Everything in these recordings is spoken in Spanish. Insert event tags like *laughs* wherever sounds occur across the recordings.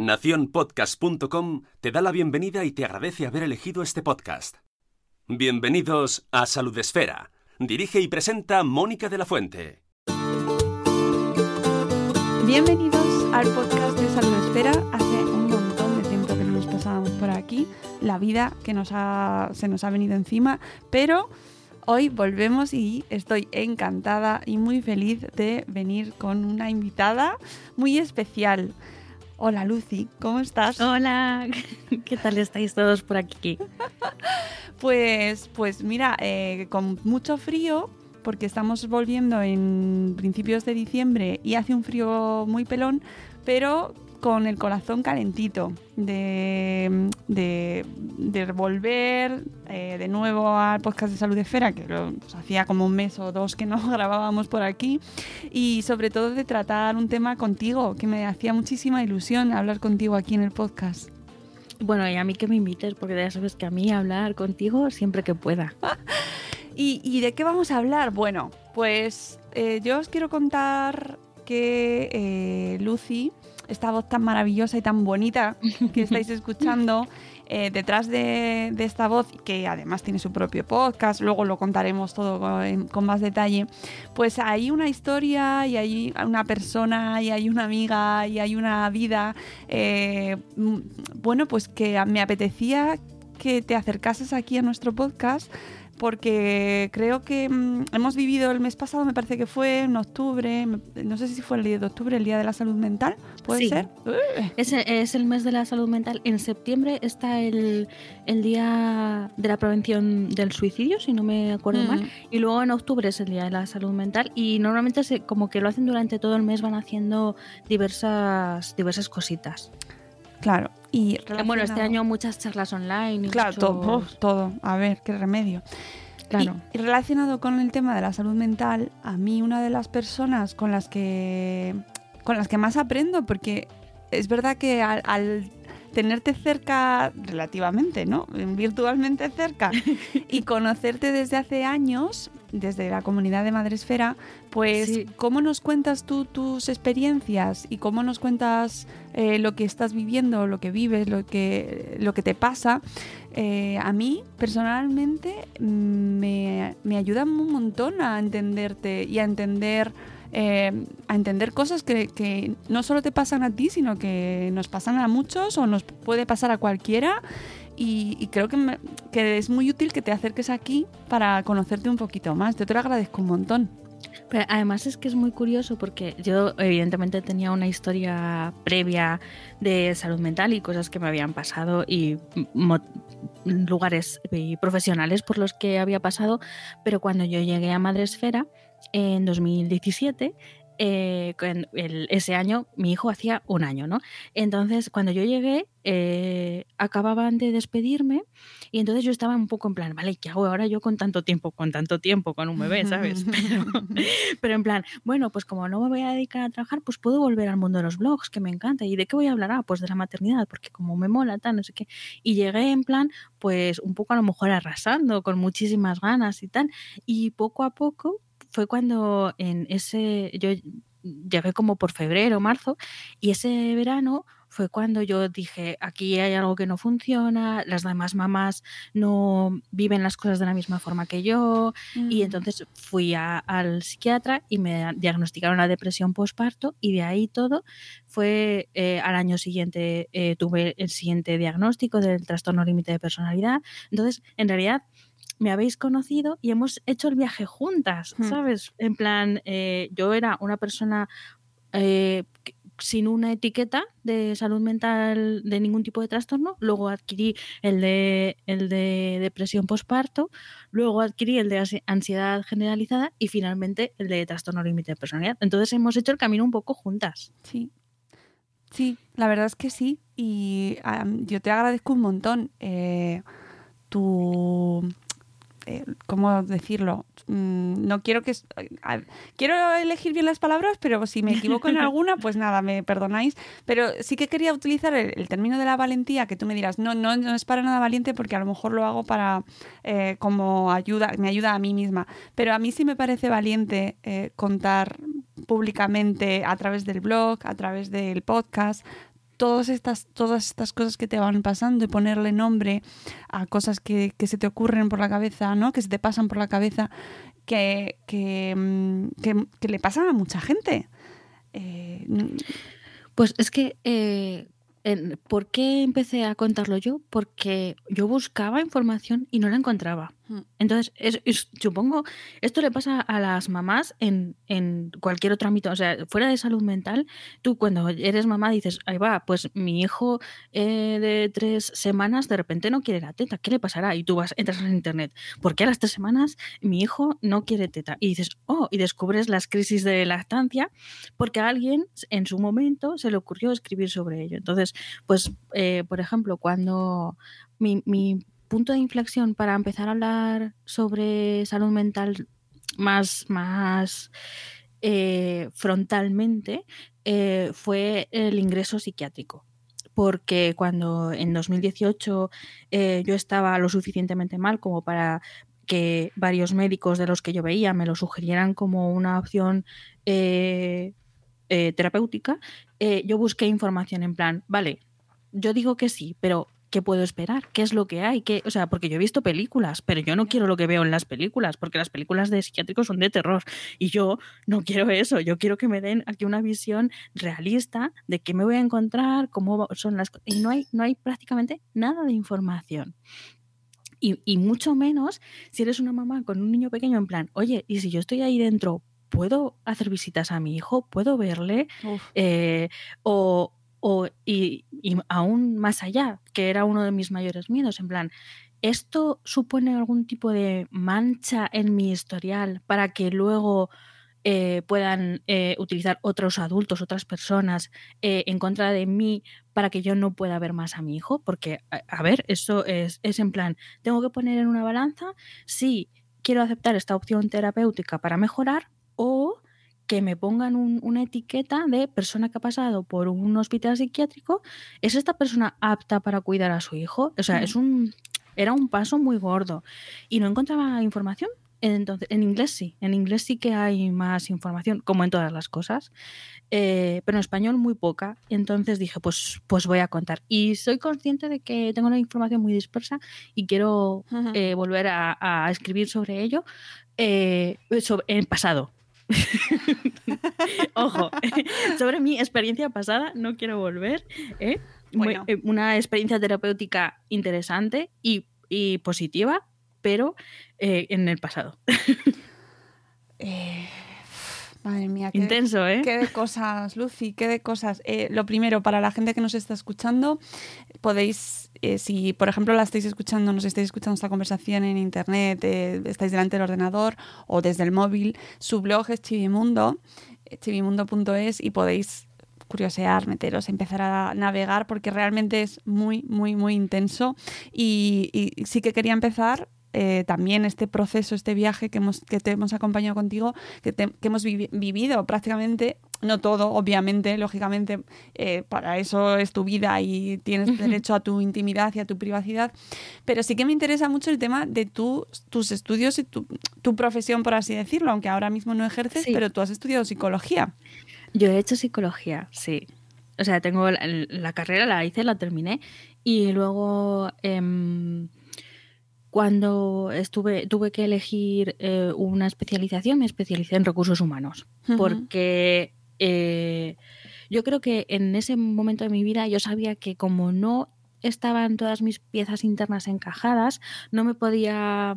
Naciónpodcast.com te da la bienvenida y te agradece haber elegido este podcast. Bienvenidos a Salud Esfera. Dirige y presenta Mónica de la Fuente. Bienvenidos al podcast de Salud Esfera. Hace un montón de tiempo que no nos pasábamos por aquí. La vida que nos ha, se nos ha venido encima, pero hoy volvemos y estoy encantada y muy feliz de venir con una invitada muy especial. Hola Lucy, ¿cómo estás? Hola, *laughs* ¿qué tal estáis todos por aquí? Pues, pues mira, eh, con mucho frío, porque estamos volviendo en principios de diciembre y hace un frío muy pelón, pero con el corazón calentito de, de, de volver eh, de nuevo al podcast de Salud Esfera, que lo, pues, hacía como un mes o dos que no *laughs* grabábamos por aquí, y sobre todo de tratar un tema contigo, que me hacía muchísima ilusión hablar contigo aquí en el podcast. Bueno, y a mí que me invites, porque ya sabes que a mí hablar contigo siempre que pueda. *laughs* ¿Y, y de qué vamos a hablar? Bueno, pues eh, yo os quiero contar que eh, Lucy, esta voz tan maravillosa y tan bonita que estáis *laughs* escuchando, eh, detrás de, de, esta voz, que además tiene su propio podcast, luego lo contaremos todo con, con, más detalle, pues hay una historia y hay una persona y hay una amiga y hay una vida, eh, bueno, pues que me apetecía que te acercases aquí a nuestro podcast porque creo que mmm, hemos vivido el mes pasado, me parece que fue en octubre, no sé si fue el 10 de octubre, el Día de la Salud Mental, ¿puede sí. ser? Es, es, el mes de la salud mental. En septiembre está el, el, Día de la Prevención del Suicidio, si no me acuerdo mm. mal, y luego en octubre es el Día de la Salud Mental y normalmente se, como que lo hacen durante todo el mes, van haciendo diversas, diversas cositas. Claro, y bueno, este año muchas charlas online. Y claro, mucho... todo, todo. A ver, qué remedio. Claro. Y, y, relacionado con el tema de la salud mental, a mí una de las personas con las que con las que más aprendo, porque es verdad que al, al tenerte cerca relativamente, ¿no? Virtualmente cerca *laughs* y conocerte desde hace años, desde la comunidad de Madresfera, pues Sí. cómo nos cuentas tú tus experiencias y cómo nos cuentas eh, lo que estás viviendo, lo que vives, lo que, lo que te pasa, eh, a mí personalmente me, me ayuda un montón a entenderte y a entender... Eh, a entender cosas que, no solo te pasan a ti, sino que nos pasan a muchos o nos puede pasar a cualquiera. Y, creo que, que, es muy útil que te acerques aquí para conocerte un poquito más. Yo te lo agradezco un montón. Pero además es que es muy curioso porque yo evidentemente tenía una historia previa de salud mental y cosas que me habían pasado y lugares y profesionales por los que había pasado, pero cuando yo llegué a Madresfera en 2017, eh, el, ese año mi hijo hacía un año, ¿no? Entonces, cuando yo llegué, eh, acababan de despedirme y entonces yo estaba un poco en plan, vale, ¿qué hago ahora yo con tanto tiempo, con tanto tiempo, con un bebé, ¿sabes? *laughs* *laughs* Pero, pero en plan, bueno, pues como no me voy a dedicar a trabajar, pues puedo volver al mundo de los blogs, que me encanta. ¿Y de qué voy a hablar? Ah, pues de la maternidad, porque como me mola, tal, no sé qué. Y llegué en plan, pues un poco a lo mejor arrasando, con muchísimas ganas y tal. Y poco a poco fue cuando en ese, yo llegué como por febrero, marzo, y ese verano fue cuando yo dije, aquí hay algo que no funciona, las demás mamás no viven las cosas de la misma forma que yo, mm. y entonces fui a, al psiquiatra y me diagnosticaron la depresión postparto, y de ahí todo fue eh, al año siguiente eh, tuve el siguiente diagnóstico del trastorno límite de personalidad, entonces en realidad me habéis conocido y hemos hecho el viaje juntas, Hmm. ¿sabes? En plan, eh, yo era una persona eh, sin una etiqueta de salud mental de ningún tipo de trastorno, luego adquirí el de, el de depresión postparto, luego adquirí el de ansiedad generalizada y finalmente el de trastorno límite de personalidad. Entonces hemos hecho el camino un poco juntas. Sí. Sí, la verdad es que sí. Y yo te agradezco un montón eh, tu... eh, ¿Cómo decirlo? Mm, no quiero que... a- quiero elegir bien las palabras, pero si me equivoco en alguna, pues nada, me perdonáis. Pero sí que quería utilizar el, el término de la valentía, que tú me dirás, no, no, no es para nada valiente porque a lo mejor lo hago para eh, como ayuda, me ayuda a mí misma. Pero a mí sí me parece valiente eh, contar públicamente a través del blog, a través del podcast, todas estas, todas estas cosas que te van pasando y ponerle nombre a cosas que, que se te ocurren por la cabeza, ¿no? Que se te pasan por la cabeza, que, que, mm, que- que le pasan a mucha gente. Eh, Pues es que, eh, ¿por qué empecé a contarlo yo? Porque yo buscaba información y no la encontraba. Entonces, es- es- supongo, esto le pasa a las mamás en, en cualquier otro ámbito, o sea, fuera de salud mental, tú cuando eres mamá dices, ahí va, pues mi hijo eh, de tres semanas de repente no quiere la teta, ¿qué le pasará? Y tú vas, entras en internet, ¿por qué a las tres semanas mi hijo no quiere teta? Y dices, oh, y descubres las crisis de lactancia porque a alguien en su momento se le ocurrió escribir sobre ello. Entonces, pues, eh, por ejemplo, cuando mi, mi punto de inflexión para empezar a hablar sobre salud mental más, más eh, frontalmente eh, fue el ingreso psiquiátrico. Porque cuando en 2018 eh, yo estaba lo suficientemente mal como para que varios médicos de los que yo veía me lo sugirieran como una opción terapéutica, yo busqué información en plan, vale, yo digo que sí, pero ¿qué puedo esperar? ¿Qué es lo que hay? ¿Qué? O sea, porque yo he visto películas, pero yo no quiero lo que veo en las películas, porque las películas de psiquiátricos son de terror y yo no quiero eso, yo quiero que me den aquí una visión realista de qué me voy a encontrar, cómo son las cosas. Y no hay, no hay prácticamente nada de información. Y, y mucho menos si eres una mamá con un niño pequeño en plan, oye, y si yo estoy ahí dentro, ¿puedo hacer visitas a mi hijo? ¿Puedo verle? Eh, o, o- y, aún más allá, que era uno de mis mayores miedos, en plan, ¿esto supone algún tipo de mancha en mi historial para que luego eh, puedan eh, utilizar otros adultos, otras personas eh, en contra de mí para que yo no pueda ver más a mi hijo? Porque, a, a ver, eso es, es en plan, tengo que poner en una balanza si quiero aceptar esta opción terapéutica para mejorar o que me pongan un- una etiqueta de persona que ha pasado por un hospital psiquiátrico, ¿es esta persona apta para cuidar a su hijo? O sea, es un, era un paso muy gordo. Y no encontraba información. Entonces, en inglés sí, en inglés sí que hay más información, como en todas las cosas, eh, pero en español muy poca. Entonces dije, pues, pues voy a contar. Y soy consciente de que tengo una información muy dispersa y quiero eh, volver a, a escribir sobre ello eh, sobre- en pasado. *laughs* Ojo, *laughs* sobre mi experiencia pasada no quiero volver. ¿eh? Bueno. eh, una experiencia terapéutica interesante y, y positiva, pero eh, en el pasado. Eh, madre mía, qué, Intenso, ¿eh? qué de cosas, Lucy, qué de cosas. Eh, lo primero, para la gente que nos está escuchando, podéis, eh, si por ejemplo la estáis escuchando, nos estáis escuchando esta conversación en internet, eh, estáis delante del ordenador o desde el móvil, su blog es Chivimundo, chivimundo.es y podéis curiosear, meteros, empezar a navegar porque realmente es muy, muy, muy intenso y, y sí que quería empezar eh, también este proceso, este viaje que, hemos, que te hemos acompañado contigo, que, te- que hemos vivi- vivido prácticamente, no todo, obviamente, lógicamente, eh, para eso es tu vida y tienes derecho a tu intimidad y a tu privacidad, pero sí que me interesa mucho el tema de tu- tus estudios y tu, tu profesión, por así decirlo, aunque ahora mismo no ejerces, Sí. pero tú has estudiado psicología. Yo he hecho psicología, sí. O sea, tengo la, la carrera, la hice, la terminé. Y luego, em, cuando estuve, tuve que elegir eh, una especialización, me especialicé en recursos humanos. Porque eh, yo creo que en ese momento de mi vida yo sabía que como no estaban todas mis piezas internas encajadas, no me podía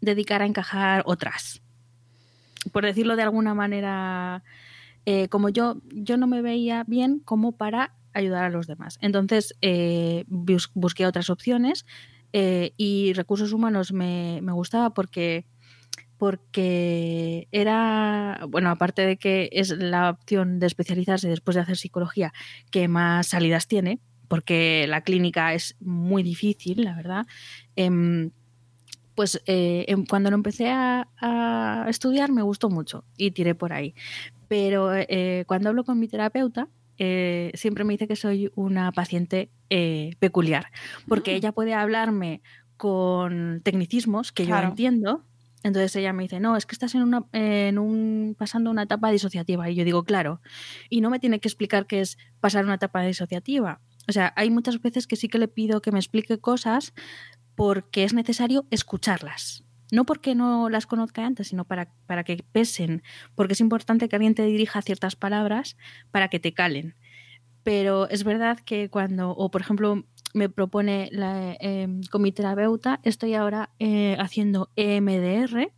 dedicar a encajar otras. Por decirlo de alguna manera, eh, como yo, yo no me veía bien como para ayudar a los demás. Entonces eh, bus- busqué otras opciones eh, y recursos humanos me, me gustaba porque porque era, bueno, aparte de que es la opción de especializarse después de hacer psicología que más salidas tiene, porque la clínica es muy difícil, la verdad. Em, pues eh, em, cuando lo empecé a, estudiar me gustó mucho y tiré por ahí. Pero eh, cuando hablo con mi terapeuta, eh, siempre me dice que soy una paciente eh, peculiar, porque ella puede hablarme con tecnicismos que Claro. yo entiendo. Entonces ella me dice, no, es que estás en una, en un, pasando una etapa disociativa. Y yo digo, claro. Y no me tiene que explicar qué es pasar una etapa disociativa. O sea, hay muchas veces que sí que le pido que me explique cosas porque es necesario escucharlas. No porque no las conozca antes, sino para, para que pesen. Porque es importante que alguien te dirija ciertas palabras para que te calen. Pero es verdad que cuando, o por ejemplo, me propone la, eh, con mi terapeuta, estoy ahora eh, haciendo EMDR,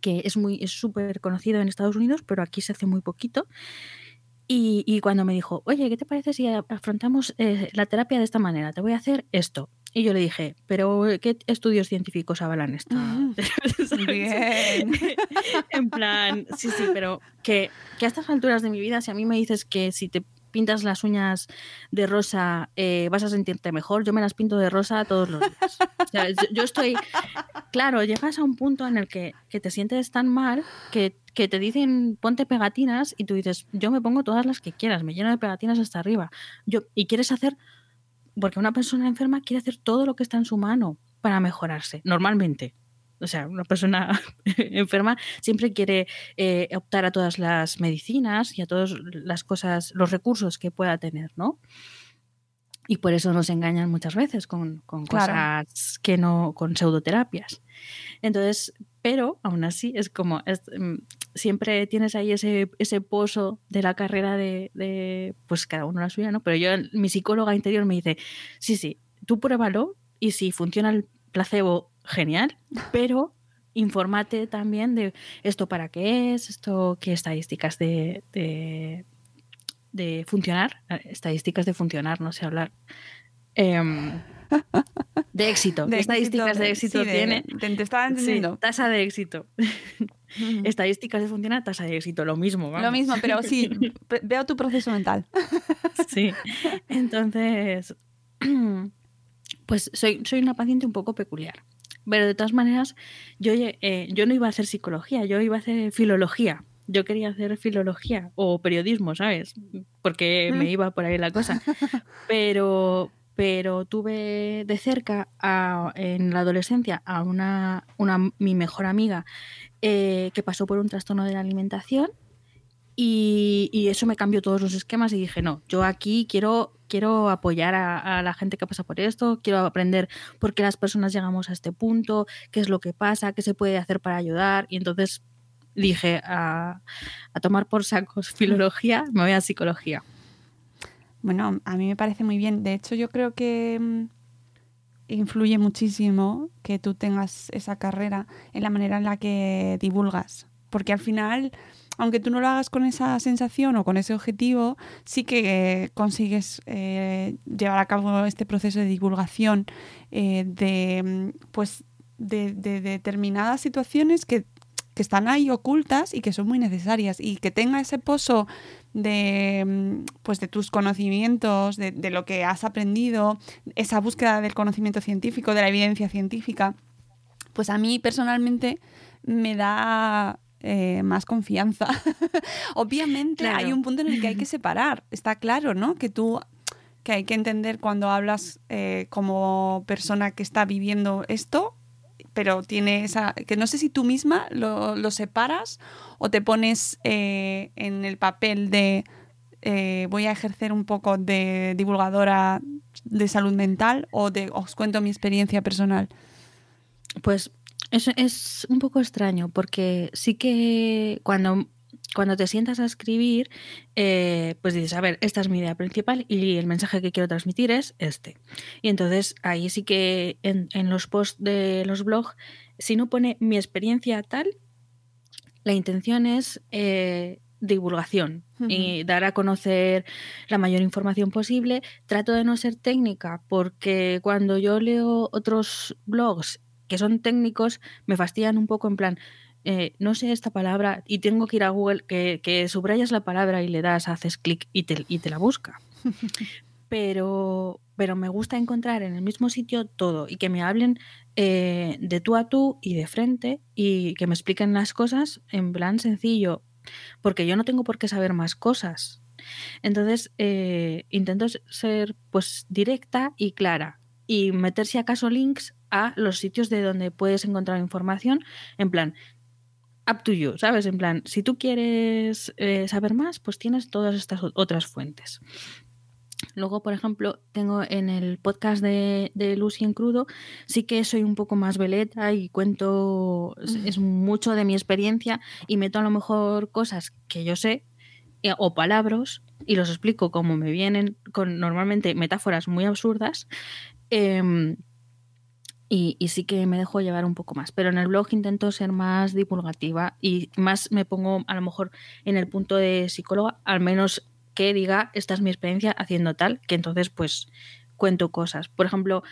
que es muy súper conocido en Estados Unidos, pero aquí se hace muy poquito. Y, y cuando me dijo, oye, ¿qué te parece si afrontamos eh, la terapia de esta manera? Te voy a hacer esto. Y yo le dije, pero ¿qué estudios científicos avalan esto? *laughs* Mm, Bien. *laughs* en plan, sí, sí, pero que, que a estas alturas de mi vida, si a mí me dices que si te pintas las uñas de rosa eh, vas a sentirte mejor, yo me las pinto de rosa todos los días. O sea, yo, yo estoy, claro, llegas a un punto en el que, que te sientes tan mal que, que te dicen ponte pegatinas y tú dices, yo me pongo todas las que quieras, me lleno de pegatinas hasta arriba. Yo, y quieres hacer, porque una persona enferma quiere hacer todo lo que está en su mano para mejorarse, normalmente. O sea, una persona *laughs* enferma siempre quiere eh, optar a todas las medicinas y a todas las cosas, los recursos que pueda tener, ¿no? Y por eso nos engañan muchas veces con, con Claro. cosas que no, con pseudoterapias. Entonces, pero aún así es como, es, mm, siempre tienes ahí ese, ese pozo de la carrera de, de, pues cada uno la suya, ¿no? Pero yo, mi psicóloga interior me dice, sí, sí, tú pruébalo y si funciona el placebo, genial, *laughs* pero infórmate también de esto para qué es, esto qué estadísticas de, de, de funcionar, eh, estadísticas de funcionar, no sé hablar. Em, de éxito, *laughs* De ¿qué estadísticas éxito, de éxito sí, de- tiene? Te, te estaba Sí, entendiendo. tasa de éxito. *laughs* Estadísticas de funcionar, tasa de éxito, lo mismo. Lo vamos. mismo, pero sí, *laughs* veo tu proceso mental. *laughs* Sí. Entonces, *clears throat* pues soy, soy una paciente un poco peculiar. Pero de todas maneras, yo, eh, yo no iba a hacer psicología, yo iba a hacer filología. Yo quería hacer filología o periodismo, ¿sabes? Porque me iba por ahí la cosa. Pero, pero tuve de cerca a- en la adolescencia a una, una mi mejor amiga eh, que pasó por un trastorno de la alimentación y, eso me cambió todos los esquemas y dije, no, yo aquí quiero, quiero apoyar a, la gente que pasa por esto, quiero aprender por qué las personas llegamos a este punto, qué es lo que pasa, qué se puede hacer para ayudar. Y entonces dije, a, a tomar por sacos *laughs* filología, me voy a psicología. Bueno, a mí me parece muy bien. De hecho, yo creo que mm, influye muchísimo que tú tengas esa carrera en la manera en la que divulgas. Porque al final, aunque tú no lo hagas con esa sensación o con ese objetivo, sí que eh, consigues eh, llevar a cabo este proceso de divulgación eh, de, mm, pues, de, de determinadas situaciones que, que están ahí ocultas y que son muy necesarias. Y que tenga ese pozo de, mm, pues de tus conocimientos, de, de lo que has aprendido, esa búsqueda del conocimiento científico, de la evidencia científica, pues a mí personalmente me da eh, más confianza. *laughs* Obviamente Claro. hay un punto en el que hay que *laughs* separar, está claro, ¿no? Que tú que hay que entender cuando hablas eh, como persona que está viviendo esto, pero tiene esa... que no sé si tú misma lo, separas o te pones eh, en el papel de eh, voy a ejercer un poco de divulgadora de salud mental o de os cuento mi experiencia personal. Pues es, es un poco extraño porque sí que cuando, cuando te sientas a escribir, eh, pues dices, a ver, esta es mi idea principal y el mensaje que quiero transmitir es este. Y entonces ahí sí que en, en los posts de los blogs, si no pone mi experiencia tal, la intención es eh, divulgación y dar a conocer la mayor información posible. Trato de no ser técnica porque cuando yo leo otros blogs que son técnicos me fastidian un poco en plan, eh, no sé esta palabra y tengo que ir a Google, que, subrayas la palabra y le das, haces clic y te, y te la busca. pero, pero me gusta encontrar en el mismo sitio todo y que me hablen eh, de tú a tú y de frente y que me expliquen las cosas en plan sencillo, porque yo no tengo por qué saber más cosas. Entonces, eh, intento ser pues directa y clara y meter si acaso links a los sitios de donde puedes encontrar información en plan up to you, ¿sabes? En plan, si tú quieres eh, saber más, pues tienes todas estas otras fuentes. Luego, por ejemplo, tengo en el podcast de, de, Lucy en crudo, sí que soy un poco más veleta y cuento, es mucho de mi experiencia y meto a lo mejor cosas que yo sé eh, o palabras y los explico como me vienen, con normalmente metáforas muy absurdas. Eh, y, y, sí que me dejo llevar un poco más. Pero en el blog intento ser más divulgativa y más me pongo a lo mejor en el punto de psicóloga, al menos que diga, esta es mi experiencia haciendo tal, que entonces pues cuento cosas. Por ejemplo,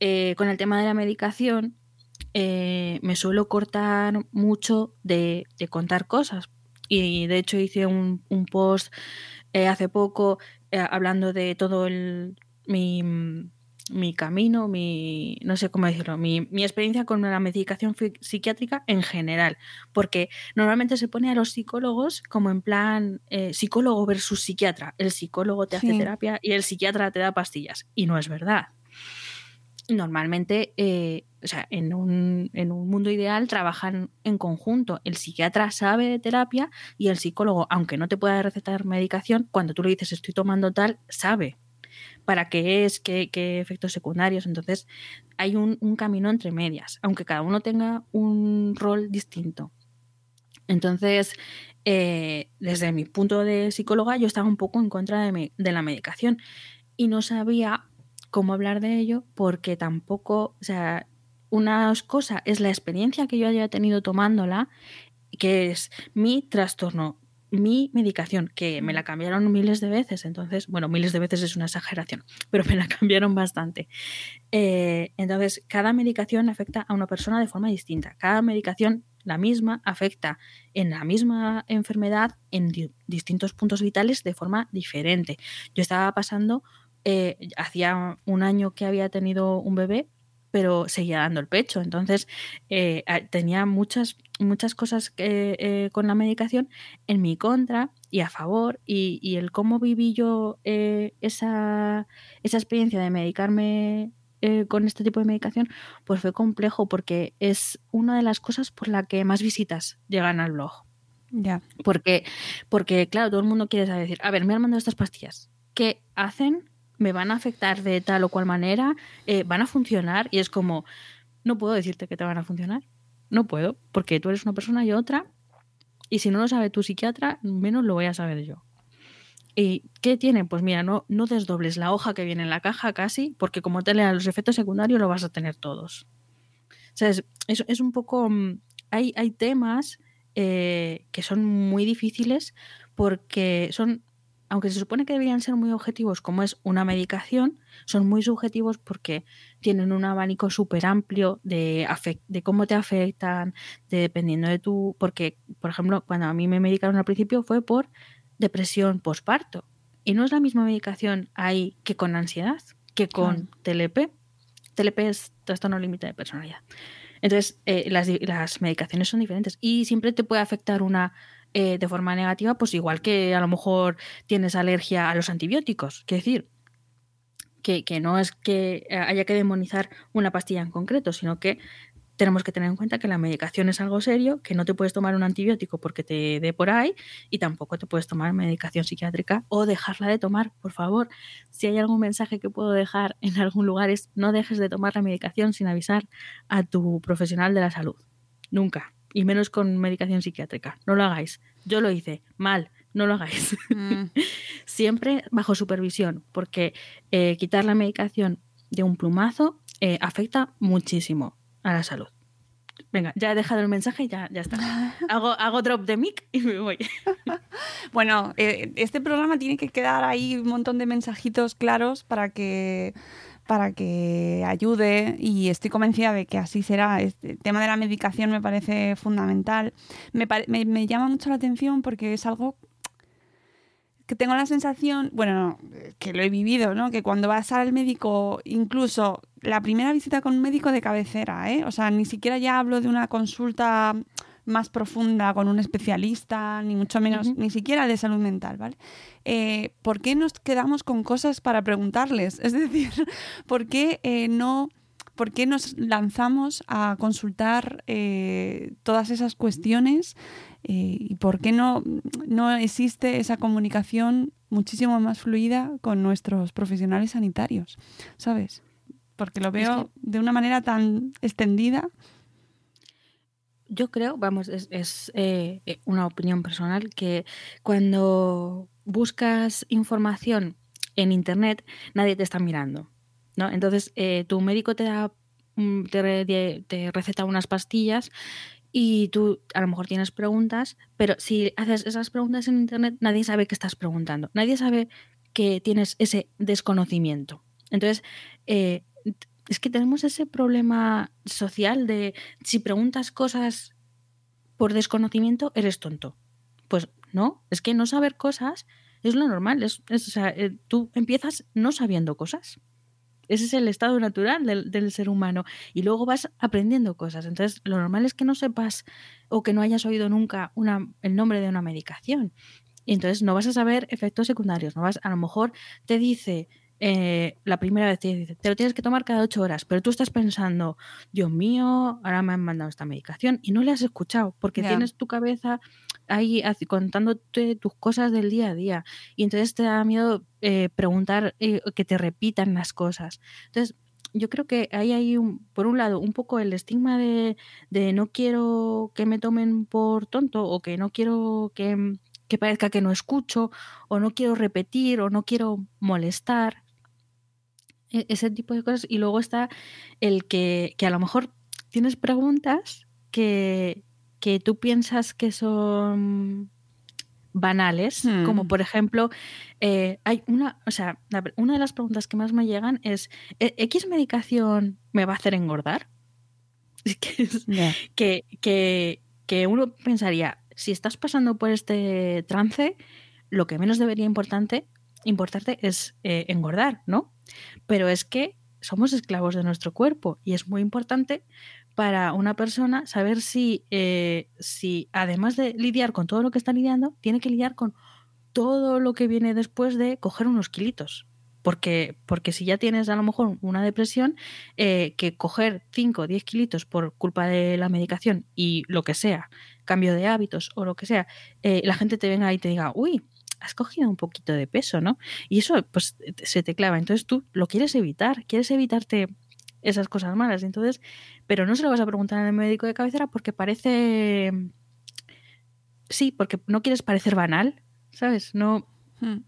eh, con el tema de la medicación, eh, me suelo cortar mucho de, contar cosas. Y de hecho hice un, un post eh, hace poco eh, hablando de todo el, mi, mi camino, mi, no sé cómo decirlo, mi, mi, experiencia con la medicación psiquiátrica en general, porque normalmente se pone a los psicólogos como en plan eh, psicólogo versus psiquiatra, el psicólogo te hace terapia y el psiquiatra te da pastillas, y no es verdad. Normalmente, eh, o sea, en un, en un mundo ideal trabajan en conjunto. El psiquiatra sabe de terapia y el psicólogo, aunque no te pueda recetar medicación, cuando tú le dices estoy tomando tal, sabe para qué es, qué, efectos secundarios. Entonces, hay un, camino entre medias, aunque cada uno tenga un rol distinto. Entonces, eh, desde mi punto de psicóloga, yo estaba un poco en contra de, de la medicación y no sabía cómo hablar de ello porque tampoco, o sea, una cosa es la experiencia que yo haya tenido tomándola, que es mi trastorno mi medicación, que me la cambiaron miles de veces, entonces, bueno, miles de veces es una exageración, *laughs* pero me la cambiaron bastante. Eh, entonces, cada medicación afecta a una persona de forma distinta. Cada medicación, la misma, afecta en la misma enfermedad en di distintos puntos vitales de forma diferente. Yo estaba pasando, eh, hacía un año que había tenido un bebé, pero seguía dando el pecho. Entonces, eh, tenía muchas, muchas cosas eh, con la medicación en mi contra y a favor. Y, y el cómo viví yo eh, esa, esa experiencia de medicarme con este tipo de medicación, pues fue complejo porque es una de las cosas por la que más visitas llegan al blog. Ya. Porque, porque, claro, todo el mundo quiere saber, decir, a ver, me han mandado estas pastillas. ¿Qué hacen? Me van a afectar de tal o cual manera, eh, van a funcionar y es como, no puedo decirte que te van a funcionar, no puedo, porque tú eres una persona y otra, y si no lo sabe tu psiquiatra, menos lo voy a saber yo. ¿Y qué tiene? Pues mira, no, no desdobles la hoja que viene en la caja casi, porque como te lean los efectos secundarios lo vas a tener todos. O sea, es, es, un poco... mm, Hay, hay temas eh, que son muy difíciles porque son aunque se supone que deberían ser muy objetivos, como es una medicación, son muy subjetivos porque tienen un abanico súper amplio de, de cómo te afectan, de, dependiendo de tu. Porque, por ejemplo, cuando a mí me medicaron al principio fue por depresión posparto. Y no es la misma medicación ahí que con ansiedad, que con claro. TLP. TLP es trastorno límite de personalidad. Entonces, eh, las, las medicaciones son diferentes y siempre te puede afectar una eh, de forma negativa, pues igual que a lo mejor tienes alergia a los antibióticos. Quiero decir, que, que, no es que haya que demonizar una pastilla en concreto, sino que tenemos que tener en cuenta que la medicación es algo serio, que no te puedes tomar un antibiótico porque te dé por ahí y tampoco te puedes tomar medicación psiquiátrica o dejarla de tomar, por favor. Si hay algún mensaje que puedo dejar *laughs* en algún lugar es no dejes de tomar la medicación sin avisar a tu profesional de la salud. Nunca y menos con medicación psiquiátrica. No lo hagáis. Yo lo hice mal, no lo hagáis. Mm. *laughs* Siempre bajo supervisión, porque eh, quitar la medicación de un plumazo eh, afecta muchísimo a la salud. Venga, ya he dejado el mensaje, ya, ya está. *laughs* Hago, hago drop de mic y me voy. *laughs* Bueno, eh, este programa tiene que quedar ahí un montón de mensajitos claros para que para que ayude y estoy convencida de que así será. Este, el tema de la medicación me parece fundamental. Me, me- me llama mucho la atención porque es algo que tengo la sensación, bueno, que lo he vivido, ¿no? Que cuando vas al médico, incluso la primera visita con un médico de cabecera, ¿eh? O sea, ni siquiera ya hablo de una consulta más profunda con un especialista, ni mucho menos, ni siquiera de salud mental, ¿vale? Eh, ¿Por qué nos quedamos con cosas para preguntarles? Es decir, *laughs* ¿por qué eh, no... ¿Por qué nos lanzamos a consultar eh, todas esas cuestiones y por qué no, no existe esa comunicación muchísimo más fluida con nuestros profesionales sanitarios? ¿Sabes? Porque lo veo de una manera tan extendida. Yo creo, vamos, es, eh, eh, una opinión personal, que cuando buscas información en Internet, nadie te está mirando. ¿no? Entonces, eh, tu médico te da mm, te, re- te receta unas pastillas y tú a lo mejor tienes preguntas, pero si haces esas preguntas en Internet, nadie sabe que estás preguntando. Nadie sabe que tienes ese desconocimiento. Entonces, eh, es que tenemos ese problema social de si preguntas cosas por desconocimiento, eres tonto. Pues no, es que no saber cosas es lo normal. Es, o sea, eh, tú empiezas no sabiendo cosas. Ese es el estado natural del, ser humano. Y luego vas aprendiendo cosas. Entonces, lo normal es que no sepas o que no hayas oído nunca el nombre de una medicación. Y entonces no vas a saber efectos secundarios. No vas, a lo mejor te dice, eh, la primera vez te dice, te lo tienes que tomar cada ocho horas, pero tú estás pensando, Dios mío, ahora me han mandado esta medicación y no le has escuchado porque tienes tu cabeza ahí contándote tus cosas del día a día y entonces te da miedo eh, preguntar eh, que te repitan las cosas. Entonces, yo creo que ahí hay, un, por un lado, un poco el estigma de, de no quiero que me tomen por tonto o que no quiero que, que parezca que no escucho o no quiero repetir o no quiero molestar. E- Ese tipo de cosas. Y luego está el que, que a lo mejor tienes preguntas que, que tú piensas que son banales, Hmm. como por ejemplo, eh, hay una, o sea, una de las preguntas que más me llegan es, ¿E- ¿X medicación me va a hacer engordar? *laughs* Que, es- que, que, que uno pensaría, si estás pasando por este trance, lo que menos debería importante, importarte es eh, engordar, ¿no? Pero es que somos esclavos de nuestro cuerpo y es muy importante para una persona saber si, eh, si además de lidiar con todo lo que está lidiando, tiene que lidiar con todo lo que viene después de coger unos kilitos. Porque, porque si ya tienes a lo mejor una depresión, eh, que coger 5 o 10 kilitos por culpa de la medicación y lo que sea, cambio de hábitos o lo que sea, eh, la gente te venga y te diga, uy, has cogido un poquito de peso, ¿no? Y eso pues te- se te clava. Entonces tú lo quieres evitar, quieres evitarte esas cosas malas. Entonces, pero no se lo vas a preguntar al médico de cabecera porque parece... Sí, porque no quieres parecer banal, ¿sabes? No, Hmm,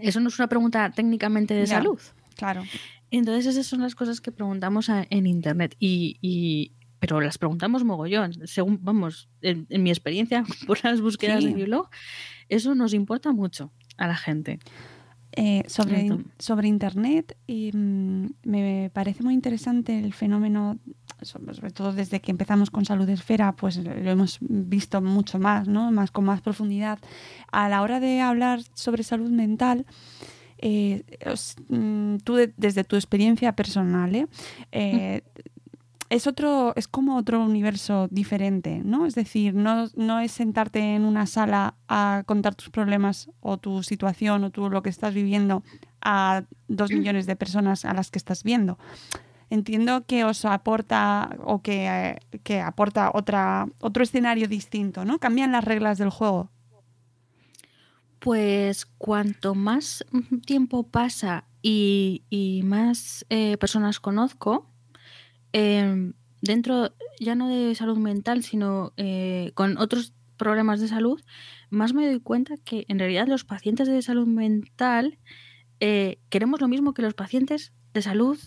eso no es una pregunta técnicamente de salud. claro. Entonces esas son las cosas que preguntamos a- en internet y, y- pero las preguntamos mogollón. Según vamos, en, en mi experiencia *laughs* por las búsquedas Sí. de mi blog, eso nos importa mucho a la gente. Eh, sobre, Entonces- sobre Internet, y, mm, me parece muy interesante el fenómeno, sobre, todo desde que empezamos con Salud Esfera, pues lo lo hemos visto mucho más, ¿no? más con más profundidad. A la hora de hablar sobre salud mental, eh, os- mm, tú de- desde tu experiencia personal, ¿eh? Eh, es otro, es como otro universo diferente, ¿no? Es decir, no, no es sentarte en una sala a contar tus problemas o tu situación o tú lo que estás viviendo a dos millones de personas a las que estás viendo. Entiendo que os aporta o que, eh, que aporta otra, otro escenario distinto, ¿no? Cambian las reglas del juego. Pues cuanto más mm, tiempo pasa y, y más eh, personas conozco, eh, dentro ya no de salud mental, sino eh, con otros problemas de salud, más me doy cuenta que en realidad los pacientes de salud mental eh, queremos lo mismo que los pacientes de salud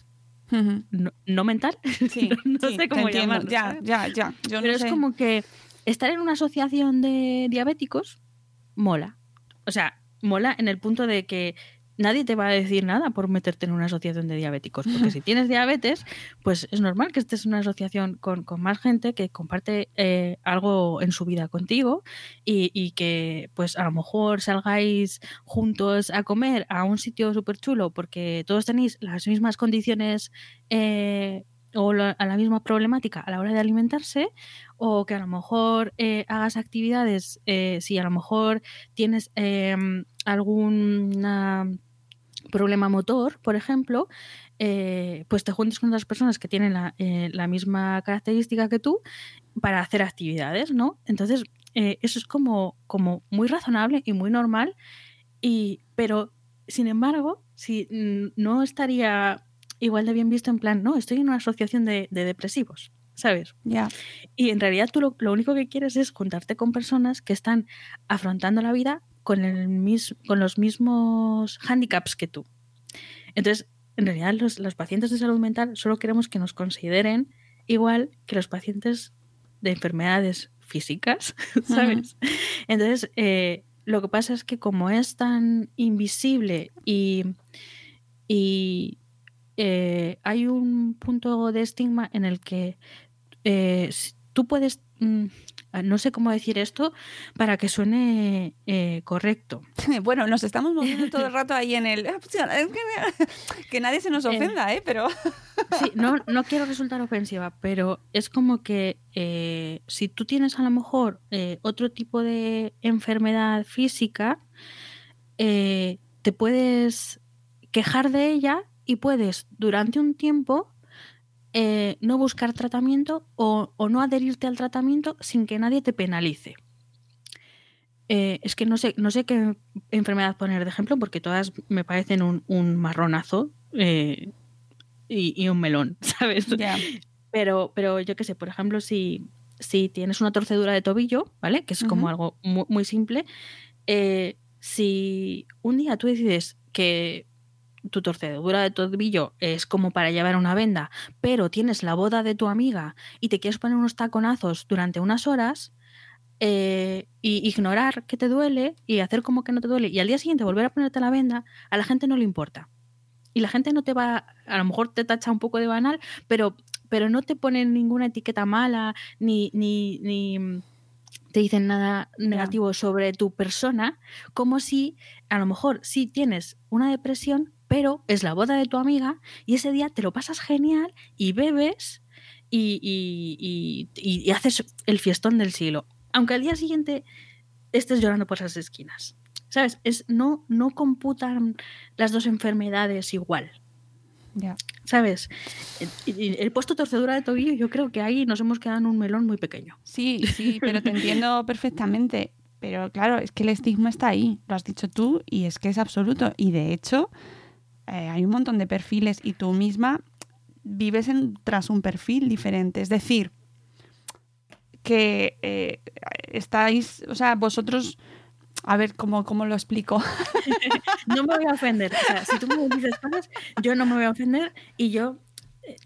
no, no mental, *laughs* Sí, no sí, sé cómo llamarlo, Ya, ya, ya. Yo Pero no es sé. como que estar en una asociación de diabéticos mola. O sea, mola en el punto de que nadie te va a decir nada por meterte en una asociación de diabéticos. Porque si tienes diabetes, pues es normal que estés en una asociación con, con más gente que comparte eh, algo en su vida contigo y, y que pues a lo mejor salgáis juntos a comer a un sitio súper chulo porque todos tenéis las mismas condiciones eh, o la, a la misma problemática a la hora de alimentarse o que a lo mejor eh, hagas actividades, eh, si a lo mejor tienes eh, algún problema motor, por ejemplo, eh, pues te juntes con otras personas que tienen la, eh, la, misma característica que tú para hacer actividades, ¿no? Entonces, eh, eso es como, como muy razonable y muy normal, y, pero, sin embargo, si no estaría igual de bien visto en plan, no, estoy en una asociación de, de depresivos, ¿sabes? Ya. Y en realidad tú lo, lo, único que quieres es juntarte con personas que están afrontando la vida con, el mis, con los mismos handicaps que tú. Entonces, en realidad los, los, pacientes de salud mental solo queremos que nos consideren igual que los pacientes de enfermedades físicas, *laughs* ¿sabes? Uh -huh. Entonces, eh, lo que pasa es que como es tan invisible y, y eh, hay un punto de estigma en el que eh, tú puedes, mm, no sé cómo decir esto para que suene eh, correcto. *laughs* Bueno, nos estamos moviendo todo el *laughs* rato ahí en el... *laughs* Que nadie se nos ofenda, ¿eh? Pero... Sí, no, no quiero resultar ofensiva, pero es como que eh, si tú tienes a lo mejor eh, otro tipo de enfermedad física, te puedes quejar de ella y puedes durante un tiempo eh, no buscar tratamiento o, o, no adherirte al tratamiento sin que nadie te penalice. Eh, es que no sé, no sé qué enfermedad poner de ejemplo porque todas me parecen un, un marronazo eh, y, y, un melón, *laughs* ¿sabes? Yeah. Pero, pero yo qué sé, por ejemplo, si, si tienes una torcedura de tobillo, ¿vale? Que es como uh -huh. algo muy, muy simple, si un día tú decides que tu torcedura de tobillo es como para llevar una venda, pero tienes la boda de tu amiga y te quieres poner unos taconazos durante unas horas eh, y ignorar que te duele y hacer como que no te duele y al día siguiente volver a ponerte la venda, a la gente no le importa. Y la gente no te va, a lo mejor te tacha un poco de banal, pero, pero no te ponen ninguna etiqueta mala ni, ni, ni te dicen nada negativo yeah. sobre tu persona, como si a lo mejor sí tienes una depresión, pero es la boda de tu amiga y ese día te lo pasas genial y bebes y, y, y, y, haces el fiestón del siglo. Aunque al día siguiente estés llorando por esas esquinas. ¿Sabes? Es, no, no computan las dos enfermedades igual. Yeah. ¿Sabes? El, el, puesto torcedura de tobillo, yo creo que ahí nos hemos quedado en un melón muy pequeño. Sí, sí, pero te entiendo *laughs* perfectamente. Pero claro, es que el estigma está ahí, lo has dicho tú, y es que es absoluto. Y de hecho, eh, hay un montón de perfiles y tú misma vives en, tras un perfil diferente. Es decir, que eh, estáis, o sea, vosotros, a ver cómo, cómo lo explico. *laughs* no me voy a ofender. Si tú me dices cosas, yo no me voy a ofender y yo,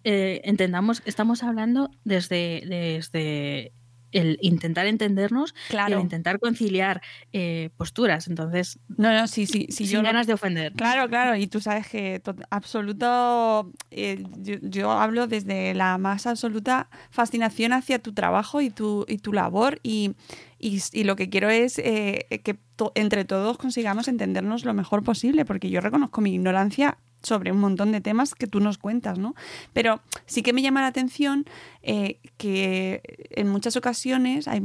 eh, entendamos, estamos hablando desde, desde el intentar entendernos claro. y el intentar conciliar eh, posturas. Entonces, no, no, sí, sí, sí sin yo ganas de ofender. Claro, claro, y tú sabes que absoluto, eh, yo, yo, hablo desde la más absoluta fascinación hacia tu trabajo y tu, y tu labor y, y, y lo que quiero es eh, que to, entre todos consigamos entendernos lo mejor posible, porque yo reconozco mi ignorancia sobre un montón de temas que tú nos cuentas, ¿no? Pero sí que me llama la atención eh, que en muchas ocasiones hay,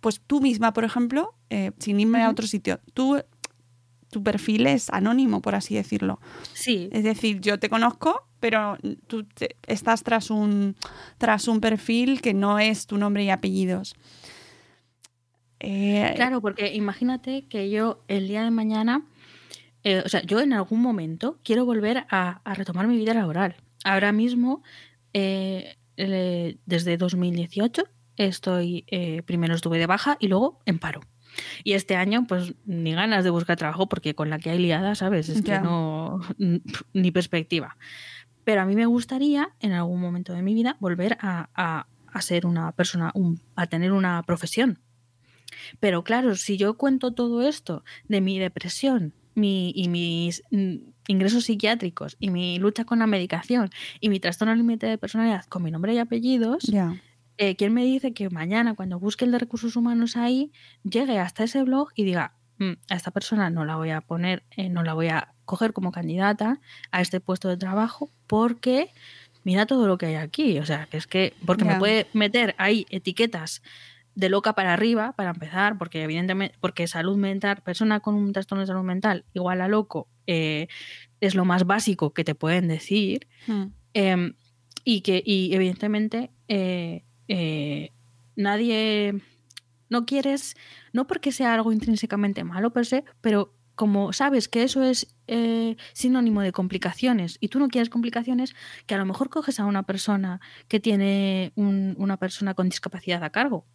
pues tú misma, por ejemplo, eh, sin irme uh -huh. a otro sitio, tú tu perfil es anónimo, por así decirlo. Sí. Es decir, yo te conozco, pero tú te, estás tras un, tras un perfil que no es tu nombre y apellidos. Eh, claro, porque imagínate que yo el día de mañana eh, o sea, yo en algún momento quiero volver a, a retomar mi vida laboral. Ahora mismo, eh, eh, desde 2018, estoy, primero estuve de baja y luego en paro. Y este año, pues ni ganas de buscar trabajo porque con la que hay liada, ¿sabes? Es que no, *laughs* ni perspectiva. Pero a mí me gustaría, en algún momento de mi vida, volver a, a- a ser una persona, un- a tener una profesión. Pero claro, si yo cuento todo esto de mi depresión mi, y mis mm, ingresos psiquiátricos y mi lucha con la medicación y mi trastorno límite de personalidad con mi nombre y apellidos, Ya. eh, ¿quién me dice que mañana cuando busque el de recursos humanos ahí, llegue hasta ese blog y diga, "Mm, a esta persona no la voy a poner, eh, no la voy a coger como candidata a este puesto de trabajo porque mira todo lo que hay aquí? O sea, que es que, porque me puede meter ahí etiquetas de loca para arriba, para empezar, porque evidentemente, porque salud mental, persona con un trastorno de salud mental igual a loco, eh, es lo más básico que te pueden decir. Mm. Em, y que, y evidentemente, eh, eh, nadie. No quieres, no porque sea algo intrínsecamente malo per se, pero como sabes que eso es eh, sinónimo de complicaciones y tú no quieres complicaciones, que a lo mejor coges a una persona que tiene un- una persona con discapacidad a cargo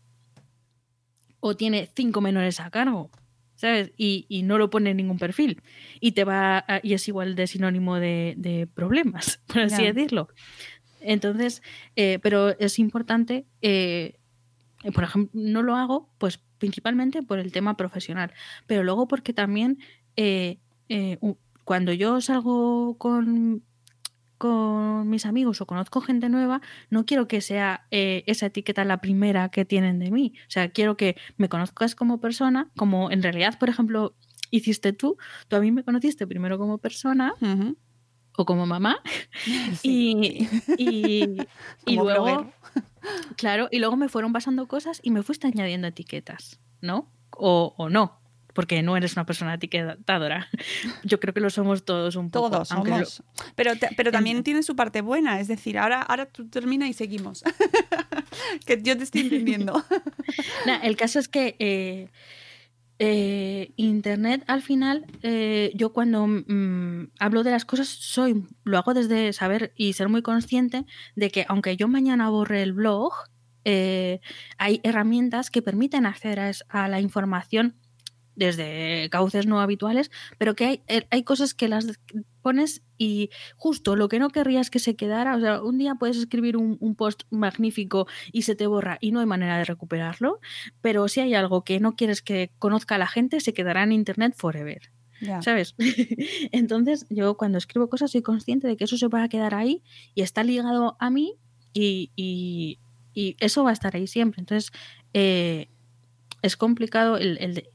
o tiene cinco menores a cargo, ¿sabes? Y, y no lo pone en ningún perfil y te va a- y es igual de sinónimo de, de problemas, *laughs* por así decirlo. Entonces, eh, pero es importante, eh, por ejemplo, no lo hago, pues principalmente por el tema profesional, pero luego porque también eh, eh, cuando yo salgo con con mis amigos o conozco gente nueva, no quiero que sea eh, esa etiqueta la primera que tienen de mí. O sea, quiero que me conozcas como persona, como en realidad, por ejemplo, hiciste tú. Tú a mí me conociste primero como persona o como mamá *laughs* Sí. y, *laughs* y, luego, claro, y luego me fueron pasando cosas y me fuiste añadiendo etiquetas, ¿no? O, o no, porque no eres una persona etiquetadora. *laughs* Yo creo que lo somos todos un poco. Todos lo- somos. Pero, te- pero también tiene su parte buena, es decir, ahora, ahora tú termina y seguimos. *laughs* que yo te estoy entendiendo. *laughs* Nah, el caso es que eh, eh, Internet al final, eh, yo cuando mm, hablo de las cosas, soy, lo hago desde saber y ser muy consciente de que aunque yo mañana borre el blog, hay herramientas que permiten acceder a, a la información desde cauces no habituales, pero que hay, eh, hay cosas que las pones y justo lo que no querrías que se quedara, o sea, un día puedes escribir un, un post magnífico y se te borra y no hay manera de recuperarlo, pero si hay algo que no quieres que conozca la gente, se quedará en Internet forever. ¿Sabes? *laughs* Entonces, yo cuando escribo cosas soy consciente de que eso se va a quedar ahí y está ligado a mí y, y- y eso va a estar ahí siempre. Entonces, eh, es complicado el,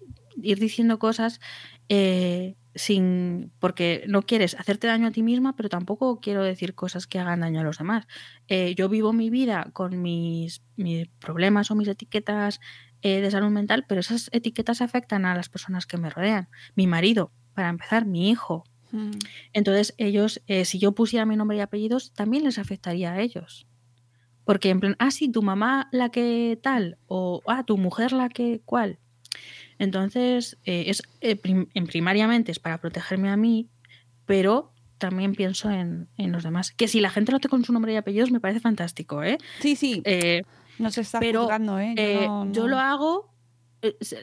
ir diciendo cosas eh, sin porque no quieres hacerte daño a ti misma, pero tampoco quiero decir cosas que hagan daño a los demás. Eh, yo vivo mi vida con mis, mis problemas o mis etiquetas eh, de salud mental, pero esas etiquetas afectan a las personas que me rodean. Mi marido, para empezar, mi hijo. Mm. Entonces, ellos, eh, si yo pusiera mi nombre y apellidos, también les afectaría a ellos. Porque en plan, ah, sí, tu mamá la que tal, o ah, tu mujer la que cual. Entonces, eh, es, eh, prim- en primariamente es para protegerme a mí, pero también pienso en, en los demás. Que si la gente lo hace con su nombre y apellidos, me parece fantástico, ¿eh? Sí, sí, Eh, no se está pero, juzgando, ¿eh? Yo, eh, no- yo no- lo hago,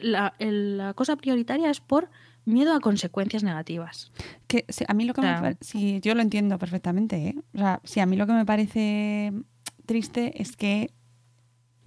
la, la cosa prioritaria es por miedo a consecuencias negativas. Que, a mí lo que me Claro. pa- sí, yo lo entiendo perfectamente, ¿eh? O sea, sí, a mí lo que me parece triste es que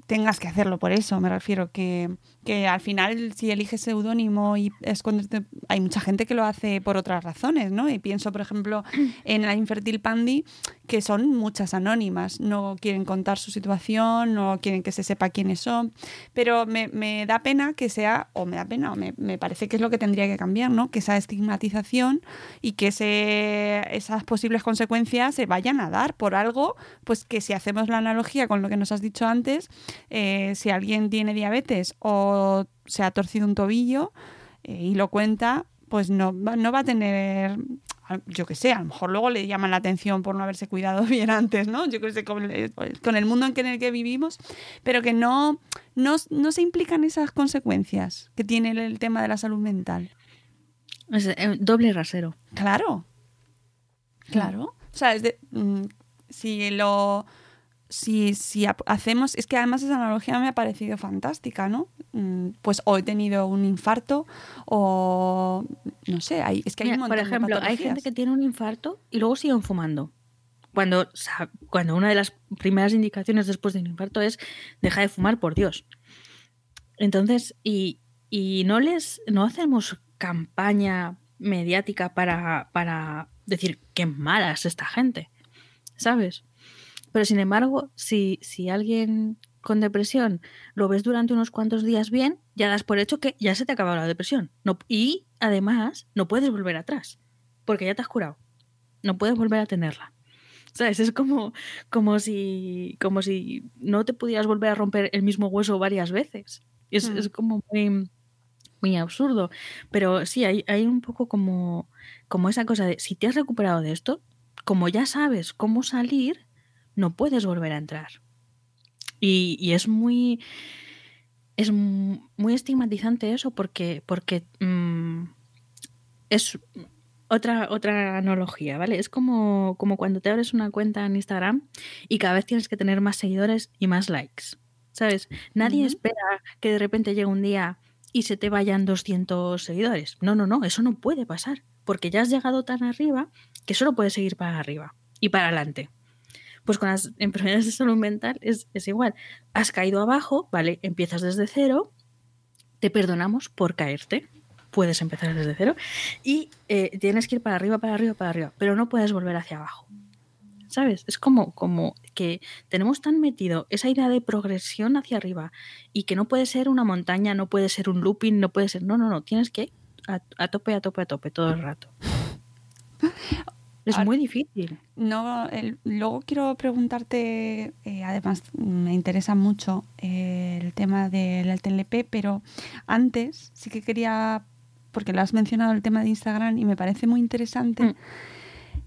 tengas que hacerlo por eso, me refiero que, que al final si eliges seudónimo y esconderte, hay mucha gente que lo hace por otras razones, ¿no? Y pienso, por ejemplo, *clears throat* en la Infertil Pandi, que son muchas anónimas, no quieren contar su situación, no quieren que se sepa quiénes son, pero me, me da pena que sea, o me da pena, o me, me parece que es lo que tendría que cambiar, ¿no? Que esa estigmatización y que ese, esas posibles consecuencias se vayan a dar por algo, pues que si hacemos la analogía con lo que nos has dicho antes, eh, si alguien tiene diabetes o se ha torcido un tobillo eh, y lo cuenta, pues no, va- no va a tener, yo qué sé, a lo mejor luego le llaman la atención por no haberse cuidado *laughs* bien antes, ¿no? Yo qué sé, con el, mundo en, el que vivimos, pero que no, no, no se implican esas consecuencias que tiene el, tema de la salud mental. Es eh, doble rasero. Claro. Claro. O sea, es de, mm, si lo. Si, si hacemos. Es que además esa analogía me ha parecido fantástica, ¿no? Mm, Pues o he tenido un infarto o. No sé, hay, es que hay Mira, un montón por ejemplo, de hay gente que tiene un infarto y luego siguen fumando. cuando, cuando una de las primeras indicaciones después de un infarto es deja de fumar, por Dios. Entonces, y, y no les no hacemos campaña mediática para, para decir qué mala es esta gente, ¿sabes? Pero sin embargo, si, si alguien con depresión lo ves durante unos cuantos días bien, ya das por hecho que ya se te ha acabado la depresión. No, y además, no puedes volver atrás, porque ya te has curado. No puedes volver a tenerla. ¿Sabes? Es como, como, si, como si no te pudieras volver a romper el mismo hueso varias veces. Es, Mm. es como muy, muy absurdo. Pero sí, hay, hay un poco como, como esa cosa de si te has recuperado de esto, como ya sabes cómo salir, no puedes volver a entrar. Y, y es muy. Es mu- muy estigmatizante eso porque, porque mm, es otra, otra analogía, ¿vale? Es como, como cuando te abres una cuenta en Instagram y cada vez tienes que tener más seguidores y más likes. ¿Sabes? Nadie espera que de repente llegue un día y se te vayan 200 seguidores. No, no, no, eso no puede pasar. Porque ya has llegado tan arriba que solo puedes seguir para arriba y para adelante. Pues con las enfermedades de salud mental es, es igual. Has caído abajo, ¿vale? Empiezas desde cero, te perdonamos por caerte, puedes empezar desde cero, y eh, tienes que ir para arriba, para arriba, para arriba, pero no puedes volver hacia abajo. ¿Sabes? Es como, como que tenemos tan metido esa idea de progresión hacia arriba y que no puede ser una montaña, no puede ser un looping, no puede ser. No, no, no, tienes que ir a, a tope, a tope, a tope todo el rato. Es Ahora- muy difícil. No, el- luego quiero preguntarte, eh, además me interesa mucho eh, el tema del TLP, pero antes sí que quería, porque lo has mencionado el tema de Instagram y me parece muy interesante Mm.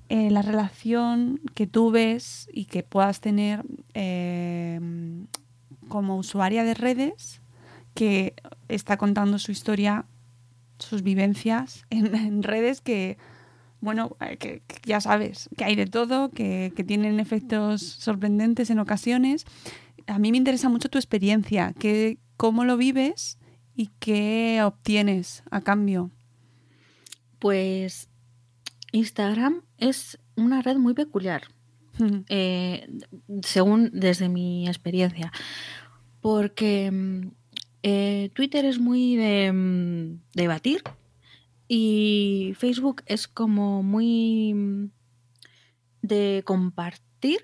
eh, la relación que tú ves y que puedas tener como usuaria de redes que está contando su historia, sus vivencias en, en redes que, bueno, eh, que, que ya sabes, que hay de todo, que, que tienen efectos sorprendentes en ocasiones. A mí me interesa mucho tu experiencia, que, cómo lo vives y qué obtienes a cambio. Pues Instagram es una red muy peculiar. eh, según desde mi experiencia. Porque mm, eh, Twitter es muy de mm, debatir y Facebook es como muy mm, de compartir.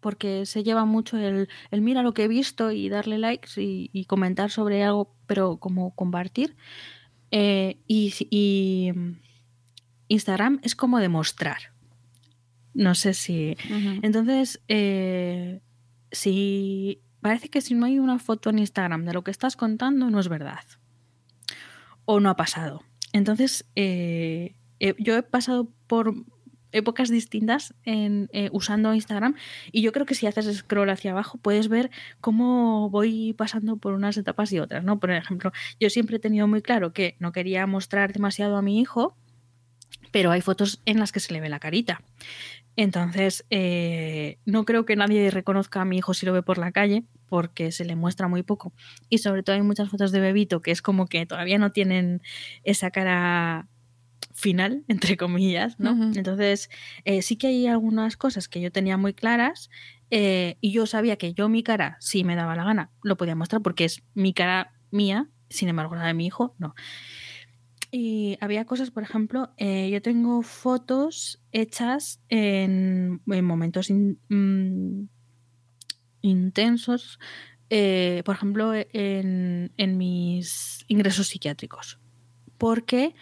Porque se lleva mucho el, el mira lo que he visto y darle likes y, y comentar sobre algo, pero como compartir. Eh, y, mm, Instagram es como demostrar. No sé si. Entonces, eh, si parece que si no hay una foto en Instagram de lo que estás contando, no es verdad. O no ha pasado. Entonces, eh, yo he pasado por épocas distintas en, eh, usando Instagram y yo creo que si haces scroll hacia abajo puedes ver cómo voy pasando por unas etapas y otras, ¿no? Por ejemplo, yo siempre he tenido muy claro que no quería mostrar demasiado a mi hijo, pero hay fotos en las que se le ve la carita. Entonces, eh, no creo que nadie reconozca a mi hijo si lo ve por la calle, porque se le muestra muy poco. Y sobre todo hay muchas fotos de bebito que es como que todavía no tienen esa cara final, entre comillas, ¿no? Entonces, eh, sí que hay algunas cosas que yo tenía muy claras eh, y yo sabía que yo mi cara, si me daba la gana, lo podía mostrar porque es mi cara mía, sin embargo la de mi hijo, no. Y había cosas, por ejemplo, eh, yo tengo fotos hechas en, en momentos in- mm, intensos, eh, por ejemplo, en, en mis ingresos psiquiátricos, porque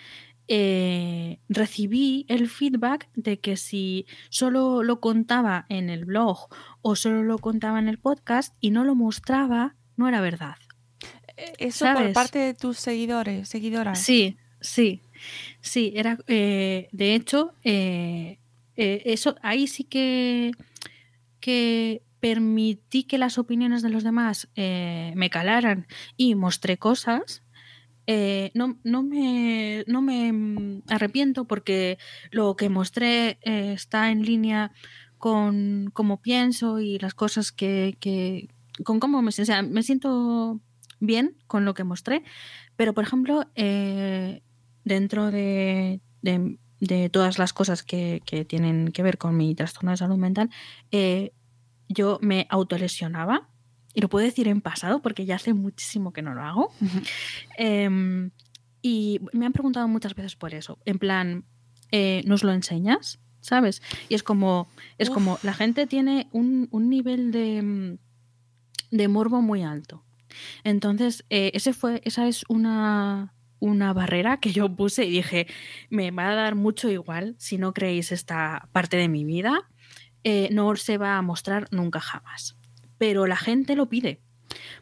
eh, recibí el feedback de que si solo lo contaba en el blog o solo lo contaba en el podcast y no lo mostraba, no era verdad. Eh, Eso por parte de tus seguidores, seguidoras. Sí, sí, sí, era, eh, de hecho, eso, ahí sí que, que permití que las opiniones de los demás eh, me calaran y mostré cosas. eh, no, no, me, no me mm, arrepiento porque lo que mostré eh, está en línea con cómo pienso y las cosas que, que con cómo me, o me siento bien con lo que mostré, pero por ejemplo, dentro de, de todas las cosas que, que, tienen que ver con mi trastorno de salud mental, yo me autolesionaba, y lo puedo decir en pasado porque ya hace muchísimo que no lo hago. eh, y me han preguntado muchas veces por eso, en plan, eh, ¿nos lo enseñas? ¿Sabes? Y es como, es como la gente tiene un, un nivel de, de, morbo muy alto. Entonces, eh, ese fue, esa es una, una barrera que yo puse y dije, me va a dar mucho igual si no creéis esta parte de mi vida, eh, no se va a mostrar nunca jamás. Pero la gente lo pide,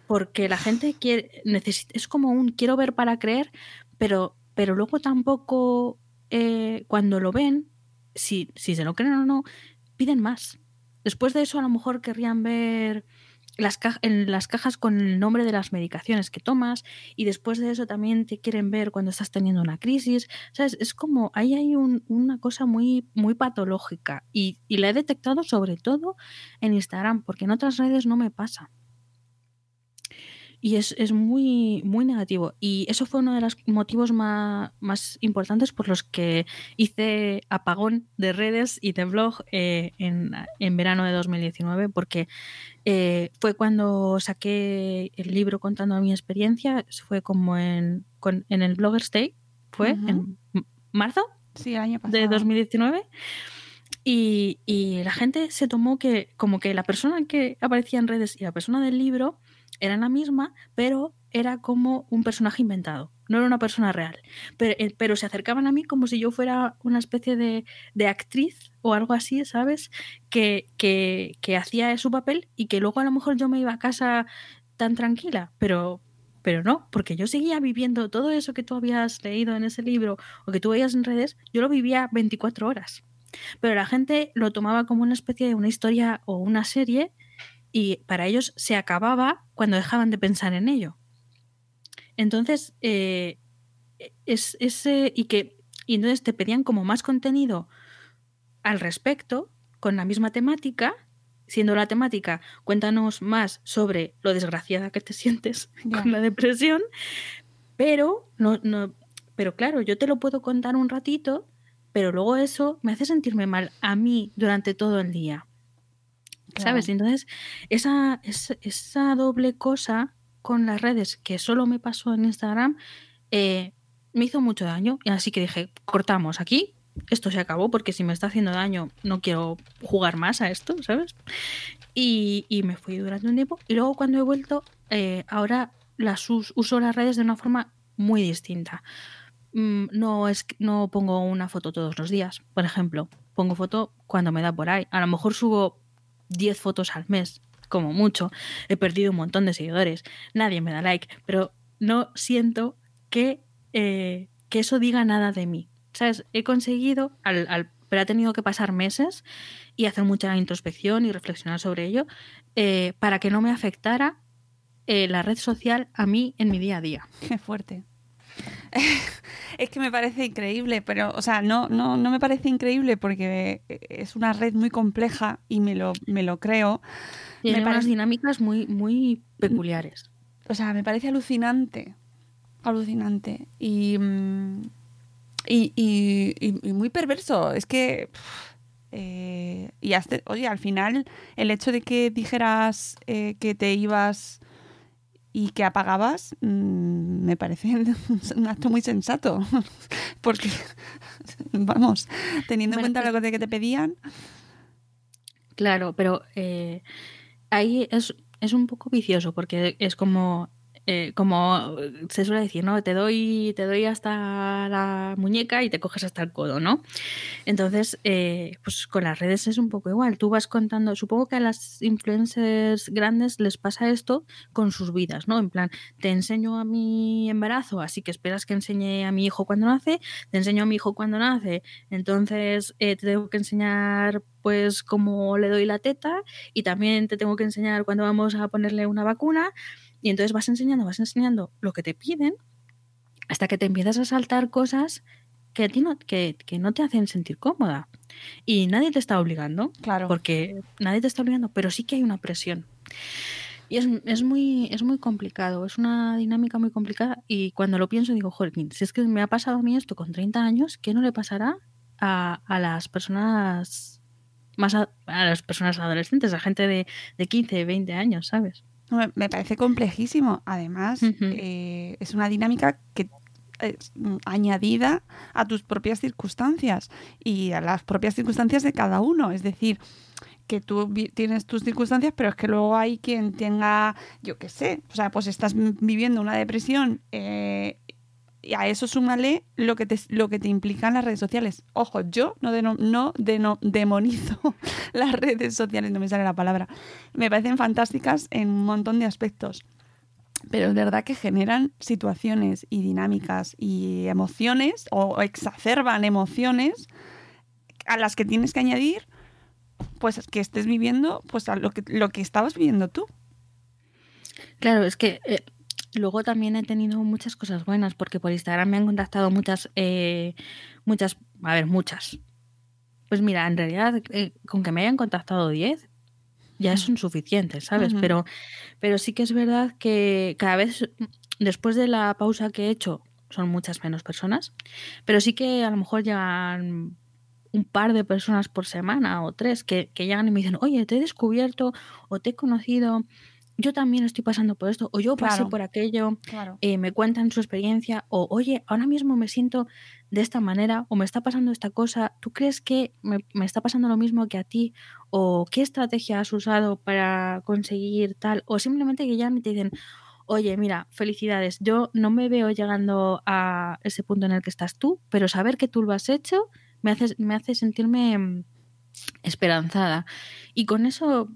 porque la gente *sighs* quiere, necesita, es como un quiero ver para creer, pero, pero luego tampoco eh, cuando lo ven, si, si se lo creen o no, piden más. Después de eso a lo mejor querrían ver las en las cajas con el nombre de las medicaciones que tomas y después de eso también te quieren ver cuando estás teniendo una crisis. ¿Sabes? Es como ahí hay un, una cosa muy, muy patológica y, y la he detectado sobre todo en Instagram porque en otras redes no me pasa y es, es, muy, muy negativo. Y eso fue uno de los motivos más, más importantes por los que hice apagón de redes y de blog eh, en, en, verano de 2019, porque eh, fue cuando saqué el libro contando mi experiencia, fue como en, con, en el Bloggers Day, fue uh -huh. en marzo sí, el año pasado. de 2019. Y, y, la gente se tomó que como que la persona que aparecía en redes y la persona del libro eran la misma, pero era como un personaje inventado, no era una persona real. Pero, eh, pero se acercaban a mí como si yo fuera una especie de, de actriz o algo así, ¿sabes? Que, que, que, hacía su papel y que luego a lo mejor yo me iba a casa tan tranquila, pero, pero no, porque yo seguía viviendo todo eso que tú habías leído en ese libro o que tú veías en redes, yo lo vivía 24 horas. Pero la gente lo tomaba como una especie de una historia o una serie y para ellos se acababa cuando dejaban de pensar en ello. Entonces, eh, es ese y que y entonces te pedían como más contenido al respecto con la misma temática, siendo la temática cuéntanos más sobre lo desgraciada que te sientes yeah. *laughs* con la depresión, pero no, no, pero claro, yo te lo puedo contar un ratito, pero luego eso me hace sentirme mal a mí durante todo el día. Claro. ¿Sabes? Entonces, esa, esa, esa, doble cosa con las redes que solo me pasó en Instagram eh, me hizo mucho daño. Y así que dije, cortamos aquí, esto se acabó porque si me está haciendo daño no quiero jugar más a esto, ¿sabes? Y, y me fui durante un tiempo. Y luego cuando he vuelto, eh, ahora las us uso las redes de una forma muy distinta. Mm, no, es, no pongo una foto todos los días, por ejemplo. Pongo foto cuando me da por ahí. A lo mejor subo 10 fotos al mes, como mucho. He perdido un montón de seguidores. Nadie me da like, pero no siento que, eh, que eso diga nada de mí. ¿Sabes? He conseguido, al, al, pero ha tenido que pasar meses y hacer mucha introspección y reflexionar sobre ello eh, para que no me afectara eh, la red social a mí en mi día a día. Qué fuerte. *laughs* es que me parece increíble, pero, o sea, no, no, no me parece increíble porque es una red muy compleja y me lo, me lo creo. Tiene me unas parece... dinámicas muy, muy peculiares. O sea, me parece alucinante. Alucinante. Y, y, y, y muy perverso. Es que. Eh, y hasta, oye, al final, el hecho de que dijeras eh, que te ibas y que apagabas, mmm, me parece *laughs* un acto muy sensato. *laughs* Porque, *laughs* vamos, teniendo bueno, en cuenta lo que te pedían. Claro, pero eh, ahí es, es un poco vicioso, porque es como eh, como se suele decir, ¿no? Te doy, te doy hasta la muñeca y te coges hasta el codo, ¿no? Entonces, eh, pues con las redes es un poco igual. Tú vas contando, supongo que a las influencers grandes les pasa esto con sus vidas, ¿no? En plan, te enseño a mi embarazo, así que esperas que enseñe a mi hijo cuando nace, te enseño a mi hijo cuando nace, entonces eh, te tengo que enseñar pues cómo le doy la teta y también te tengo que enseñar cuando vamos a ponerle una vacuna. Y entonces vas enseñando, vas enseñando lo que te piden hasta que te empiezas a saltar cosas que a ti no, que, que no te hacen sentir cómoda. Y nadie te está obligando. Claro. Porque nadie te está obligando, pero sí que hay una presión. Y es, es, muy, es muy complicado, es una dinámica muy complicada. Y cuando lo pienso digo, joder, si es que me ha pasado a mí esto con 30 años, ¿qué no le pasará a, a las personas más a, a las personas adolescentes, a gente de, de 15, 20 años, ¿sabes? Me- Me parece complejísimo. Además, eh, es una dinámica que es añadida a tus propias circunstancias y a las propias circunstancias de cada uno. Es decir, que tú tienes tus circunstancias, pero es que luego hay quien tenga, yo qué sé, o sea, pues estás viviendo una depresión eh, y a eso súmale lo que te, lo que te implican las redes sociales. Ojo, yo no, deno- no deno- demonizo *laughs* las redes sociales, no me sale la palabra. Me parecen fantásticas en un montón de aspectos. Pero es verdad que generan situaciones y dinámicas y emociones o exacerban emociones a las que tienes que añadir pues que estés viviendo pues a lo que, lo que estabas viviendo tú. Claro, es que eh, luego también he tenido muchas cosas buenas, porque por Instagram me han contactado muchas, eh, muchas, a ver, muchas. Pues mira, en realidad, eh, con que me hayan contactado 10, ya son suficientes, ¿sabes? Pero, pero sí que es verdad que cada vez, después de la pausa que he hecho, son muchas menos personas, pero sí que a lo mejor llegan un par de personas por semana o tres que, que llegan y me dicen, oye, te he descubierto o te he conocido, yo también estoy pasando por esto, o yo pasé Claro. por aquello, Claro. eh, me cuentan su experiencia, o oye, ahora mismo me siento de esta manera, o me está pasando esta cosa, ¿tú crees que me, me está pasando lo mismo que a ti? ¿O qué estrategia has usado para conseguir tal? O simplemente que ya me te dicen, oye, mira, felicidades, yo no me veo llegando a ese punto en el que estás tú, pero saber que tú lo has hecho me hace, me hace sentirme mm, esperanzada. Y con eso,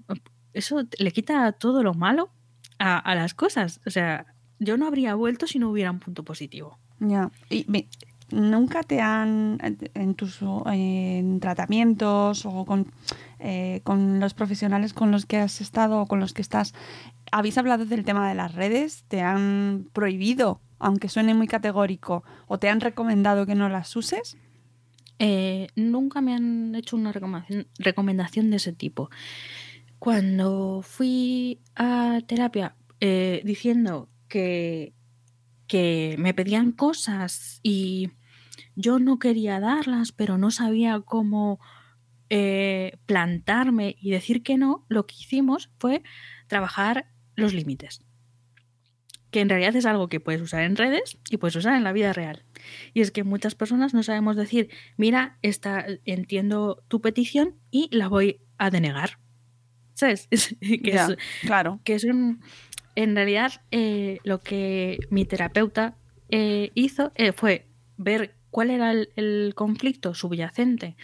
eso le quita todo lo malo a, a las cosas. O sea, yo no habría vuelto si no hubiera un punto positivo. Ya. Y me- nunca te han en tus en tratamientos o con, eh, con los profesionales con los que has estado o con los que estás habéis hablado del tema de las redes te han prohibido aunque suene muy categórico o te han recomendado que no las uses Eh, nunca me han hecho una recomendación, recomendación de ese tipo. Cuando fui a terapia eh, diciendo que, que me pedían cosas y yo no quería darlas, pero no sabía cómo eh, plantarme y decir que no, lo que hicimos fue trabajar los límites. Que en realidad es algo que puedes usar en redes y puedes usar en la vida real. Y es que muchas personas no sabemos decir, mira, esta, entiendo tu petición y la voy a denegar. ¿Sabes? Es- *laughs* que, Ya, es, claro que es un- en realidad eh, lo que mi terapeuta eh, hizo eh, fue ver cuál era el, el conflicto subyacente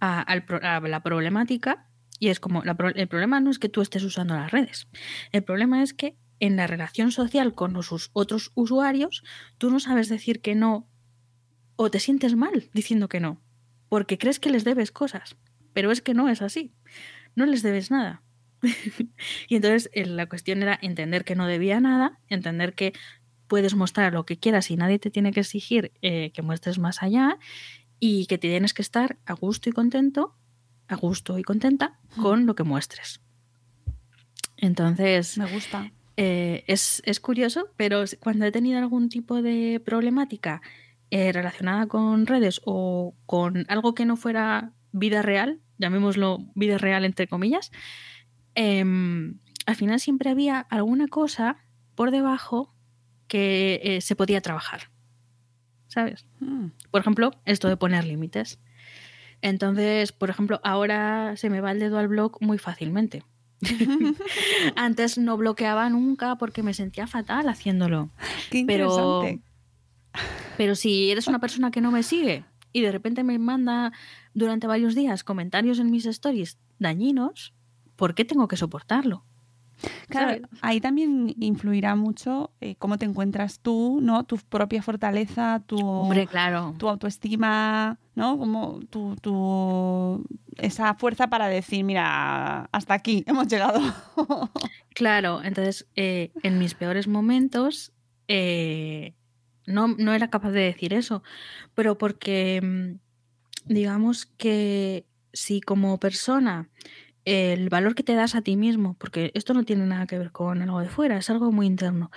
a, la problemática y es como la pro- el problema no es que tú estés usando las redes el problema es que en la relación social con los us- otros usuarios tú no sabes decir que no o te sientes mal diciendo que no porque crees que les debes cosas pero es que no es así no les debes nada *laughs* y entonces eh, la cuestión era entender que no debía nada, entender que puedes mostrar lo que quieras y nadie te tiene que exigir eh, que muestres más allá y que tienes que estar a gusto y contento, a gusto y contenta con lo que muestres. Entonces, me gusta eh, es, es curioso, pero cuando he tenido algún tipo de problemática eh, relacionada con redes o con algo que no fuera vida real, llamémoslo vida real entre comillas, em, al final siempre había alguna cosa por debajo que eh, se podía trabajar. ¿Sabes? Mm. Por ejemplo, esto de poner límites. Entonces, por ejemplo, ahora se me va el dedo al blog muy fácilmente. *laughs* Antes no bloqueaba nunca porque me sentía fatal haciéndolo. qué Pero, pero si eres una persona que no me sigue y de repente me manda durante varios días comentarios en mis stories dañinos, ¿por qué tengo que soportarlo? Claro, ¿sabes? ahí también influirá mucho eh, cómo te encuentras tú, ¿no? Tu propia fortaleza, tu, Hombre, claro. tu autoestima, ¿no? Como tu, tu- esa fuerza para decir, mira, hasta aquí *laughs* hemos llegado. *laughs* Claro, entonces eh, en mis peores momentos eh, no, no era capaz de decir eso, pero porque mm, digamos que si como persona el valor que te das a ti mismo, porque esto no tiene nada que ver con algo de fuera, es algo muy interno.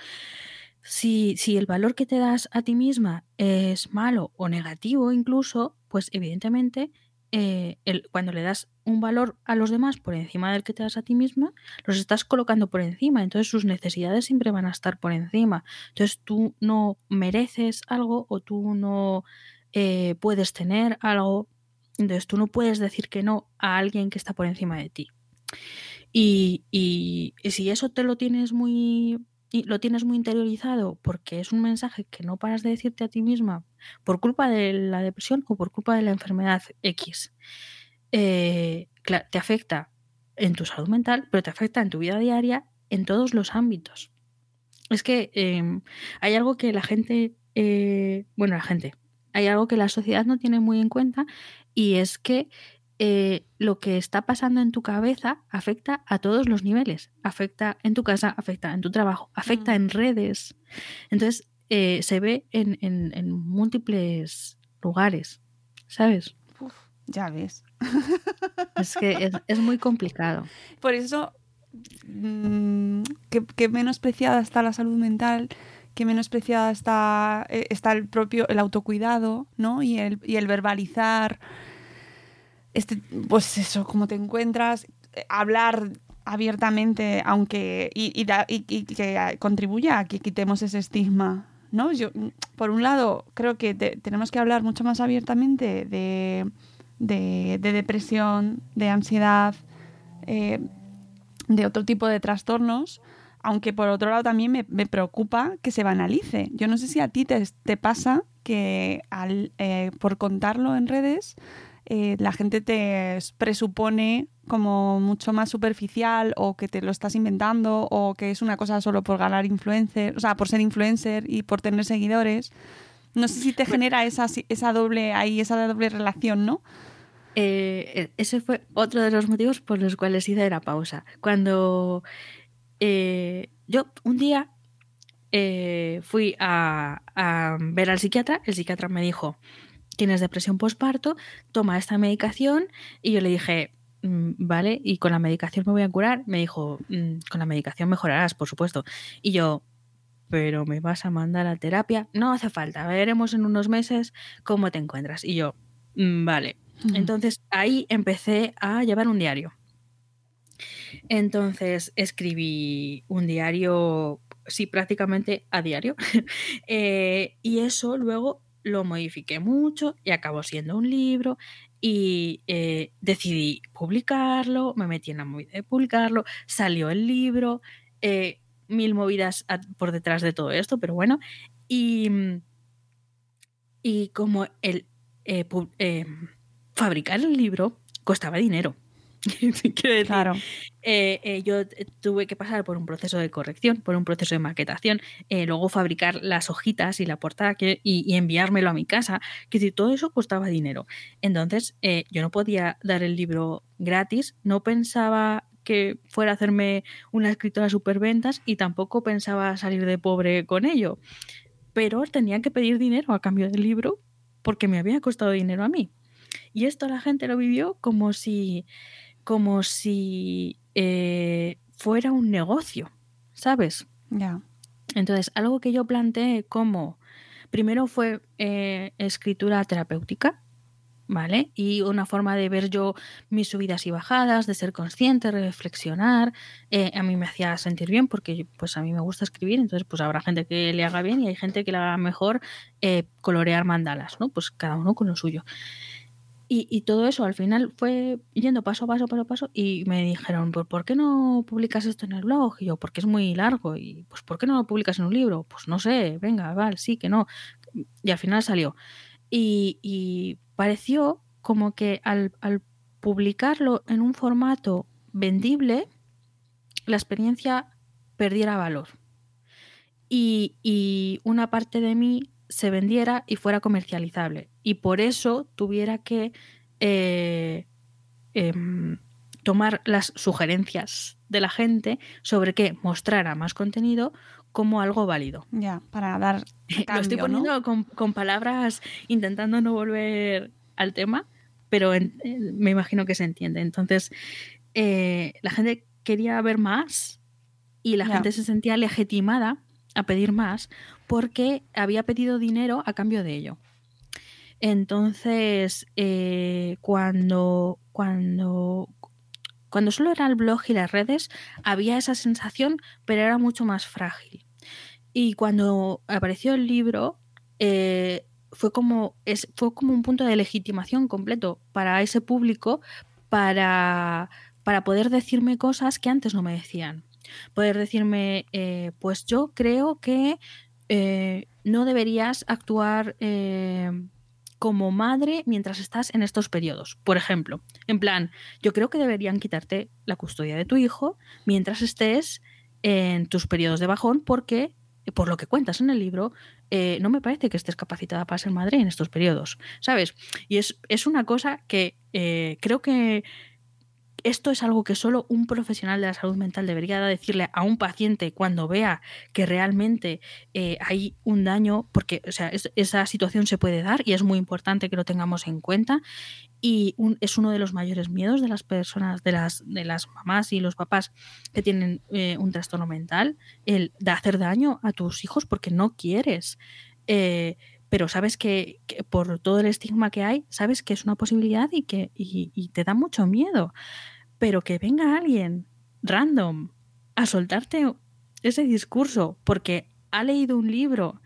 Si, si el valor que te das a ti misma es malo o negativo incluso, pues evidentemente eh, cuando le das un valor a los demás por encima del que te das a ti misma, los estás colocando por encima. Entonces sus necesidades siempre van a estar por encima. Entonces tú no mereces algo o tú no eh, puedes tener algo. Entonces tú no puedes decir que no a alguien que está por encima de ti. Y, si eso te lo tienes muy lo tienes muy interiorizado porque es un mensaje que no paras de decirte a ti misma por culpa de la depresión o por culpa de la enfermedad X, eh, te afecta en tu salud mental, pero te afecta en tu vida diaria en todos los ámbitos. Es que em, hay algo que la gente, eh, bueno, la gente, hay algo que la sociedad no tiene muy en cuenta y es que eh, lo que está pasando en tu cabeza afecta a todos los niveles. Afecta en tu casa, afecta en tu trabajo, afecta Mm. en redes. Entonces, eh, se ve en, en- en múltiples lugares, ¿sabes? Uf, ya ves. *laughs* Es que es, es muy complicado. Por eso, mm, que, que menospreciada está la salud mental, que menospreciada está, eh, está el propio, el autocuidado, ¿no? Y el, y el verbalizar, este, pues eso, cómo te encuentras, eh, hablar abiertamente, aunque, y, y da- y- que contribuya a que quitemos ese estigma, ¿no? Yo, por un lado, creo que te- tenemos que hablar mucho más abiertamente de, de, de depresión, de ansiedad, eh, de otro tipo de trastornos, aunque por otro lado también me, me preocupa que se banalice. Yo no sé si a ti te, te pasa que al, eh, por contarlo en redes eh, la gente te presupone como mucho más superficial o que te lo estás inventando o que es una cosa solo por ganar influencer, o sea, por ser influencer y por tener seguidores. No sé si te genera esa, esa doble ahí, esa doble relación, ¿no? Eh, ese fue otro de los motivos por los cuales hice la pausa. Cuando eh, yo un día eh, fui a, a ver al psiquiatra, el psiquiatra me dijo, tienes depresión postparto, toma esta medicación y yo le dije, "Mm, vale, y con la medicación me voy a curar. Me dijo, "Mm, con la medicación mejorarás, por supuesto. Y yo, pero me vas a mandar a terapia, no hace falta, veremos en unos meses cómo te encuentras. Y yo, "Mm, vale. Entonces ahí empecé a llevar un diario. Entonces escribí un diario, sí, prácticamente a diario. *laughs* Eh, y eso luego lo modifiqué mucho y acabó siendo un libro. Y eh, decidí publicarlo, me metí en la movida de publicarlo, salió el libro, eh, mil movidas por detrás de todo esto, pero bueno. Y, y como el eh, fabricar el libro costaba dinero. *laughs* Quiero Claro. eh, eh, yo eh, tuve que pasar por un proceso de corrección, por un proceso de maquetación, eh, luego fabricar las hojitas y la portada que- y, y enviármelo a mi casa. Que decir, todo eso costaba dinero. Entonces, eh, yo no podía dar el libro gratis, no pensaba que fuera a hacerme una escritora superventas y tampoco pensaba salir de pobre con ello. Pero tenía que pedir dinero a cambio del libro porque me había costado dinero a mí. Y esto la gente lo vivió como si, como si eh, fuera un negocio, ¿sabes? Ya. Entonces, algo que yo planteé como, primero fue eh, escritura terapéutica, ¿vale? Y una forma de ver yo mis subidas y bajadas, de ser consciente, reflexionar. Eh, a mí me hacía sentir bien porque pues a mí me gusta escribir, entonces pues habrá gente que le haga bien y hay gente que le haga mejor eh, colorear mandalas, ¿no? Pues cada uno con lo suyo. Y, todo eso al final fue yendo paso a paso, paso a paso, y me dijeron, ¿por qué no publicas esto en el blog? Y yo, porque es muy largo, y pues ¿por qué no lo publicas en un libro? Pues no sé, venga, vale, sí, que no. Y al final salió. Y, y pareció como que al, al publicarlo en un formato vendible, la experiencia perdiera valor. Y, y una parte de mí se vendiera y fuera comercializable. Y por eso tuviera que eh, em, tomar las sugerencias de la gente sobre que mostrara más contenido como algo válido. Ya, para dar. *laughs* Lo estoy cambio, ¿no? poniendo con, con palabras intentando no volver al tema, pero en- me imagino que se entiende. Entonces, eh, la gente quería ver más y la Ya. gente se sentía legitimada a pedir más porque había pedido dinero a cambio de ello. Entonces, eh, cuando, cuando, cuando solo era el blog y las redes, había esa sensación, pero era mucho más frágil. Y cuando apareció el libro, eh, fue, como, es, fue como un punto de legitimación completo para ese público para, para poder decirme cosas que antes no me decían. Poder decirme, eh, pues yo creo que no deberías actuar como madre mientras estás en estos periodos. Por ejemplo, en plan, yo creo que deberían quitarte la custodia de tu hijo mientras estés en tus periodos de bajón porque por lo que cuentas en el libro, no me parece que estés capacitada para ser madre en estos periodos, ¿sabes? Y es, es una cosa que creo que esto es algo que solo un profesional de la salud mental debería decirle a un paciente cuando vea que realmente eh, hay un daño, porque o sea, esa situación se puede dar y es muy importante que lo tengamos en cuenta. Y es uno de los mayores miedos de las personas, de las, de las mamás y los papás que tienen eh, un trastorno mental, el de hacer daño a tus hijos porque no quieres. Eh, pero sabes que, por todo el estigma que hay, sabes que es una posibilidad y que y te da mucho miedo. Pero que venga alguien random a soltarte ese discurso porque ha leído un libro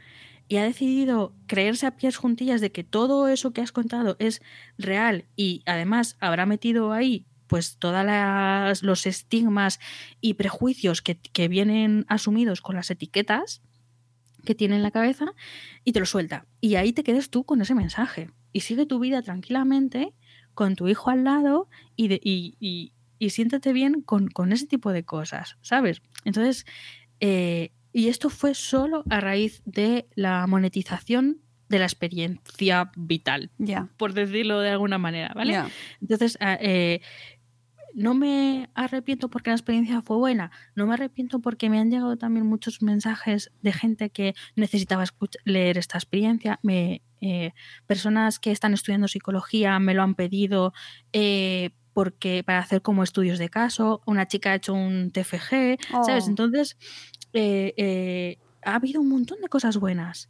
y ha decidido creerse a pies juntillas de que todo eso que has contado es real y además habrá metido ahí pues todos los estigmas y prejuicios que, que, vienen asumidos con las etiquetas que tiene en la cabeza y te lo suelta. Y ahí te quedes tú con ese mensaje y sigue tu vida tranquilamente con tu hijo al lado y, de, y, y siéntate bien con, ese tipo de cosas, ¿sabes? Entonces, eh, y esto fue solo a raíz de la monetización de la experiencia vital, ya por decirlo de alguna manera, ¿vale? Entonces, ah, eh, no me arrepiento porque la experiencia fue buena, no me arrepiento porque me han llegado también muchos mensajes de gente que necesitaba leer esta experiencia, me, eh, personas que están estudiando psicología me lo han pedido, porque para hacer como estudios de caso, una chica ha hecho un TFG, ¿sabes? Oh. Entonces, eh, eh, ha habido un montón de cosas buenas,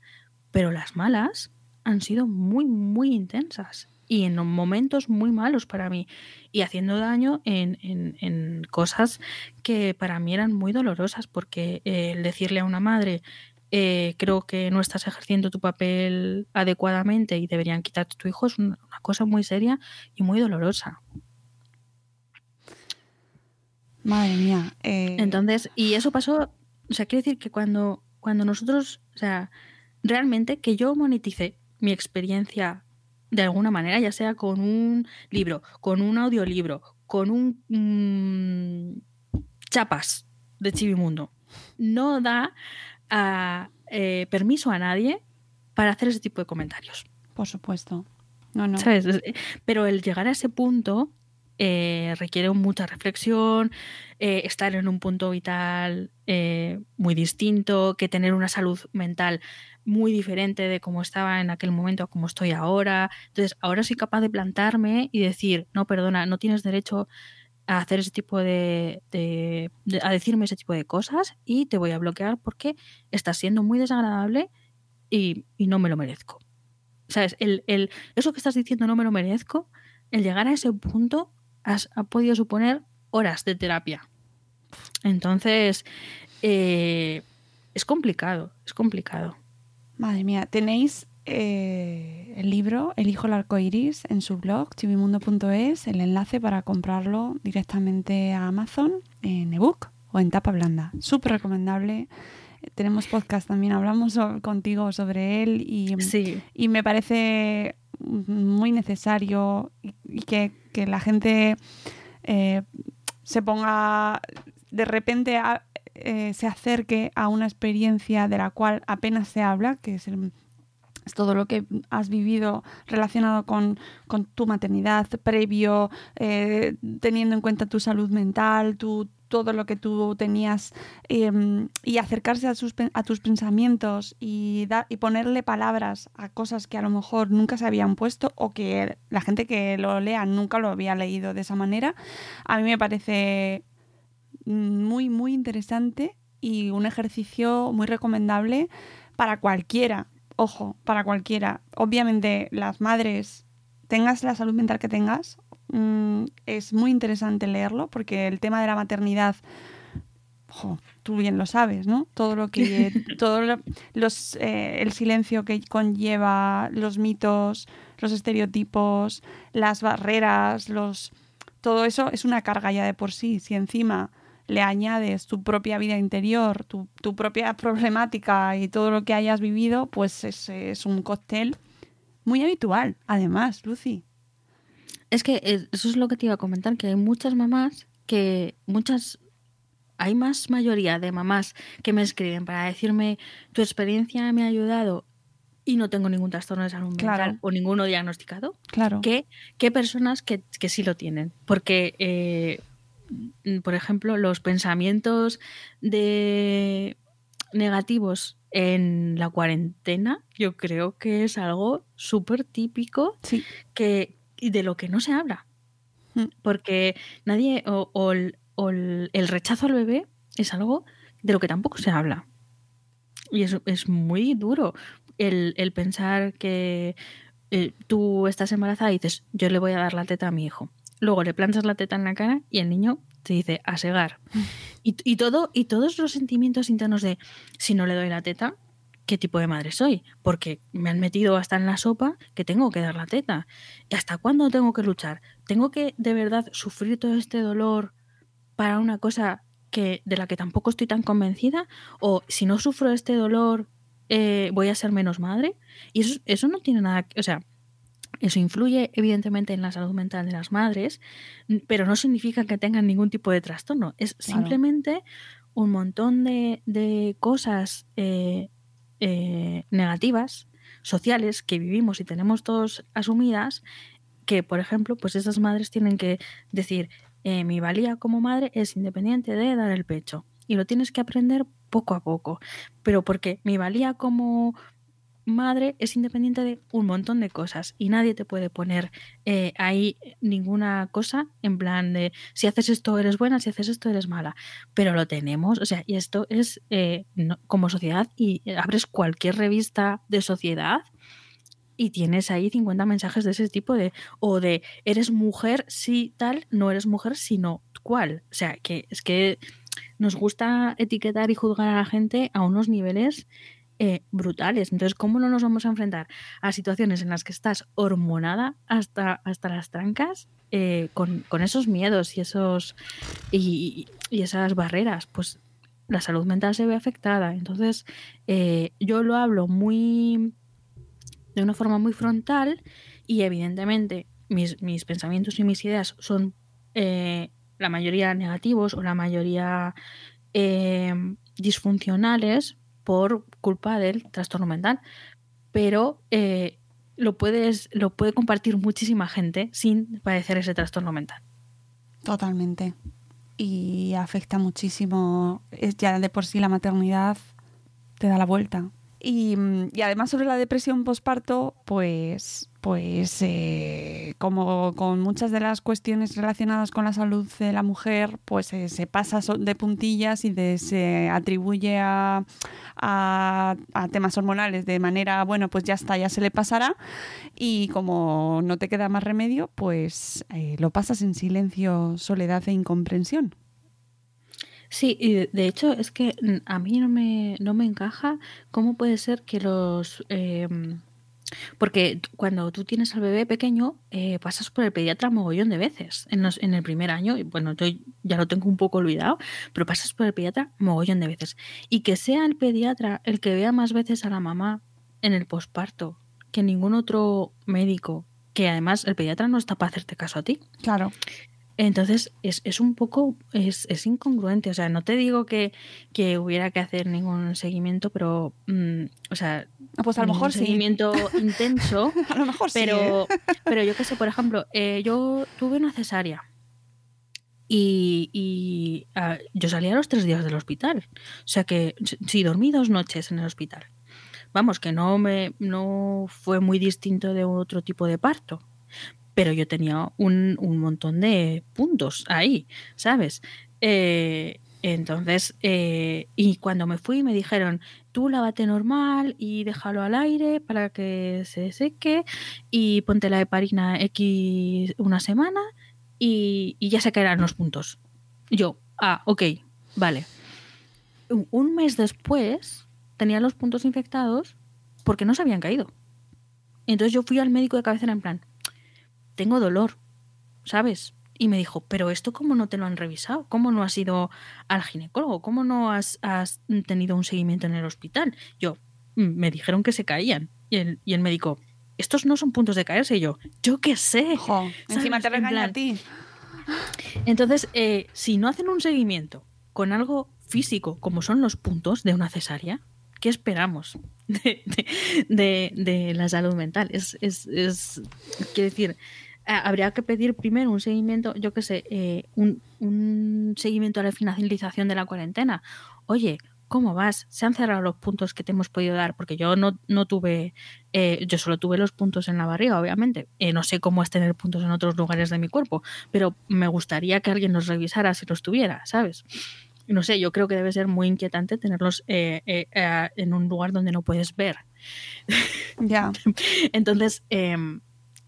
pero las malas han sido muy, muy intensas y en momentos muy malos para mí y haciendo daño en, cosas que para mí eran muy dolorosas porque el decirle a una madre eh, creo que no estás ejerciendo tu papel adecuadamente y deberían quitarte tu hijo es una cosa muy seria y muy dolorosa. Madre mía. Eh, Entonces, y eso pasó, o sea, quiere decir que cuando, cuando nosotros, o sea, realmente que yo monetice mi experiencia de alguna manera, ya sea con un libro, con un audiolibro, con un mm, chapas de Chivimundo, no da eh, permiso a nadie para hacer ese tipo de comentarios. Por supuesto. No, no. Pero el llegar a ese punto eh, requiere mucha reflexión, eh, estar en un punto vital eh, muy distinto, que tener una salud mental muy diferente de cómo estaba en aquel momento a cómo estoy ahora. Entonces, ahora soy capaz de plantarme y decir, no, perdona, no tienes derecho a hacer ese tipo de, a decirme ese tipo de cosas y te voy a bloquear porque estás siendo muy desagradable y, no me lo merezco. ¿Sabes? El, el, eso que estás diciendo no me lo merezco, el llegar a ese punto ha podido suponer horas de terapia. Entonces, eh, es complicado, es complicado. Madre mía, tenéis eh, el libro El hijo del arco iris en su blog, chivimundo.es, el enlace para comprarlo directamente a Amazon en ebook o en tapa blanda. Súper recomendable. Tenemos podcast también, hablamos contigo sobre él y, y me parece muy necesario y que, la gente eh, se ponga de repente eh, se acerque a una experiencia de la cual apenas se habla, que es, todo lo que has vivido relacionado con, tu maternidad previo, eh, teniendo en cuenta tu salud mental, tu, todo lo que tú tenías em, y acercarse a, a, tus pensamientos y, y ponerle palabras a cosas que a lo mejor nunca se habían puesto o que la gente que lo lea nunca lo había leído de esa manera, a mí me parece muy, muy interesante y un ejercicio muy recomendable para cualquiera ojo, para cualquiera. Obviamente, las madres, tengas la salud mental que tengas, mm, es muy interesante leerlo porque el tema de la maternidad, ojo, tú bien lo sabes, ¿no? Todo lo que, *laughs* todo lo- los, eh, el silencio que conlleva, los mitos, los estereotipos, las barreras, los, todo eso es una carga ya de por sí. Si encima le añades tu propia vida interior, tu, tu propia *laughs* problemática y todo lo que hayas vivido, pues es, es un cóctel muy habitual, además, Lucy. Es que eh, eso es lo que te iba a comentar, que hay muchas mamás que muchas hay más mayoría de mamás que me escriben para decirme tu experiencia me ha ayudado y no tengo ningún trastorno de salud mental Claro. o ninguno diagnosticado Claro. que, que personas que, que sí lo tienen. Porque, eh, por ejemplo, los pensamientos de negativos en la cuarentena, yo creo que es algo súper típico Sí. que, y de lo que no se habla. Mm. Porque nadie, o, o el, o el- el rechazo al bebé es algo de lo que tampoco se habla. Y es, es muy duro el, el pensar que eh, tú estás embarazada y dices, yo le voy a dar la teta a mi hijo. Luego le plantas la teta en la cara y el niño te dice, a segar. Y, y todo, y todos los sentimientos internos de, si no le doy la teta, ¿qué tipo de madre soy? Porque me han metido hasta en la sopa que tengo que dar la teta. ¿Y hasta cuándo tengo que luchar? ¿Tengo que de verdad sufrir todo este dolor para una cosa que, de la que tampoco estoy tan convencida? ¿O si no sufro este dolor, eh, voy a ser menos madre? Y eso, eso no tiene nada que... O sea, eso influye evidentemente en la salud mental de las madres, pero no significa que tengan ningún tipo de trastorno. Es Claro. simplemente un montón de, de cosas eh, eh, negativas, sociales, que vivimos y tenemos todos asumidas, que, por ejemplo, pues esas madres tienen que decir, eh, mi valía como madre es independiente de dar el pecho. Y lo tienes que aprender poco a poco. Pero porque mi valía como madre es independiente de un montón de cosas y nadie te puede poner eh, ahí ninguna cosa en plan de si haces esto eres buena, si haces esto eres mala. Pero lo tenemos, o sea, y esto es eh, como sociedad y abres cualquier revista de sociedad y tienes ahí 50 mensajes de ese tipo de o de eres mujer si tal, no eres mujer sino cuál. O sea, que es que nos gusta etiquetar y juzgar a la gente a unos niveles eh, brutales. Entonces, ¿cómo no nos vamos a enfrentar a situaciones en las que estás hormonada hasta, hasta las trancas eh, con, con esos miedos y esos y, y esas barreras? Pues la salud mental se ve afectada. Entonces, eh, yo lo hablo muy de una forma muy frontal y evidentemente mis, mis pensamientos y mis ideas son la mayoría negativos o la mayoría disfuncionales por culpa del trastorno mental. Pero eh, lo, puedes, lo puede compartir muchísima gente sin padecer ese trastorno mental. Totalmente. Y afecta muchísimo. Es ya de por sí la maternidad te da la vuelta. Y, mm, y además sobre la depresión posparto, pues, pues eh, como con muchas de las cuestiones relacionadas con la salud de la mujer, pues eh, se pasa de puntillas y se atribuye a, a- temas hormonales de manera, bueno, pues ya está, ya se le pasará. Y como no te queda más remedio, pues eh, lo pasas en silencio, soledad e incomprensión. Sí, y de, hecho es que mm, a mí no me, no me encaja cómo puede ser que los... em, porque cuando tú tienes al bebé pequeño, eh, pasas por el pediatra mogollón de veces en, los- en el primer año. Y bueno, yo ya lo tengo un poco olvidado, pero pasas por el pediatra mogollón de veces. Y que sea el pediatra el que vea más veces a la mamá en el posparto que ningún otro médico, que además el pediatra no está para hacerte caso a ti. Claro. Entonces es, es un poco, es, es incongruente. O sea, no te digo que, que hubiera que hacer ningún seguimiento, pero, mm, o sea, Ah, Pues a lo mejor sí. seguimiento *laughs* intenso, A lo mejor sí. ¿eh? pero, *laughs* pero yo qué sé, por ejemplo, eh, yo tuve una cesárea y, y, ah, yo salí a los tres días del hospital. O sea que sí, dormí dos noches en el hospital. Vamos, que no me no fue muy distinto de otro tipo de parto. Pero yo tenía un, un montón de puntos ahí, ¿sabes? Eh, Entonces, eh, y cuando me fui me dijeron, tú lávate normal y déjalo al aire para que se seque y ponte la heparina X una semana y, ya se caerán los puntos. Yo, ah, ok, vale. Un mes después tenía los puntos infectados porque no se habían caído. Entonces yo fui al médico de cabecera en plan, tengo dolor, ¿sabes? Y me dijo, pero esto cómo no te lo han revisado, cómo no has ido al ginecólogo, cómo no has, has tenido un seguimiento en el hospital. Yo, "Mm, me dijeron que se caían. Y el, y el médico, estos no son puntos de caerse. Y yo, yo qué sé. Jo, encima te regaña a ti. Entonces, eh, si no hacen un seguimiento con algo físico, como son los puntos de una cesárea, ¿qué esperamos de, de- la salud mental? Es, es, es- quiero decir, habría que pedir primero un seguimiento, yo qué sé, eh, un, un seguimiento a la finalización de la cuarentena. Oye, ¿cómo vas? ¿Se han cerrado los puntos que te hemos podido dar? Porque yo no, no tuve, eh, yo solo tuve los puntos en la barriga, obviamente. Eh, no sé cómo es tener puntos en otros lugares de mi cuerpo, pero me gustaría que alguien los revisara si los tuviera, ¿sabes? No sé, yo creo que debe ser muy inquietante tenerlos eh, eh, eh, en un lugar donde no puedes ver. Ya. *laughs* Entonces, eh,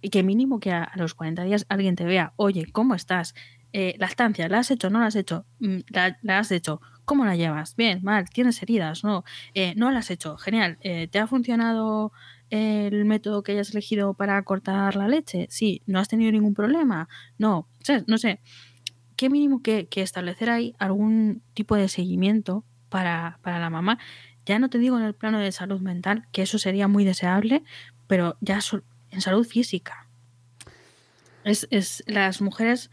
y que mínimo que a, a los 40 días alguien te vea, oye, ¿cómo estás? Eh, lactancia, ¿la has hecho? ¿No la has hecho? Mm, ¿La, la has hecho? ¿Cómo la llevas? Bien, mal, ¿tienes heridas? No, Eh, no la has hecho, genial. ¿Te ha funcionado el método que hayas elegido para cortar la leche? Sí, ¿no has tenido ningún problema? No, no sé. ¿Qué mínimo que, que establecer ahí algún tipo de seguimiento para, para la mamá? Ya no te digo en el plano de salud mental, que eso sería muy deseable, pero ya en salud física. Es, es- las mujeres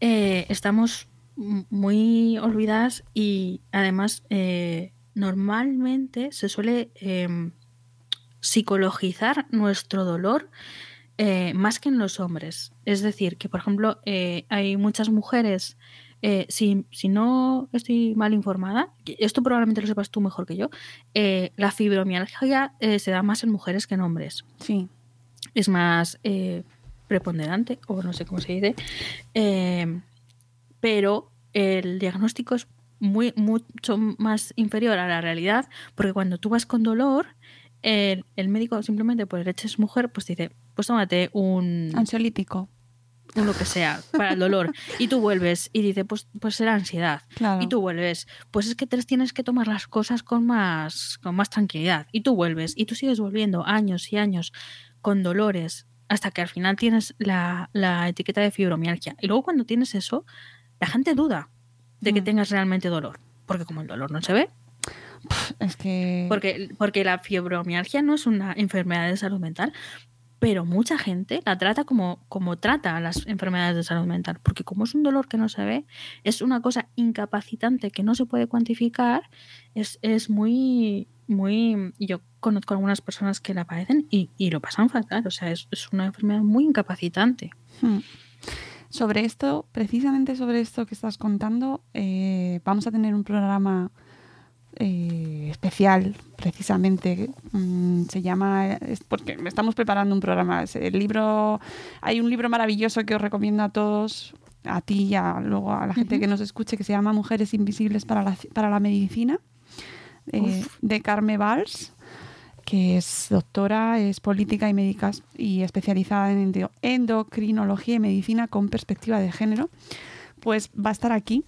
eh, estamos muy olvidadas y además eh, normalmente se suele em, psicologizar nuestro dolor eh, más que en los hombres. Es decir, que por ejemplo eh, hay muchas mujeres, eh, si, si no estoy mal informada, esto probablemente lo sepas tú mejor que yo, la fibromialgia se da más en mujeres que en hombres Sí. es más preponderante, o no sé cómo se dice, pero el diagnóstico es muy, mucho más inferior a la realidad, porque cuando tú vas con dolor, el, el médico simplemente por el hecho es mujer, pues dice, pues tómate un, Ansiolítico. un lo que sea para el dolor, y tú vuelves y dice, pues, pues será ansiedad. Claro. Y tú vuelves, pues es que te tienes que tomar las cosas con más, con más tranquilidad. Y tú vuelves, y tú sigues volviendo años y años con dolores, hasta que al final tienes la, la etiqueta de fibromialgia. Y luego cuando tienes eso, la gente duda de que Mm. tengas realmente dolor. Porque como el dolor no se ve, Es que. porque, porque la fibromialgia no es una enfermedad de salud mental, pero mucha gente la trata como, como trata a las enfermedades de salud mental, porque como es un dolor que no se ve, es una cosa incapacitante que no se puede cuantificar, es, es muy, muy... Yo conozco algunas personas que la padecen y, y lo pasan fatal, o sea, es, es una enfermedad muy incapacitante. Hmm. Sobre esto, precisamente sobre esto que estás contando, eh, vamos a tener un programa eh, especial, precisamente. mm, se llama, es porque estamos preparando un programa. El libro, hay un libro maravilloso que os recomiendo a todos, a ti y a, luego a la gente que nos escuche, que se llama Mujeres Invisibles para la, para la Medicina, eh, de Carme Valls que es doctora, es política y médica y especializada en endo- endocrinología y medicina con perspectiva de género, pues va a estar aquí.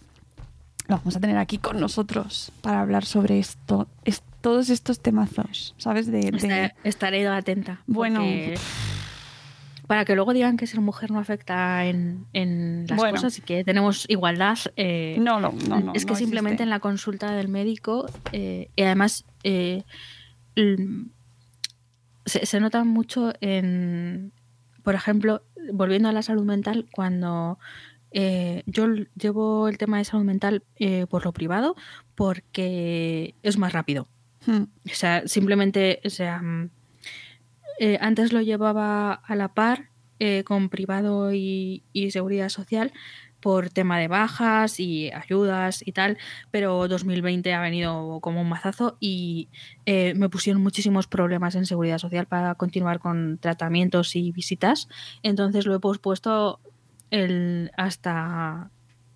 Lo vamos a tener aquí con nosotros para hablar sobre esto, es, todos estos temazos, ¿sabes? De, de- Estaré, estaré atenta. Bueno. Para que luego digan que ser mujer no afecta en, en las Bueno. cosas y que tenemos igualdad. eh, no, no, no, no. es que no simplemente existe. en la consulta del médico, eh, y además eh, se, se nota mucho en, por ejemplo, volviendo a la salud mental, cuando eh, yo llevo el tema de salud mental eh, por lo privado porque es más rápido. Hmm, O sea, simplemente, o sea, mm, eh, antes lo llevaba a la par con privado y, y seguridad social por tema de bajas y ayudas y tal, pero 2020 ha venido como un mazazo y me pusieron muchísimos problemas en seguridad social para continuar con tratamientos y visitas, entonces lo he pospuesto el, hasta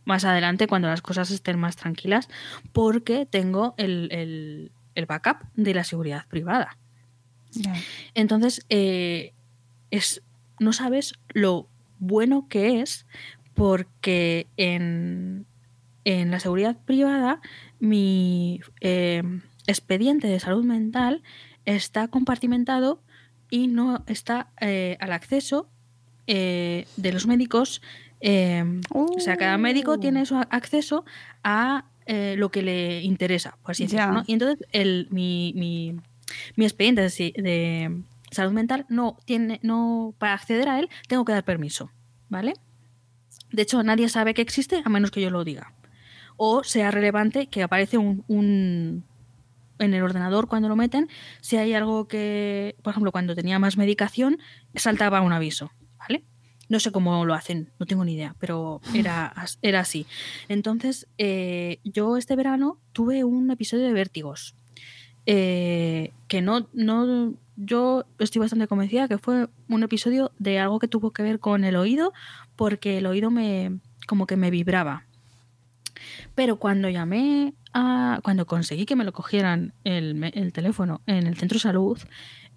más adelante cuando las cosas estén más tranquilas, porque tengo el, el- el backup de la seguridad privada. Entonces, eh, es, no sabes lo bueno que es porque en, en la seguridad privada mi eh, expediente de salud mental está compartimentado y no está eh, al acceso eh, de los médicos. eh, O sea, cada médico Uh. tiene su acceso a eh, lo que le interesa, por así decirlo. ¿no? Y entonces el, mi, mi, mi expediente de, de salud mental no tiene, no, para acceder a él tengo que dar permiso, ¿vale? De hecho, nadie sabe que existe a menos que yo lo diga. O sea relevante que aparece un, un- en el ordenador cuando lo meten, si hay algo que, por ejemplo, cuando tenía más medicación, saltaba un aviso. No sé cómo lo hacen, no tengo ni idea, pero era, *laughs* era así. Entonces, eh, yo este verano tuve un episodio de vértigos. eh, que no, no, yo estoy bastante convencida que fue un episodio de algo que tuvo que ver con el oído, porque el oído me, como que me vibraba. Pero cuando llamé a, cuando conseguí que me lo cogieran el, el teléfono en el centro de salud,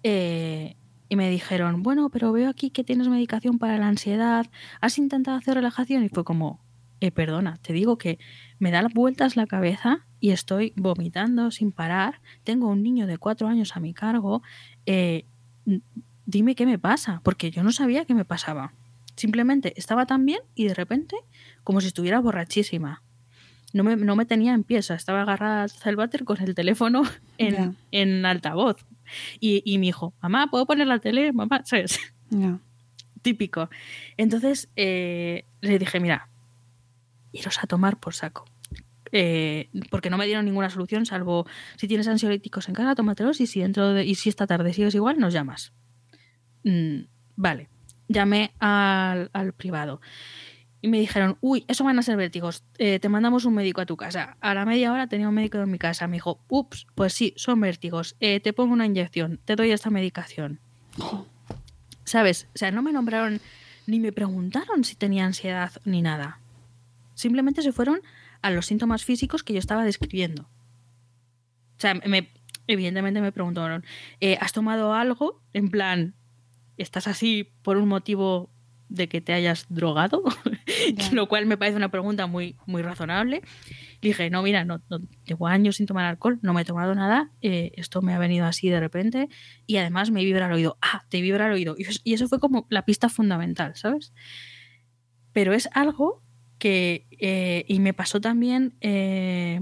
eh, y me dijeron, bueno, pero veo aquí que tienes medicación para la ansiedad, ¿has intentado hacer relajación? Y fue como, eh, perdona, te digo que me da vueltas la cabeza y estoy vomitando sin parar, tengo un niño de cuatro años a mi cargo, eh, dime qué me pasa, porque yo no sabía qué me pasaba. Simplemente estaba tan bien y de repente como si estuviera borrachísima. No me, no me tenía en pie, o sea, estaba agarrada al váter con el teléfono *laughs* en, en altavoz. Y, y mi hijo, mamá, ¿puedo poner la tele? Mamá, ¿sabes? Típico. Entonces eh, le dije, mira, iros a tomar por saco. Eh, porque no me dieron ninguna solución, salvo si tienes ansiolíticos en casa, tómatelos y si dentro de, y si esta tarde sigues igual, nos llamas. Mm, vale. Llamé al, al privado y me dijeron, uy, eso van a ser vértigos, eh, te mandamos un médico a tu casa. A la media hora tenía un médico en mi casa, me dijo, ups, pues sí, son vértigos, eh, te pongo una inyección, te doy esta medicación. ¿Sabes? O sea, no me nombraron ni me preguntaron si tenía ansiedad ni nada. Simplemente se fueron a los síntomas físicos que yo estaba describiendo. O sea, me, evidentemente me preguntaron, eh, ¿has tomado algo? En plan, ¿estás así por un motivo de que te hayas drogado? *laughs* Lo cual me parece una pregunta muy, muy razonable. Le dije, no, mira, no, no- llevo años sin tomar alcohol, no me he tomado nada, eh, esto me ha venido así de repente y además me vibra el oído. Ah, te vibra el oído. Y eso- y eso fue como la pista fundamental, ¿sabes? Pero es algo que, eh, y me pasó también eh,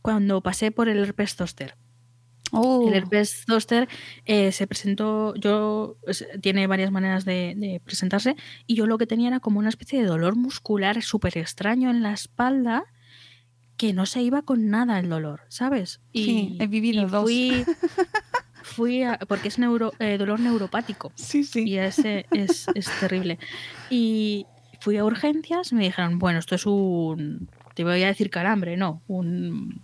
cuando pasé por el herpes zóster. Oh, El herpes zóster eh, se presentó, yo es- tiene varias maneras de, de presentarse y yo lo que tenía era como una especie de dolor muscular súper extraño en la espalda que no se iba con nada el dolor, ¿sabes? Sí, he vivido y dos. Fui, *laughs* fui a- porque es neuro, eh, dolor neuropático sí, sí. y ese es, es terrible. Y fui a urgencias y me dijeron, bueno, esto es un, te voy a decir calambre, no, un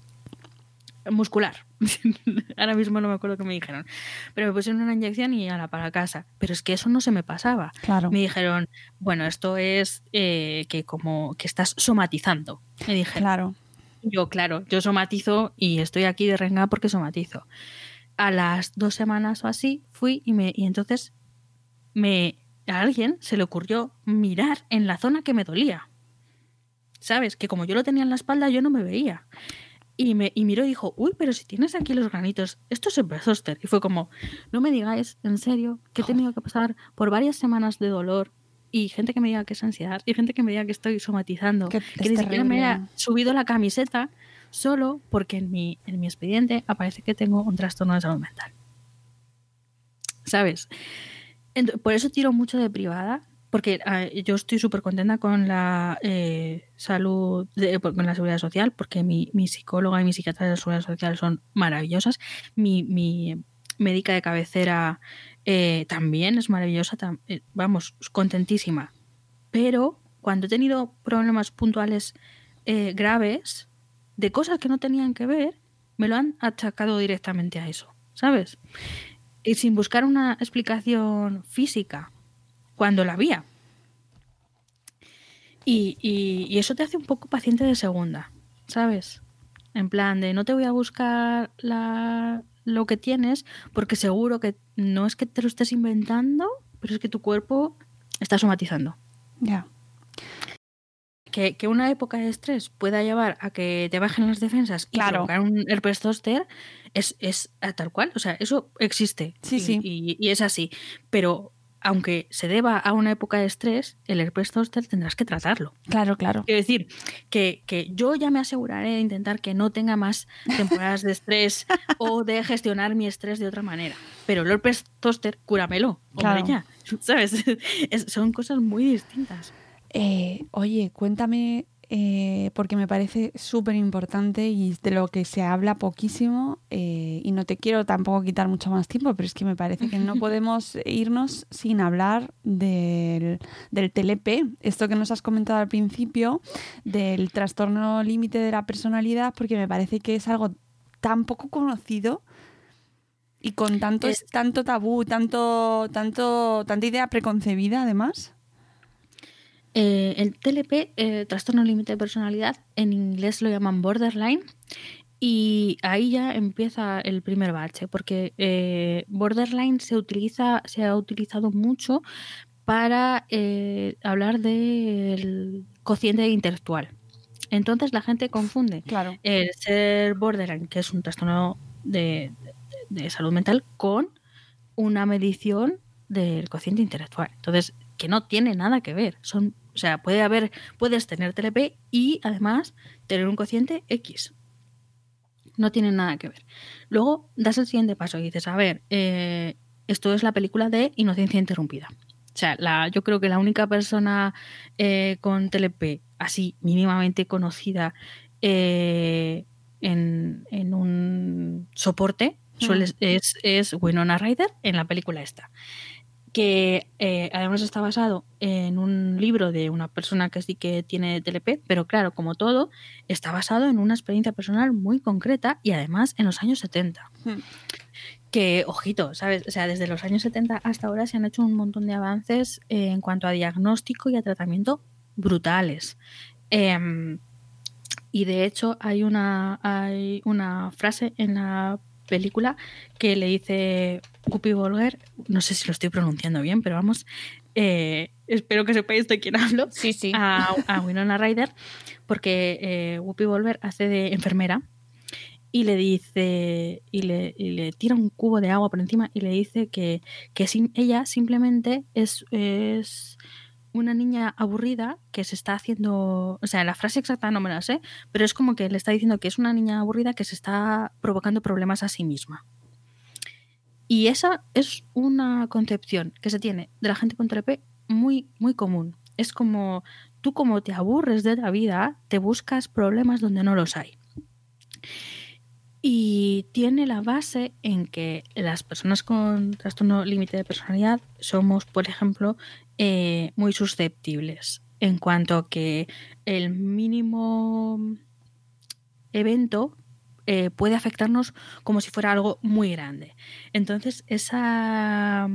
muscular. *laughs* Ahora mismo no me acuerdo qué me dijeron. Pero me pusieron una inyección y a la para casa. Pero es que eso no se me pasaba. Claro. Me dijeron, bueno, esto es eh, que como que estás somatizando. Me dijeron. Claro. Yo, claro, yo somatizo y estoy aquí de renga porque somatizo. A las dos semanas o así fui y, me, y entonces me, a alguien se le ocurrió mirar en la zona que me dolía. ¿Sabes? Que como yo lo tenía en la espalda, yo no me veía. Y, me, y miró y dijo, uy, pero si tienes aquí los granitos, esto es el zóster. Y fue como, no me digáis, en serio, que he tenido que pasar por varias semanas de dolor y gente que me diga que es ansiedad y gente que me diga que estoy somatizando, Que ni siquiera me haya subido la camiseta solo porque en mi, en mi expediente aparece que tengo un trastorno de salud mental. ¿Sabes? Por eso tiro mucho de privada, porque ah, yo estoy súper contenta con la eh, salud, de- con la seguridad social, porque mi, mi psicóloga y mi psiquiatra de la seguridad social son maravillosas. Mi, mi médica de cabecera eh, también es maravillosa, eh, vamos, contentísima. Pero cuando he tenido problemas puntuales eh, graves, de cosas que no tenían que ver, me lo han achacado directamente a eso, ¿sabes? Y sin buscar una explicación física, cuando la había. Y, y- y eso te hace un poco paciente de segunda, ¿sabes? En plan de no te voy a buscar la, lo que tienes porque seguro que no es que te lo estés inventando, pero es que tu cuerpo está somatizando. Ya. Que, que una época de estrés pueda llevar a que te bajen las defensas y Claro. provocar un herpes zóster es, es a tal cual. O sea, eso existe. Sí, y, sí. Y, y es así. Pero aunque se deba a una época de estrés, el herpes zóster tendrás que tratarlo. Claro, claro. Quiero decir que, que yo ya me aseguraré de intentar que no tenga más temporadas de estrés o de gestionar mi estrés de otra manera. Pero el herpes zóster, cúramelo. Hombre, Claro. ya. *laughs* ¿Sabes? Es- son cosas muy distintas. Eh, oye, cuéntame, eh, porque me parece súper importante y de lo que se habla poquísimo, eh, y no te quiero tampoco quitar mucho más tiempo, pero es que me parece que no *laughs* podemos irnos sin hablar del, del TLP, esto que nos has comentado al principio, del trastorno límite de la personalidad, porque me parece que es algo tan poco conocido. Y con tanto, Es- tanto tabú, tanto, tanto, tanta idea preconcebida, además. Eh, el TLP, eh, trastorno límite de personalidad, en inglés lo llaman borderline. Y ahí ya empieza el primer bache, porque eh, borderline se utiliza, se ha utilizado mucho para hablar del cociente intelectual. Entonces la gente confunde Claro. el ser borderline, que es un trastorno de, de- de salud mental, con una medición del cociente intelectual. Entonces, que no tiene nada que ver. Son, o sea, puede haber, puedes tener TLP y además tener un cociente X. No tiene nada que ver. Luego das el siguiente paso y dices, a ver, eh, esto es la película de Inocencia Interrumpida. O sea, la, yo creo que la única persona eh, con TLP así mínimamente conocida eh, en, en un soporte suele- es, es Winona Ryder en la película esta. Que eh, además está basado en un libro de una persona que sí que tiene TLP, pero claro, como todo, está basado en una experiencia personal muy concreta y además en los años 70 Hmm. que, ojito, ¿sabes? O sea, desde los años 70 hasta ahora se han hecho un montón de avances eh, en cuanto a diagnóstico y a tratamiento brutales. Em, y de hecho hay una, hay una frase en la película que le dice Whoopi Goldberg, no sé si lo estoy pronunciando bien, pero vamos, eh, espero que sepáis de quién hablo, Sí, sí. a, a Winona Ryder, porque eh, Whoopi Goldberg hace de enfermera y le dice y le, y le tira un cubo de agua por encima y le dice que, que ella simplemente es, es una niña aburrida que se está haciendo, o sea, la frase exacta no me la sé, pero es como que le está diciendo que es una niña aburrida que se está provocando problemas a sí misma. Y esa es una concepción que se tiene de la gente con TLP muy, muy común. Es como tú como te aburres de la vida, te buscas problemas donde no los hay. Y tiene la base en que las personas con trastorno límite de personalidad somos, por ejemplo, eh, muy susceptibles en cuanto a que el mínimo evento eh, puede afectarnos como si fuera algo muy grande. Entonces, esa...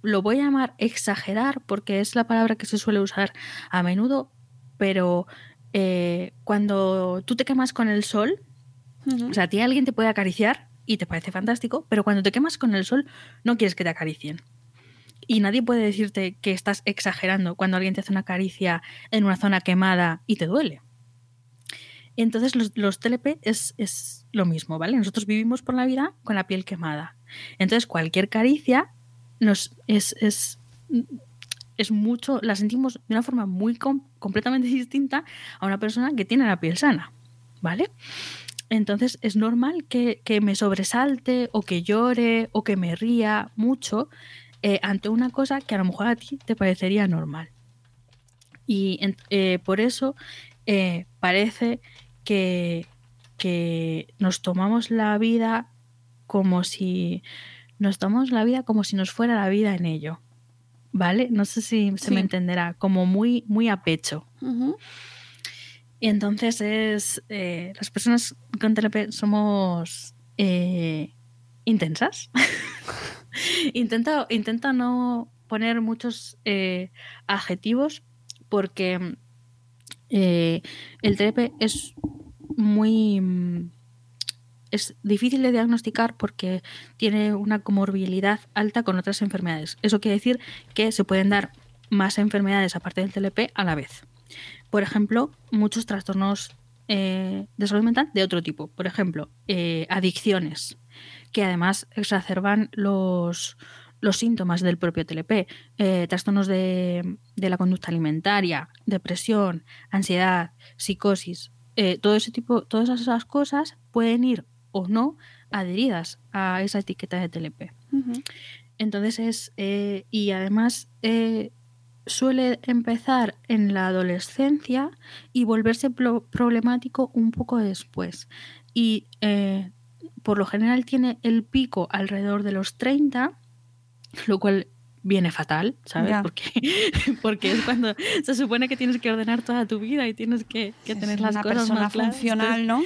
Lo voy a llamar exagerar porque es la palabra que se suele usar a menudo, pero eh, cuando tú te quemas con el sol, o sea, a ti alguien te puede acariciar y te parece fantástico, pero cuando te quemas con el sol no quieres que te acaricien. Y nadie puede decirte que estás exagerando cuando alguien te hace una caricia en una zona quemada y te duele. Entonces los, los TLP es, es lo mismo, ¿vale? Nosotros vivimos por la vida con la piel quemada. Entonces cualquier caricia nos es, es, es mucho, la sentimos de una forma muy com- completamente *laughs* distinta a una persona que tiene la piel sana, ¿vale? Entonces es normal que, que me sobresalte o que llore o que me ría mucho eh, ante una cosa que a lo mejor a ti te parecería normal. Y eh, por eso eh, parece que, que nos tomamos la vida como si nos tomamos la vida como si nos fuera la vida en ello. ¿Vale? No sé si se Sí. me entenderá, como muy, muy a pecho. Y entonces es. eh, las personas con TLP somos eh, intensas. *laughs* intento, intento no poner muchos eh, adjetivos porque el TLP es muy... mm, Es difícil de diagnosticar porque tiene una comorbilidad alta con otras enfermedades. Eso quiere decir que se pueden dar más enfermedades aparte del TLP a la vez. Por ejemplo, muchos trastornos eh, de salud mental de otro tipo. Por ejemplo, eh, adicciones, que además exacerban los, los síntomas del propio TLP. Eh, trastornos de, de la conducta alimentaria, depresión, ansiedad, psicosis. Eh, todo ese tipo, todas esas cosas pueden ir o no adheridas a esa etiqueta de TLP. Entonces es, eh, y además eh, suele empezar en la adolescencia y volverse pro- problemático un poco después. Y por lo general tiene el pico alrededor de los 30, lo cual viene fatal, ¿sabes? Porque, *laughs* porque es cuando se supone que tienes que ordenar toda tu vida y tienes que, que Es tener las una cosas persona más funcional, ¿no?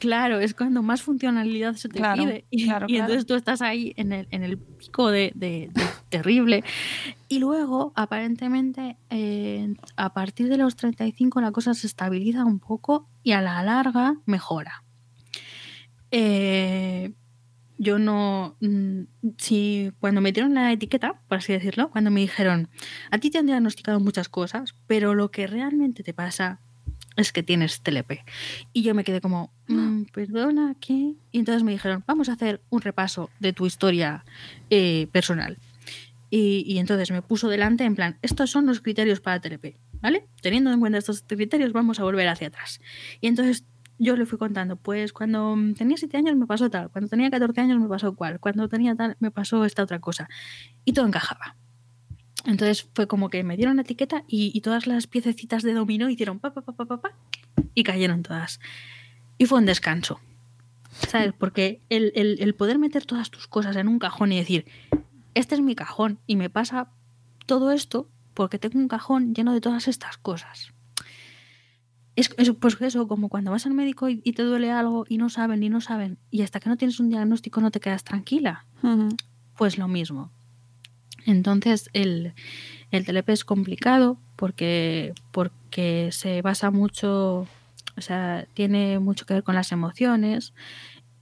Claro, es cuando más funcionalidad se te Claro, pide. Y, claro, y claro. entonces tú estás ahí en el, en el pico de, de- de terrible. Y luego, aparentemente, eh, a partir de los 35 la cosa se estabiliza un poco y a la larga mejora. Eh, yo no. mm, Si cuando me dieron la etiqueta, por así decirlo, cuando me dijeron, a ti te han diagnosticado muchas cosas, pero lo que realmente te pasa es que tienes TLP. Y yo me quedé como, "Mm, perdona, ¿qué? Y entonces me dijeron, vamos a hacer un repaso de tu historia eh, personal. Y, y entonces me puso delante en plan, estos son los criterios para TLP, ¿vale? Teniendo en cuenta estos criterios, vamos a volver hacia atrás. Y entonces yo le fui contando, pues cuando mm, tenía 7 años me pasó tal, cuando tenía 14 años me pasó cual, cuando tenía tal me pasó esta otra cosa. Y todo encajaba. Entonces fue como que me dieron la etiqueta y, y todas las piececitas de dominó hicieron pa, pa, pa, pa, pa, pa, y cayeron todas. Y fue un descanso. ¿Sabes? Porque el, el- el poder meter todas tus cosas en un cajón y decir, este es mi cajón y me pasa todo esto porque tengo un cajón lleno de todas estas cosas. Es, es, pues eso, como cuando vas al médico y, y te duele algo y no saben y no saben y hasta que no tienes un diagnóstico no te quedas tranquila. Pues lo mismo. Entonces el, el TLP es complicado porque, porque se basa mucho, o sea, tiene mucho que ver con las emociones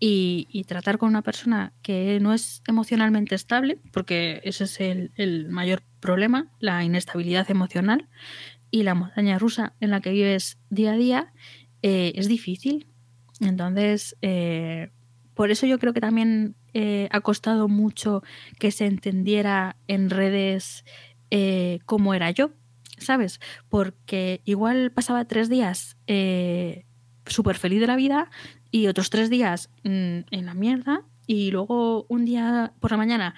y, y tratar con una persona que no es emocionalmente estable, porque ese es el, el mayor problema, la inestabilidad emocional y la montaña rusa en la que vives día a día, eh, es difícil. Entonces, eh, por eso yo creo que también eh, ha costado mucho que se entendiera en redes eh, cómo era yo, ¿sabes? Porque igual pasaba tres días súper feliz de la vida y otros tres días mm, en la mierda y luego un día por la mañana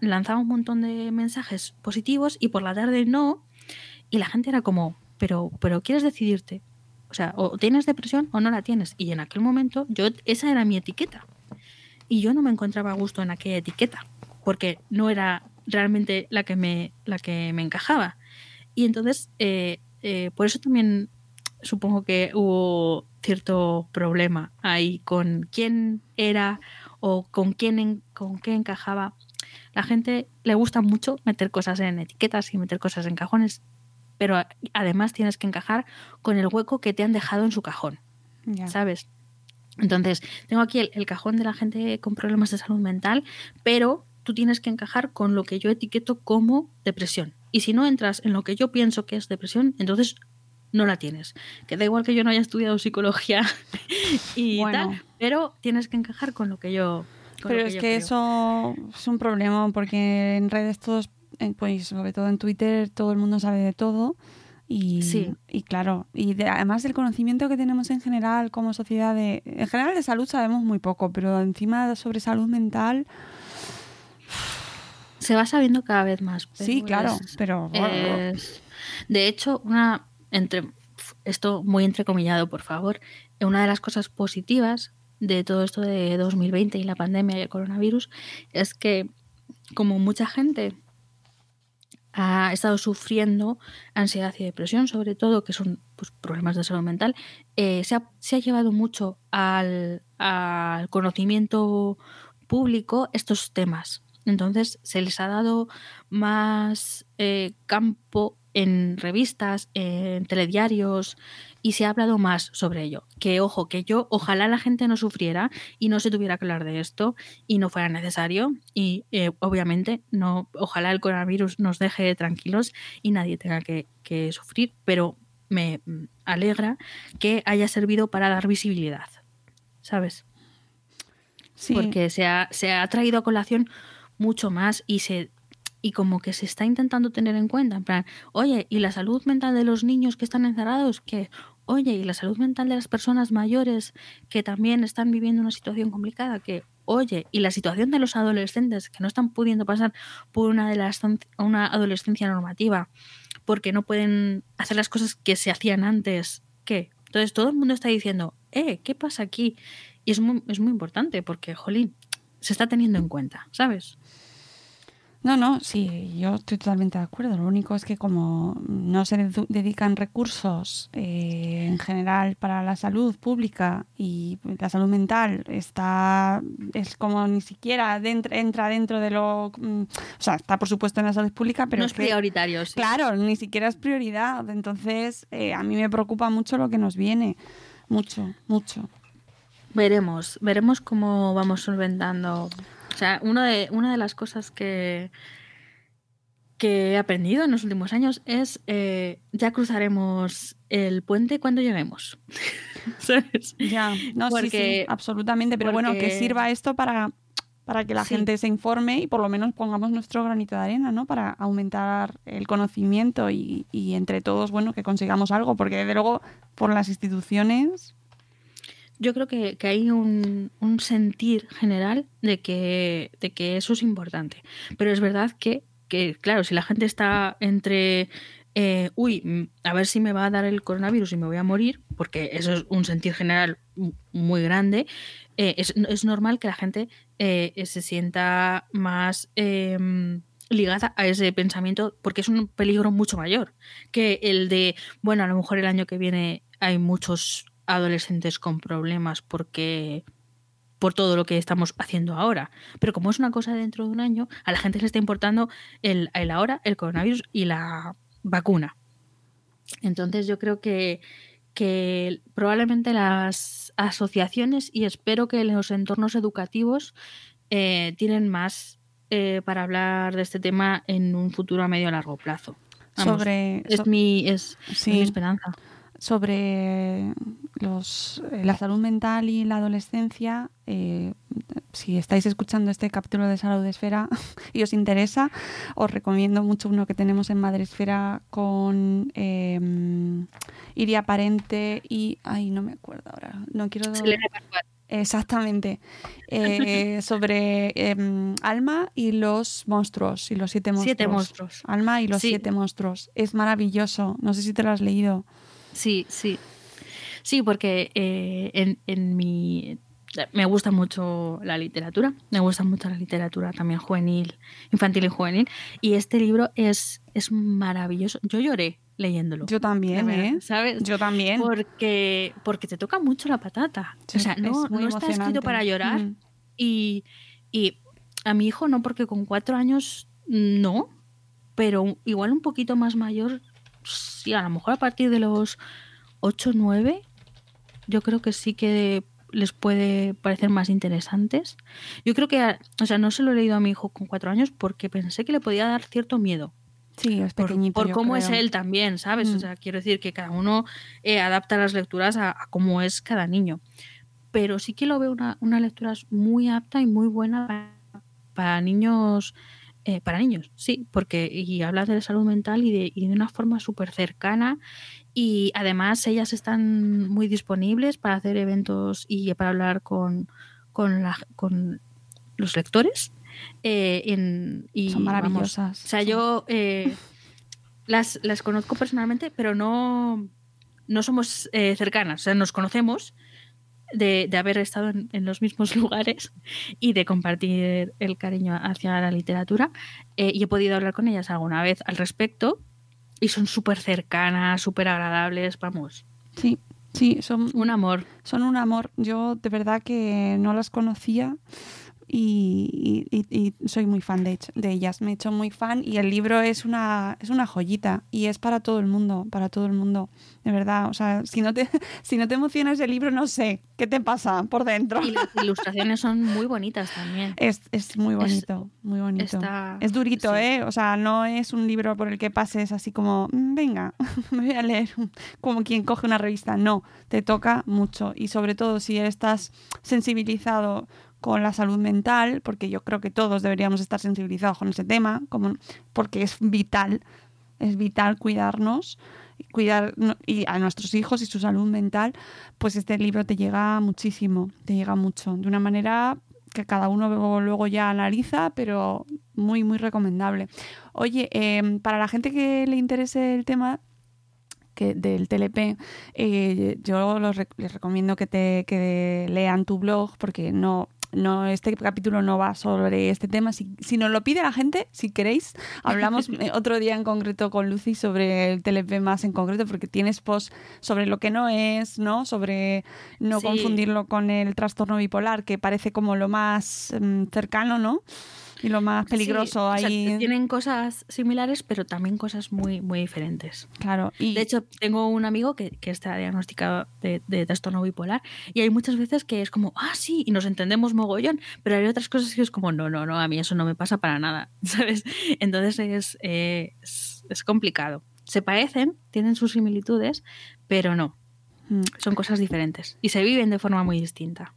lanzaba un montón de mensajes positivos y por la tarde no y la gente era como, pero, pero quieres decidirte. O sea, o tienes depresión o no la tienes. Y en aquel momento yo esa era mi etiqueta. Y yo no me encontraba a gusto en aquella etiqueta, porque no era realmente la que me, la que me encajaba. Y entonces, eh, eh, por eso también supongo que hubo cierto problema ahí con quién era o con quién con qué encajaba. La gente le gusta mucho meter cosas en etiquetas y meter cosas en cajones, pero además tienes que encajar con el hueco que te han dejado en su cajón. ¿sabes? Entonces, tengo aquí el, el cajón de la gente con problemas de salud mental, pero tú tienes que encajar con lo que yo etiqueto como depresión. Y si no entras en lo que yo pienso que es depresión, entonces no la tienes. Que da igual que yo no haya estudiado psicología *laughs* y Bueno. tal, pero tienes que encajar con lo que yo. con Pero lo es yo que creo. eso es un problema porque en redes todos, pues sobre todo en Twitter, todo el mundo sabe de todo. Y, Sí. y claro, y de- además del conocimiento que tenemos en general como sociedad, de, en general de salud sabemos muy poco, pero encima sobre salud mental, Se va sabiendo cada vez más. sí, claro, es- pero... Es- de hecho, una entre esto muy entrecomillado, por favor, una de las cosas positivas de todo esto de 2020 y la pandemia y el coronavirus es que como mucha gente ha estado sufriendo ansiedad y depresión, sobre todo, que son pues, problemas de salud mental, eh, se, ha, se ha llevado mucho al, al conocimiento público estos temas. Entonces se les ha dado más eh, campo en revistas, en telediarios, y se ha hablado más sobre ello. Que ojo, que yo, ojalá la gente no sufriera y no se tuviera que hablar de esto y no fuera necesario. Y eh, obviamente, no, ojalá el coronavirus nos deje tranquilos y nadie tenga que, que sufrir, pero me mm, alegra que haya servido para dar visibilidad, ¿sabes? Sí. Porque se ha, se ha traído a colación mucho más y se y como que se está intentando tener en cuenta, en plan, oye, ¿y la salud mental de los niños que están encerrados? Que, oye, ¿y la salud mental de las personas mayores que también están viviendo una situación complicada? Que, oye, ¿y la situación de los adolescentes que no están pudiendo pasar por una, de las, una adolescencia normativa porque no pueden hacer las cosas que se hacían antes? ¿Qué? Entonces todo el mundo está diciendo, eh, ¿qué pasa aquí? Y es muy, es muy importante porque, jolín, se está teniendo en cuenta, ¿sabes? No, no, sí, yo estoy totalmente de acuerdo. Lo único es que como no se dedican recursos eh, en general para la salud pública y la salud mental está es como ni siquiera dentro- entra dentro de lo, mm, o sea, está por supuesto en la salud pública, pero no es es que- prioritario. sí. Claro, ni siquiera es prioridad. Entonces, eh, a mí me preocupa mucho lo que nos viene. Mucho, mucho. Veremos, veremos cómo vamos solventando. O sea, uno de, una de las cosas que, que he aprendido en los últimos años es eh, ya cruzaremos el puente cuando lleguemos. *laughs* ¿Sabes? Ya, no, sí, sí, Porque- absolutamente. Pero bueno, que porque- sirva esto para, para que la Sí. gente se informe y por lo menos pongamos nuestro granito de arena, ¿no? Para aumentar el conocimiento y, y entre todos, bueno, que consigamos algo. Porque desde luego, por las instituciones, Yo creo que, que hay un, un sentir general de que, de que eso es importante. Pero es verdad que, que, claro, si la gente está entre, eh, uy, a ver si me va a dar el coronavirus y me voy a morir, porque eso es un sentir general muy grande, eh, es, es normal que la gente eh, se sienta más... em, ligada a ese pensamiento porque es un peligro mucho mayor que el de, bueno, a lo mejor el año que viene hay muchos adolescentes con problemas porque por todo lo que estamos haciendo ahora. Pero como es una cosa dentro de un año, a la gente le está importando el, el ahora, el coronavirus y la vacuna. Entonces yo creo que, que probablemente las asociaciones y espero que los entornos educativos eh, tienen más eh, para hablar de este tema en un futuro a medio o largo plazo. Vamos, sobre, es, so- mi, es, es mi esperanza. Sobre los, eh, la salud mental y la adolescencia, eh, si estáis escuchando este capítulo de Salud Esfera *laughs* y os interesa, os recomiendo mucho uno que tenemos en Madre Esfera con eh, Iria Parente y... Ay, no me acuerdo ahora. No quiero... Selena. Exactamente. Eh, *laughs* sobre em, Alma y los monstruos, y los siete monstruos. Siete monstruos. Alma y los Sí. siete monstruos. Es maravilloso. No sé si te lo has leído. Sí, sí. Sí, porque eh, en, en mi... Me gusta mucho la literatura, me gusta mucho la literatura también juvenil, infantil y juvenil, y este libro es, es maravilloso. Yo lloré leyéndolo. Yo también, verdad, ¿eh? ¿Sabes? Yo también. Porque, porque te toca mucho la patata. Sí, o sea, no, es no está escrito para llorar. Mm. Y, y a mi hijo no, porque con cuatro años no, pero igual un poquito más mayor, sí, a lo mejor a partir de los ocho, nueve, yo creo que sí que les puede parecer más interesantes. Yo creo que, o sea, no se lo he leído a mi hijo con cuatro años porque pensé que le podía dar cierto miedo Sí, es pequeñito. por cómo es él también, ¿sabes? Mm. O sea, quiero decir que cada uno eh, adapta las lecturas a, a cómo es cada niño. Pero sí que lo veo una, una lectura muy apta y muy buena para, para niños. Eh, para niños, sí, porque y habla de la salud mental y de, y de una forma súper cercana y además ellas están muy disponibles para hacer eventos y para hablar con, con, la- con los lectores. eh, en, y, Son vamos, maravillosas. o sea, yo eh, las, las conozco personalmente, pero no, no somos eh, cercanas. O sea, nos conocemos de, de haber estado en, en los mismos *laughs* lugares y de compartir el cariño hacia la literatura. Eh, y he podido hablar con ellas alguna vez al respecto. Y son súper cercanas, súper agradables, vamos, Sí, sí, son un amor. Son un amor. Yo de verdad que no las conocía y, y- y- y soy muy fan de, de ellas. Me he hecho muy fan y el libro es una, es una joyita y es para todo el mundo, para todo el mundo, de verdad. O sea, si no te, *laughs* si no te emociona ese libro, no sé qué te pasa por dentro. Y las ilustraciones son muy bonitas también. Es, es muy bonito, muy bonito. está- es durito, sí. ¿eh? O sea, no es un libro por el que pases así como, "Mm, venga, *laughs* me voy a leer como quien coge una revista. No, te toca mucho. Y sobre todo si estás sensibilizado con la salud mental, porque yo creo que todos deberíamos estar sensibilizados con ese tema, como, porque es vital, es vital cuidarnos, cuidar y a nuestros hijos y su salud mental, pues este libro te llega muchísimo, te llega mucho, de una manera que cada uno luego, ya analiza, pero muy, muy recomendable. Oye, em, para la gente que le interese el tema que del TLP, eh, yo les recomiendo que, te, que lean tu blog porque no... No, este capítulo no va sobre este tema. Si, si nos lo pide la gente, si queréis, hablamos *laughs* eh, otro día en concreto con Lucy sobre el TLP más en concreto, porque tienes post sobre lo que no es, ¿no? Sobre no Sí. confundirlo con el trastorno bipolar, que parece como lo más mm, cercano, ¿no? Y lo más peligroso Sí, o sea, ahí. tienen cosas similares, pero también cosas muy, muy diferentes. Claro. Y, De hecho, tengo un amigo que, que está diagnosticado de, de trastorno bipolar y hay muchas veces que es como, ah, sí, y nos entendemos mogollón, pero hay otras cosas que es como, no, no, no, a mí eso no me pasa para nada, *laughs* ¿sabes? Entonces es, eh, es, es complicado. Se parecen, tienen sus similitudes, pero no, mm, son cosas diferentes y se viven de forma muy distinta.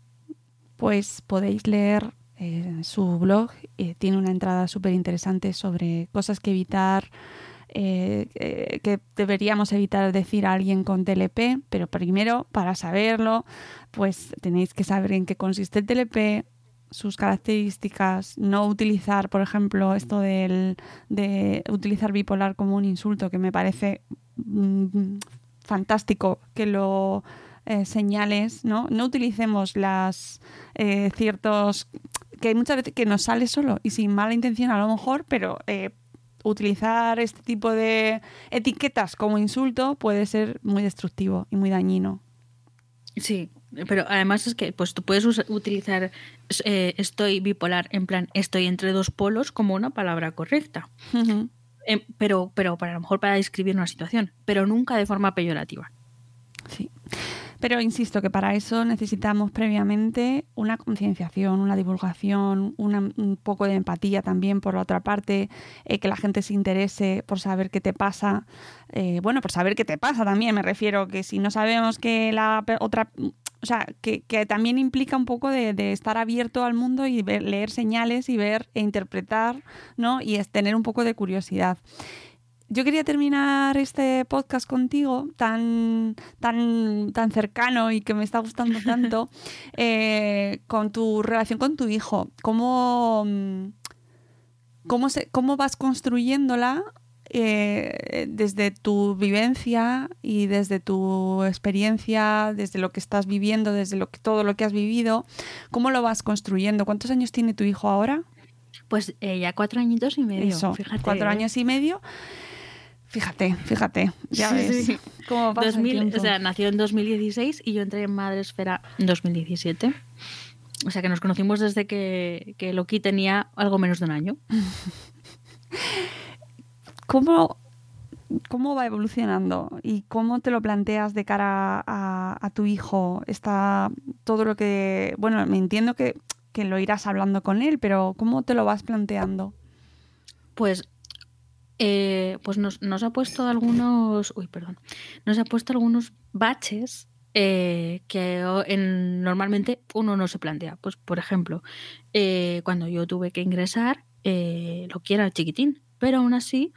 pues podéis leer eh, su blog. eh, tiene una entrada súper interesante sobre cosas que evitar, eh, eh, que deberíamos evitar decir a alguien con TLP, pero primero, para saberlo, pues tenéis que saber en qué consiste el TLP, sus características, no utilizar, por ejemplo, esto del, de utilizar bipolar como un insulto, que me parece mm, fantástico que lo señales, ¿no? No utilicemos las ciertos que hay muchas veces que nos sale solo y sin mala intención a lo mejor, pero eh, utilizar este tipo de etiquetas como insulto puede ser muy destructivo y muy dañino. Sí, pero además es que pues tú puedes utilizar eh, estoy bipolar en plan estoy entre dos polos como una palabra correcta. Em, pero, pero para a lo mejor para describir una situación, pero nunca de forma peyorativa. Sí. Pero insisto que para eso necesitamos previamente una concienciación, una divulgación, una- un poco de empatía también por la otra parte, eh, que la gente se interese por saber qué te pasa. Eh, bueno, por saber qué te pasa también, me refiero que si no sabemos que la otra... O sea, que, que también implica un poco de, de estar abierto al mundo y ver- leer señales y ver e interpretar, ¿no? Y es tener un poco de curiosidad yo quería terminar este podcast contigo tan, tan, tan cercano y que me está gustando *laughs* tanto eh, con tu relación con tu hijo. ¿Cómo, cómo, se, cómo vas construyéndola eh, desde tu vivencia y desde tu experiencia, desde lo que estás viviendo, desde lo que, todo lo que has vivido? ¿Cómo lo vas construyendo? ¿Cuántos años tiene tu hijo ahora? Pues eh, ya cuatro añitos y medio. Eso, fíjate, cuatro años y medio. Fíjate, fíjate, ya ves sí. cómo pasa el 2000, tiempo. o sea, nació en 2016 y yo entré en Madresfera en 2017. O sea que nos conocimos desde que, que Loki tenía algo menos de un año. *laughs* ¿Cómo, ¿Cómo va evolucionando y cómo te lo planteas de cara a, a tu hijo? Está todo lo que, bueno, me entiendo que, que lo irás hablando con él, pero ¿cómo te lo vas planteando? Pues, eh, pues nos, nos ha puesto algunos. Uy, perdón. Nos ha puesto algunos baches eh, que normalmente uno no se plantea. Pues, por ejemplo, eh, cuando yo tuve que ingresar, eh, lo que era chiquitín, pero aún así,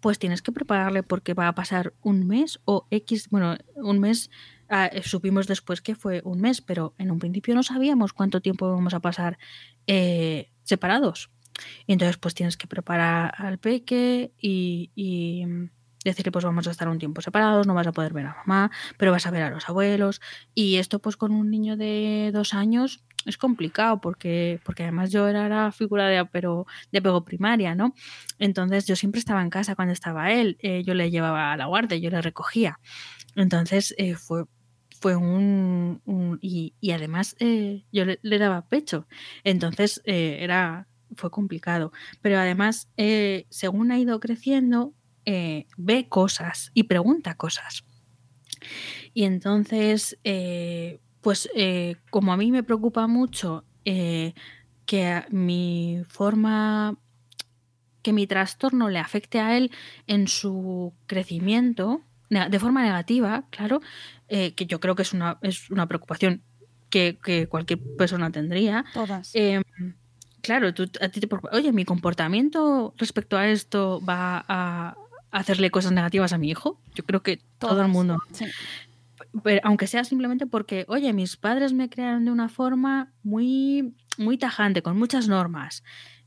pues tienes que prepararle porque va a pasar un mes o X, bueno, un mes. ah, eh, supimos después que fue un mes, pero en un principio no sabíamos cuánto tiempo íbamos a pasar separados. Y entonces pues tienes que preparar al peque y, y decirle pues vamos a estar un tiempo separados, no vas a poder ver a mamá, pero vas a ver a los abuelos. Y esto pues con un niño de dos años es complicado porque, porque además yo era la figura de, apego, de apego primaria, ¿no? Entonces yo siempre estaba en casa cuando estaba él, eh, yo le llevaba a la guardia, yo le recogía. Entonces eh, fue fue un... un- y, y además eh, yo le, le daba pecho. Entonces eh, era, fue complicado. Pero además, eh, según ha ido creciendo, eh, ve cosas y pregunta cosas. Y entonces, eh, pues eh, como a mí me preocupa mucho eh, que mi forma, que mi trastorno le afecte a él en su crecimiento, de forma negativa, claro, que yo creo que es una, es una preocupación que, que cualquier persona tendría. Todas. Claro, tú, a ti te oye, mi comportamiento respecto a esto va a hacerle cosas negativas a mi hijo. Yo creo que todo el mundo Sí. pero aunque sea simplemente porque, oye, mis padres me crearon de una forma muy, muy tajante, con muchas normas.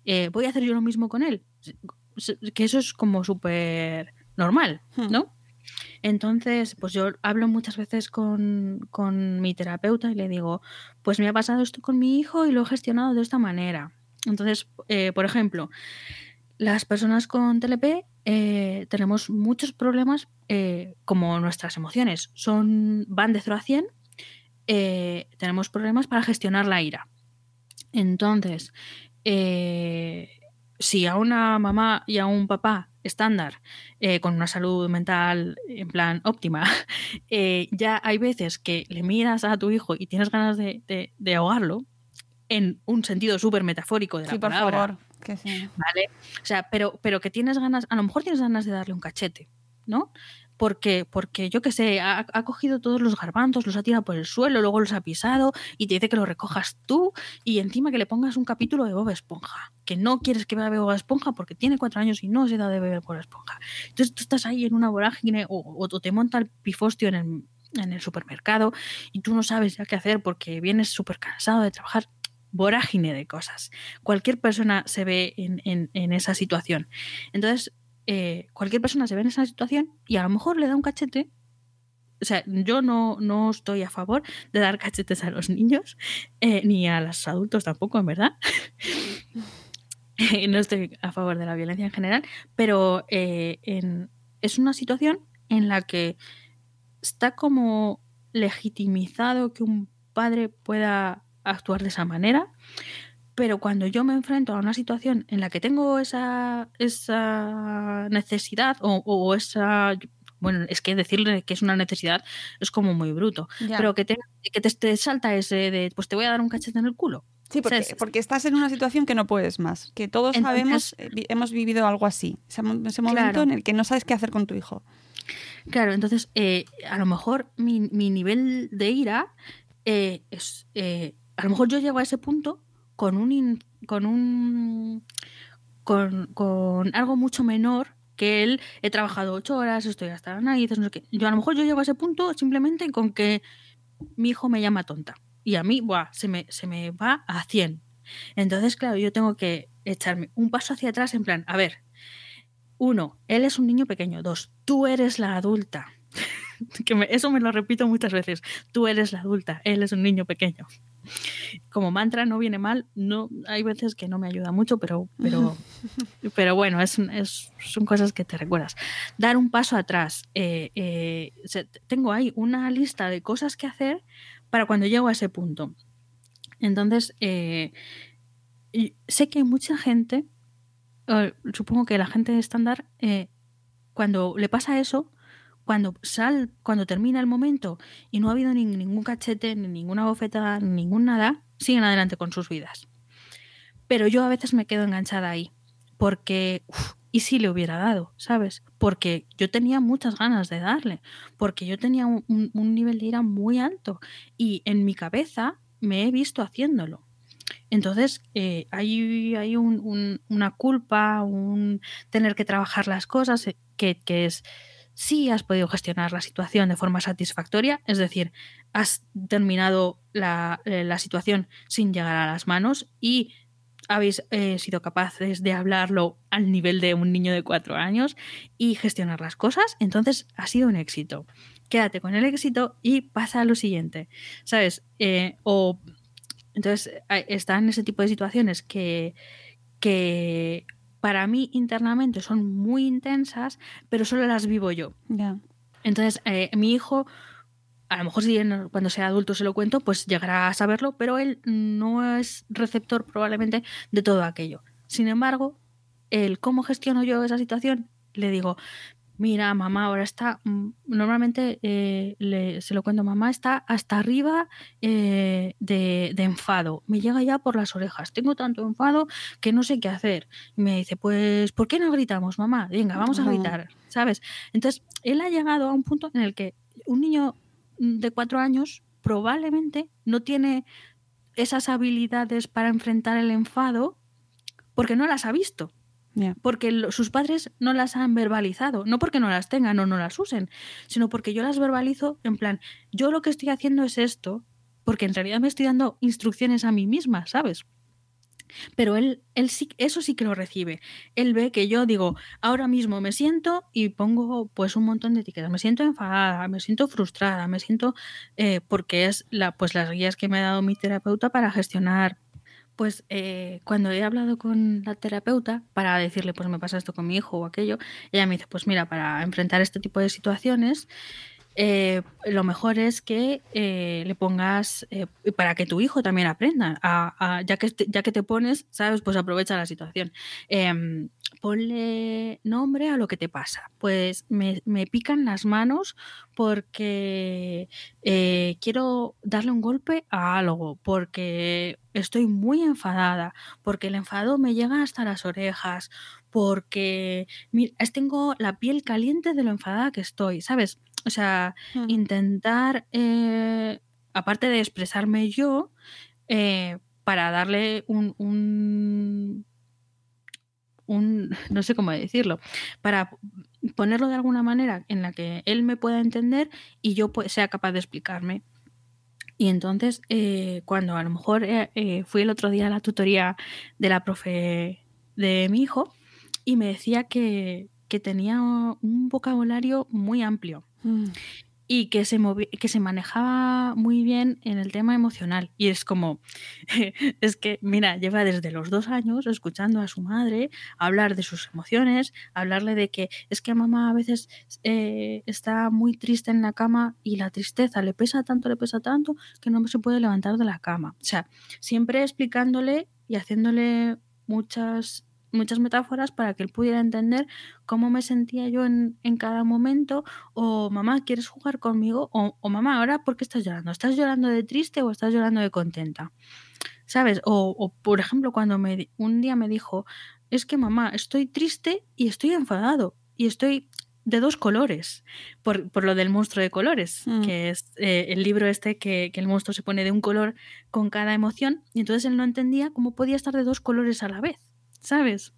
eh, voy a hacer yo lo mismo con él. Que eso es como súper normal, Hmm. ¿no? Entonces, pues yo hablo muchas veces con, con mi terapeuta y le digo, pues me ha pasado esto con mi hijo y lo he gestionado de esta manera. Entonces, eh, por ejemplo, las personas con TLP eh, tenemos muchos problemas eh, como nuestras emociones son van de 0 a 100, eh, tenemos problemas para gestionar la ira. Entonces, eh, si a una mamá y a un papá estándar eh, con una salud mental en plan óptima, *laughs* ya hay veces que le miras a tu hijo y tienes ganas de, de- de ahogarlo en un sentido súper metafórico de la Sí, por palabra. favor. Que sí. ¿vale? O sea, pero, pero que tienes ganas, a lo mejor tienes ganas de darle un cachete, ¿no? Porque, porque yo qué sé, ha, ha cogido todos los garbanzos, los ha tirado por el suelo, luego los ha pisado y te dice que los recojas tú y encima que le pongas un capítulo de Bob Esponja, que no quieres que vea Bob Esponja porque tiene cuatro años y no se da de beber Bob Esponja. Entonces tú estás ahí en una vorágine o, o te monta el pifostio en el, en el supermercado y tú no sabes ya qué hacer porque vienes súper cansado de trabajar vorágine de cosas. Cualquier persona se ve en, esa situación. Entonces, eh, cualquier persona se ve en esa situación y a lo mejor le da un cachete. O sea, yo no, no estoy a favor de dar cachetes a los niños, eh, ni a los adultos tampoco, en verdad. *laughs* no estoy a favor de la violencia en general, pero eh, es una situación en la que está como legitimizado que un padre pueda actuar de esa manera, pero cuando yo me enfrento a una situación en la que tengo esa, esa necesidad o, o esa... Bueno, es que decirle que es una necesidad es como muy bruto, Ya. pero que, te, que te, te salta ese de, pues te voy a dar un cachete en el culo. Sí, porque, porque estás en una situación que no puedes más. Que todos Entonces- sabemos, eh, hemos vivido algo así. Ese, mo- ese momento Claro. en el que no sabes qué hacer con tu hijo. Claro, entonces eh, a lo mejor mi, mi nivel de ira eh, es. eh, a lo mejor yo llego a ese punto con un. con un. Con, con algo mucho menor que él. He trabajado ocho horas, estoy hasta las narices, no sé qué. Yo a lo mejor yo llego a ese punto simplemente con que mi hijo me llama tonta. Y a mí, buah, se me, se me va a 100. Entonces, claro, yo tengo que echarme un paso hacia atrás en plan, a ver, uno, él es un niño pequeño. Dos, tú eres la adulta. *laughs* que me- eso me lo repito muchas veces. Tú eres la adulta, él es un niño pequeño. Como mantra no viene mal, no hay veces que no me ayuda mucho, pero, pero, *laughs* pero bueno, es, es- son cosas que te recuerdas. Dar un paso atrás. eh, eh, tengo ahí una lista de cosas que hacer para cuando llego a ese punto. Entonces, eh, sé que hay mucha gente, supongo que la gente estándar, cuando le pasa eso, cuando sal, cuando termina el momento y no ha habido ni- ningún cachete, ni ninguna bofetada, ni ningún nada, siguen adelante con sus vidas. Pero yo a veces me quedo enganchada ahí, porque, uf, ¿y si le hubiera dado? ¿Sabes? Porque yo tenía muchas ganas de darle, porque yo tenía un, nivel de ira muy alto y en mi cabeza me he visto haciéndolo. Entonces, eh, hay, hay un- un- una culpa, un tener que trabajar las cosas, eh, que es, sí has podido gestionar la situación de forma satisfactoria, es decir, has terminado la, eh, la situación sin llegar a las manos y habéis eh, sido capaces de hablarlo al nivel de un niño de cuatro años y gestionar las cosas, entonces ha sido un éxito. Quédate con el éxito y pasa a lo siguiente, ¿sabes? Eh, o entonces están ese tipo de situaciones que, que para mí internamente son muy intensas, pero solo las vivo yo. Ya. Entonces, eh, mi hijo a lo mejor si cuando sea adulto se lo cuento, pues llegará a saberlo, pero él no es receptor probablemente de todo aquello. Sin embargo, el cómo gestiono yo esa situación, le digo, mira, mamá ahora está, mm, normalmente eh, se lo cuento, mamá está hasta arriba eh, de, enfado, me llega ya por las orejas, tengo tanto enfado que no sé qué hacer. Y me dice, pues, ¿por qué no gritamos, mamá? Venga, vamos a gritar, ¿sabes? Entonces, él ha llegado a un punto en el que un niño de cuatro años probablemente no tiene esas habilidades para enfrentar el enfado porque no las ha visto. Porque sus padres no las han verbalizado, no porque no las tengan o no las usen, sino porque yo las verbalizo en plan, yo lo que estoy haciendo es esto, porque en realidad me estoy dando instrucciones a mí misma, ¿sabes? Pero él, él sí, eso sí que lo recibe. Él ve que yo digo, ahora mismo me siento y pongo pues un montón de etiquetas. Me siento enfadada, me siento frustrada, me siento eh, porque es la, pues las guías que me ha dado mi terapeuta para gestionar. Pues eh, cuando he hablado con la terapeuta para decirle, pues me pasa esto con mi hijo o aquello, ella me dice, pues mira, para enfrentar este tipo de situaciones, eh, lo mejor es que eh, le pongas, eh, para que tu hijo también aprenda, ya, que te, ya que te pones, ¿sabes? Pues aprovecha la situación. Em, ponle nombre a lo que te pasa. Pues me, pican las manos porque quiero darle un golpe a algo, porque estoy muy enfadada, porque el enfado me llega hasta las orejas, porque mira, tengo la piel caliente de lo enfadada que estoy, ¿sabes? O sea, intentar, eh, aparte de expresarme yo, eh, para darle un, un, *laughs* no sé cómo decirlo, para ponerlo de alguna manera en la que él me pueda entender y yo sea capaz de explicarme. Y entonces, eh, cuando a lo mejor fui el otro día a la tutoría de la profe de mi hijo y me decía que, que tenía un vocabulario muy amplio Mm. Y que se, que se manejaba muy bien en el tema emocional. Y es como, *laughs* es que, mira, lleva desde los dos años escuchando a su madre hablar de sus emociones, hablarle de que es que mamá a veces eh, está muy triste en la cama y la tristeza le pesa tanto, le pesa tanto, que no se puede levantar de la cama. O sea, siempre explicándole y haciéndole muchas muchas metáforas para que él pudiera entender cómo me sentía yo en, cada momento, o mamá, ¿quieres jugar conmigo? O, mamá, ahora, ¿por qué estás llorando? ¿Estás llorando de triste o estás llorando de contenta? ¿Sabes? O, por ejemplo, cuando me, un día me dijo, es que mamá, estoy triste y estoy enfadado y estoy de dos colores, por, lo del monstruo de colores, mm. que es eh, el libro este que, que, el monstruo se pone de un color con cada emoción, y entonces él no entendía cómo podía estar de dos colores a la vez. ¿Sabes?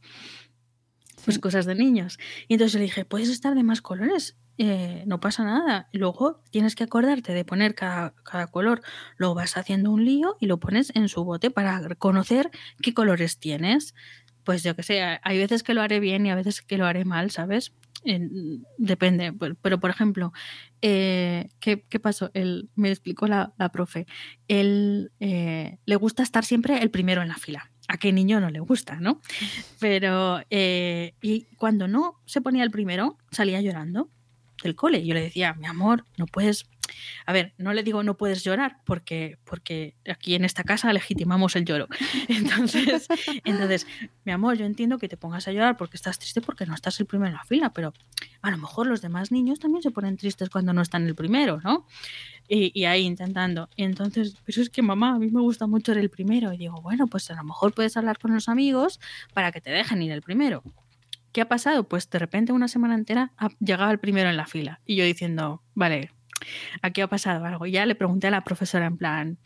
Pues cosas de niños. Y entonces le dije, puedes estar de más colores, eh, no pasa nada. luego tienes que acordarte de poner cada, color, lo vas haciendo un lío y lo pones en su bote para conocer qué colores tienes. Pues yo que sé, hay veces que lo haré bien y a veces que lo haré mal, ¿sabes? depende, pero por ejemplo, eh, ¿qué, pasó? Él, me explicó la, profe, él eh, le gusta estar siempre el primero en la fila a qué niño no le gusta, ¿no? Pero, eh, y cuando no se ponía el primero, salía llorando del cole. Yo le decía, mi amor, no puedes. A ver, no le digo no puedes llorar porque, porque aquí en esta casa legitimamos el lloro. *laughs* Entonces, entonces, mi amor, yo entiendo que te pongas a llorar porque estás triste porque no estás el primero en la fila, pero a lo mejor los demás niños también se ponen tristes cuando no están el primero, ¿no? Y, ahí intentando. Y entonces, pero es que mamá, a mí me gusta mucho el primero. Y digo, bueno, pues a lo mejor puedes hablar con los amigos para que te dejen ir el primero. ¿Qué ha pasado? Pues de repente una semana entera ha llegado el primero en la fila. Y yo diciendo, vale, aquí ha pasado algo. Y ya le pregunté a la profesora en plan,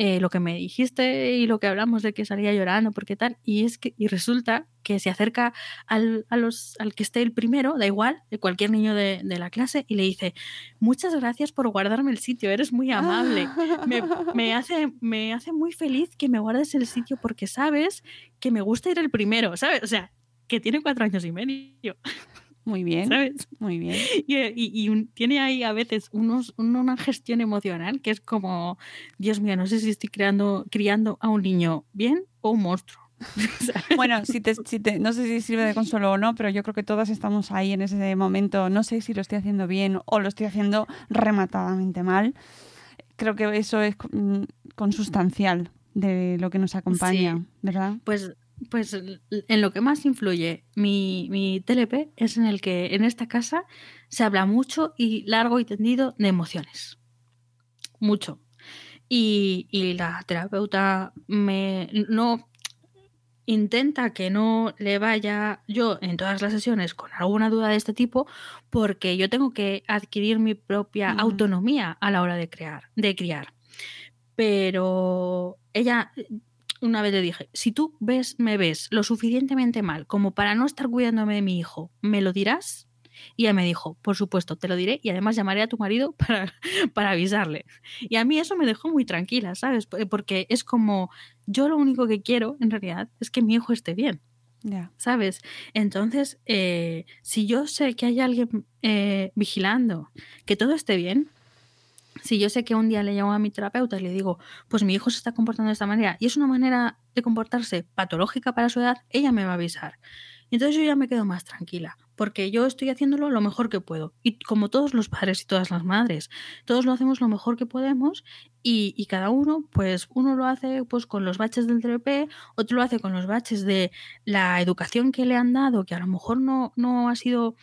eh, lo que me dijiste y lo que hablamos de que salía llorando, porque tal, y es que y resulta que se acerca al, los, al que esté el primero, da igual, de cualquier niño de, de, la clase, y le dice, muchas gracias por guardarme el sitio, eres muy amable. Me, me, hace, me hace muy feliz que me guardes el sitio porque sabes que me gusta ir el primero, ¿sabes? O sea, que tiene cuatro años y medio. Muy bien. ¿Sabes? Muy bien. Y, tiene ahí a veces unos, una gestión emocional que es como, Dios mío, no sé si estoy creando, criando a un niño bien o un monstruo. *laughs* Bueno, si te, si te- no sé si sirve de consuelo o no, pero yo creo que todas estamos ahí en ese momento. No sé si lo estoy haciendo bien o lo estoy haciendo rematadamente mal. Creo que eso es mm, consustancial de lo que nos acompaña, Sí. ¿verdad? Pues, pues en lo que más influye mi, mi TLP es en el que en esta casa se habla mucho y largo y tendido de emociones. Mucho. Y, y la terapeuta me no intenta que no le vaya yo en todas las sesiones con alguna duda de este tipo porque yo tengo que adquirir mi propia autonomía a la hora de crear, de criar. Pero ella una vez le dije, si tú ves, me ves lo suficientemente mal como para no estar cuidándome de mi hijo, ¿me lo dirás? Y ella me dijo, por supuesto, te lo diré y además llamaré a tu marido *laughs* para, para avisarle. Y a mí eso me dejó muy tranquila, ¿sabes? Porque es como, yo lo único que quiero en realidad es que mi hijo esté bien. Ya. ¿sabes? Entonces, eh, si yo sé que hay alguien eh, vigilando que todo esté bien, si yo sé que un día le llamo a mi terapeuta y le digo, pues mi hijo se está comportando de esta manera y es una manera de comportarse patológica para su edad, ella me va a avisar. Y entonces yo ya me quedo más tranquila, porque yo estoy haciéndolo lo mejor que puedo. Y como todos los padres y todas las madres, todos lo hacemos lo mejor que podemos y, y cada uno, pues uno lo hace pues con los baches del TRP, otro lo hace con los baches de la educación que le han dado, que a lo mejor no, no ha sido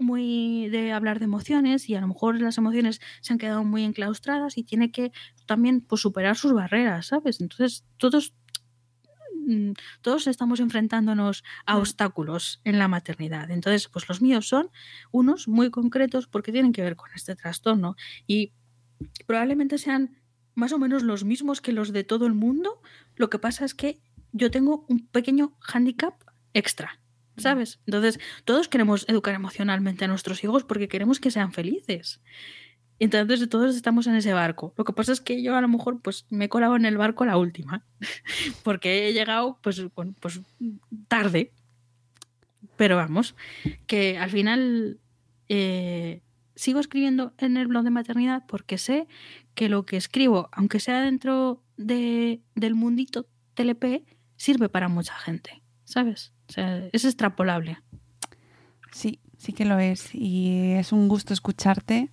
muy de hablar de emociones y a lo mejor las emociones se han quedado muy enclaustradas y tiene que también pues, superar sus barreras, ¿sabes? Entonces todos mm, todos estamos enfrentándonos a Mm. obstáculos en la maternidad. Entonces, pues los míos son unos muy concretos porque tienen que ver con este trastorno y probablemente sean más o menos los mismos que los de todo el mundo. Lo que pasa es que yo tengo un pequeño handicap extra, ¿sabes? Entonces, todos queremos educar emocionalmente a nuestros hijos porque queremos que sean felices. Entonces, todos estamos en ese barco. Lo que pasa es que yo a lo mejor pues me he colado en el barco la última, *laughs* porque he llegado pues, bueno, pues tarde. Pero vamos, que al final eh, sigo escribiendo en el blog de maternidad porque sé que lo que escribo, aunque sea dentro de, del mundito TLP, sirve para mucha gente, ¿sabes? O sea, es extrapolable. Sí, sí que lo es. Y es un gusto escucharte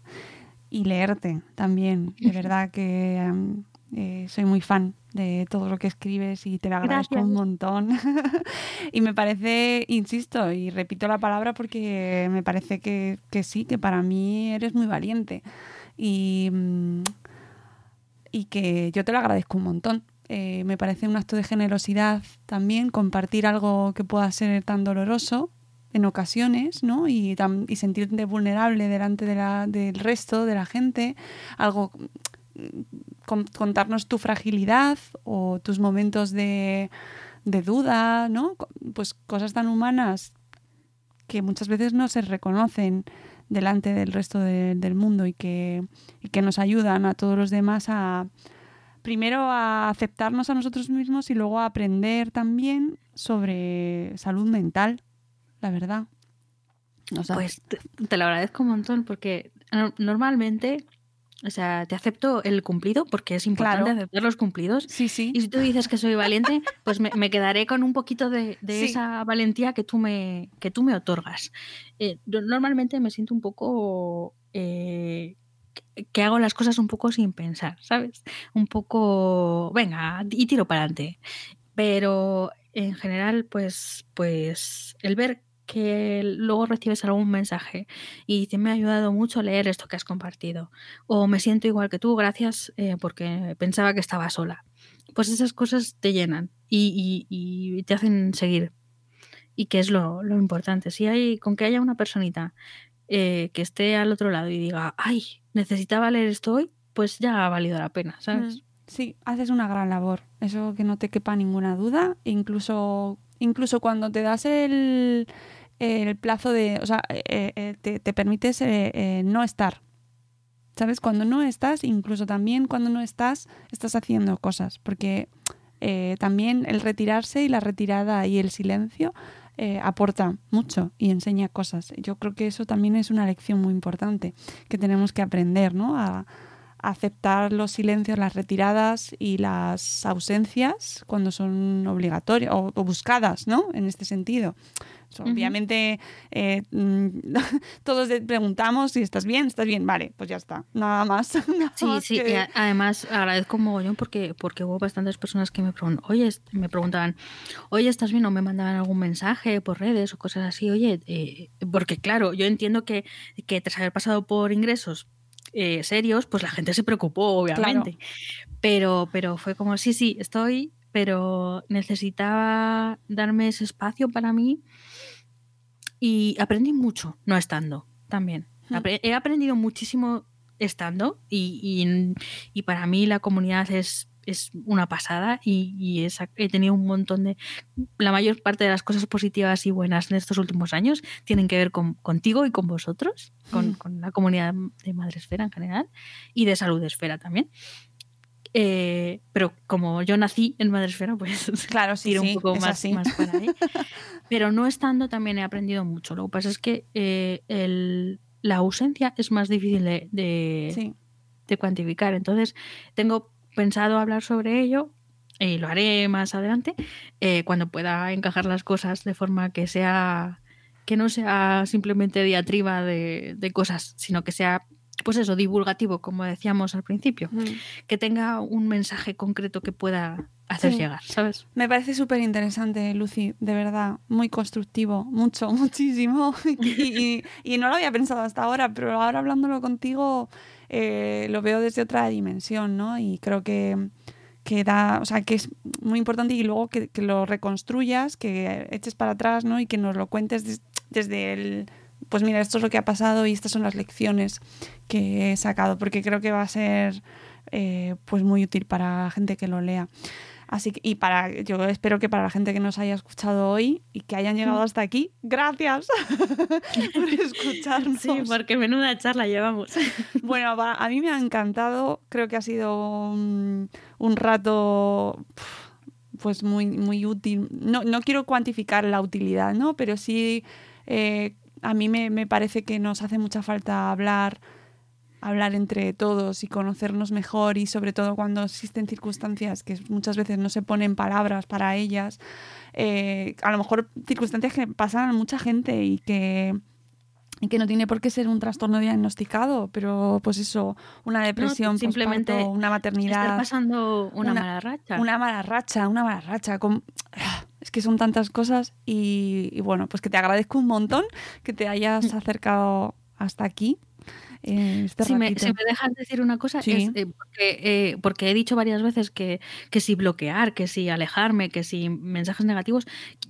y leerte también. De verdad que eh, soy muy fan de todo lo que escribes y te lo agradezco Gracias. un montón. *laughs* y me parece, insisto, y repito la palabra porque me parece que, que sí, que para mí eres muy valiente. Y, mm, y que yo te lo agradezco un montón. Eh, me parece un acto de generosidad también compartir algo que pueda ser tan doloroso en ocasiones, ¿no? Y, y sentirte vulnerable delante de la- del resto, de la gente, algo mm, con- contarnos tu fragilidad o tus momentos de, de duda, ¿no? Pues cosas tan humanas que muchas veces no se reconocen delante del resto de- del mundo y que, y que nos ayudan a todos los demás a primero a aceptarnos a nosotros mismos y luego a aprender también sobre salud mental, la verdad. O sea, Pues te, te lo agradezco un montón porque no- normalmente, o sea, te acepto el cumplido porque es importante Claro. aceptar los cumplidos. sí, sí. Y si tú dices que soy valiente, pues me, me quedaré con un poquito de, de Sí. esa valentía que tú me, que tú me otorgas. Eh, normalmente me siento un poco eh, que- hago las cosas un poco sin pensar, ¿sabes? Un poco, venga, y tiro para adelante. Pero en general, pues, pues el ver que luego recibes algún mensaje y dice, me ha ayudado mucho leer esto que has compartido. O me siento igual que tú, gracias eh, porque pensaba que estaba sola. Pues esas cosas te llenan y te hacen seguir. Y que es lo, lo importante. Si hay, con que haya una personita eh, que esté al otro lado y diga, ay, necesitaba leer esto hoy, pues ya ha valido la pena, ¿sabes? Mm, Sí, haces una gran labor. Eso que no te quepa ninguna duda. Incluso, incluso cuando te das el, el plazo de. O sea, eh, eh, te, te permites eh, eh, no estar. ¿Sabes? Cuando no estás, incluso también cuando no estás, estás haciendo cosas. Porque eh, también el retirarse y la retirada y el silencio eh, aporta mucho y enseña cosas. Yo creo que eso también es una lección muy importante que tenemos que aprender, ¿no? A, aceptar los silencios, las retiradas y las ausencias cuando son obligatorias o, o buscadas, ¿no? En este sentido. So, Obviamente eh, mm, *laughs* todos preguntamos si estás bien, estás bien, vale, pues ya está, nada más. *laughs* nada Sí, más sí, que- y a- además agradezco mogollón porque, porque hubo bastantes personas que me, pregun- oye, me preguntaban, oye, ¿estás bien? O me mandaban algún mensaje por redes o cosas así, oye, eh, porque claro, yo entiendo que, que tras haber pasado por ingresos eh, serios, pues la gente se preocupó, obviamente. Pero, pero fue como, sí, sí, estoy, pero necesitaba darme ese espacio para mí y aprendí mucho no estando también. Mm. Apre- He aprendido muchísimo estando y, y- y para mí la comunidad es, es una pasada y, y es- he tenido un montón de... La mayor parte de las cosas positivas y buenas en estos últimos años tienen que ver con, contigo y con vosotros, con, Mm. con la comunidad de Madresfera en general y de Salud Esfera también. Eh, pero como yo nací en Madresfera, pues *laughs* Claro, sí, tiro sí, un poco es más, así. más para ahí. *laughs* Pero no estando también he aprendido mucho. Lo que pasa es que eh, el- la ausencia es más difícil de, de- Sí. de cuantificar. Entonces, tengo pensado hablar sobre ello y lo haré más adelante eh, cuando pueda encajar las cosas de forma que sea que no sea simplemente diatriba de, de cosas, sino que sea pues eso, divulgativo, como decíamos al principio, Mm. que tenga un mensaje concreto que pueda hacer Sí. llegar, ¿sabes? Me parece súper interesante, Lucy, de verdad, muy constructivo, mucho, *laughs* muchísimo. Y, y- y no lo había pensado hasta ahora, pero ahora hablándolo contigo eh, lo veo desde otra dimensión, ¿no? Y creo que, que da, o sea, que es muy importante y luego que, lo reconstruyas, que eches para atrás, ¿no? Y que nos lo cuentes des- desde el, pues mira, esto es lo que ha pasado y estas son las lecciones que he sacado, porque creo que va a ser eh, pues muy útil para gente que lo lea. Así que, y para, yo espero que para la gente que nos haya escuchado hoy y que hayan llegado hasta aquí, gracias *laughs* por escucharnos. Sí, porque menuda charla llevamos. *laughs* Bueno, a mí me ha encantado, creo que ha sido un, un rato pues muy, muy útil. No, no quiero cuantificar la utilidad, ¿no? Pero sí eh, a mí me, me parece que nos hace mucha falta hablar hablar entre todos y conocernos mejor y sobre todo cuando existen circunstancias que muchas veces no se ponen palabras para ellas, eh, a lo mejor circunstancias que pasan a mucha gente y que, y que no tiene por qué ser un trastorno diagnosticado, pero pues eso, una depresión, simplemente posparto, una maternidad, Estar pasando una, una- mala racha. una mala racha, una mala racha. con- Es que son tantas cosas y, y bueno, pues que te agradezco un montón que te hayas acercado hasta aquí. Eh, este si, me, ratito. si me dejas decir una cosa, Sí. es, eh, porque, eh, porque he dicho varias veces que, que si bloquear, que si alejarme, que si mensajes negativos,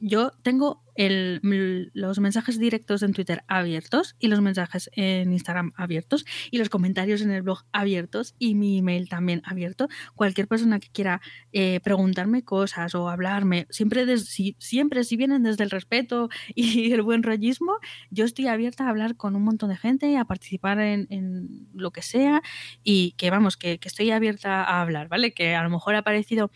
yo tengo los mensajes directos en Twitter abiertos y los mensajes en Instagram abiertos y los comentarios en el blog abiertos y mi email también abierto. Cualquier persona que quiera eh, preguntarme cosas o hablarme, siempre, si, siempre si vienen desde el respeto *laughs* y el buen rollismo, yo estoy abierta a hablar con un montón de gente, a participar en, en lo que sea y que vamos, que, que estoy abierta a hablar, ¿vale? Que a lo mejor ha parecido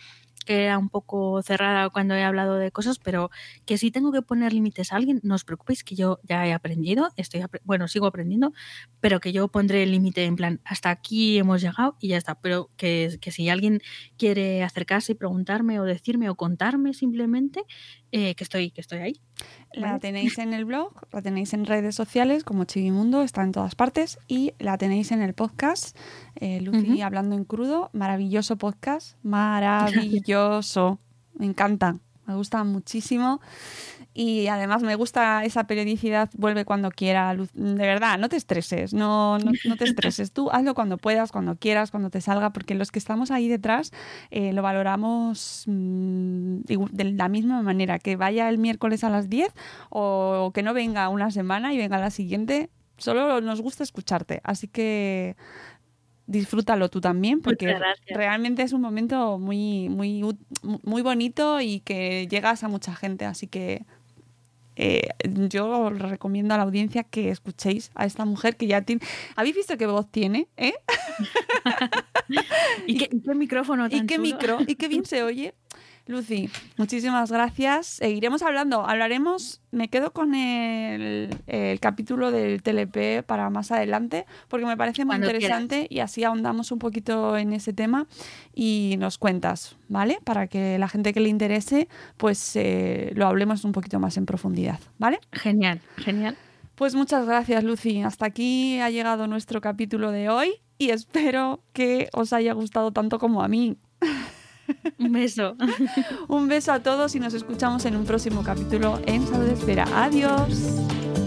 que era un poco cerrada cuando he hablado de cosas, pero que si tengo que poner límites a alguien, no os preocupéis que yo ya he aprendido, estoy bueno, sigo aprendiendo, pero que yo pondré el límite en plan, hasta aquí hemos llegado y ya está, pero que, que si alguien quiere acercarse y preguntarme o decirme o contarme simplemente, eh, que estoy que estoy ahí. La ¿vale? tenéis en el blog, la tenéis en redes sociales como Chivimundo, está en todas partes y la tenéis en el podcast, eh, Lucy hablando en crudo, maravilloso podcast, *laughs* maravilloso, me encanta, me gusta muchísimo y además me gusta esa periodicidad, vuelve cuando quiera, Luz- de verdad, no te estreses, no, no, no te estreses, tú hazlo cuando puedas, cuando quieras, cuando te salga, porque los que estamos ahí detrás eh, lo valoramos mm, de la misma manera, que vaya el miércoles a las 10 o que no venga una semana y venga la siguiente, solo nos gusta escucharte, así que disfrútalo tú también porque realmente es un momento muy muy muy bonito y que llegas a mucha gente, así que eh, yo recomiendo a la audiencia que escuchéis a esta mujer que ya tiene. ¿Habéis visto qué voz tiene? ¿Eh? *laughs* ¿Y qué, y qué micrófono *laughs* ¿Y tan qué chulo? micro? ¿Y qué bien se *laughs* oye? Lucy, muchísimas gracias. Seguiremos hablando. Hablaremos, me quedo con el, el capítulo del TLP para más adelante, porque me parece muy Cuando interesante y así ahondamos un poquito en ese tema y nos cuentas, ¿vale? Para que la gente que le interese, pues eh, lo hablemos un poquito más en profundidad, ¿vale? Genial, genial. Pues muchas gracias, Lucy. Hasta aquí ha llegado nuestro capítulo de hoy y espero que os haya gustado tanto como a mí. *laughs* *laughs* Un beso. Un beso a todos y nos escuchamos en un próximo capítulo en Salud Espera. Adiós.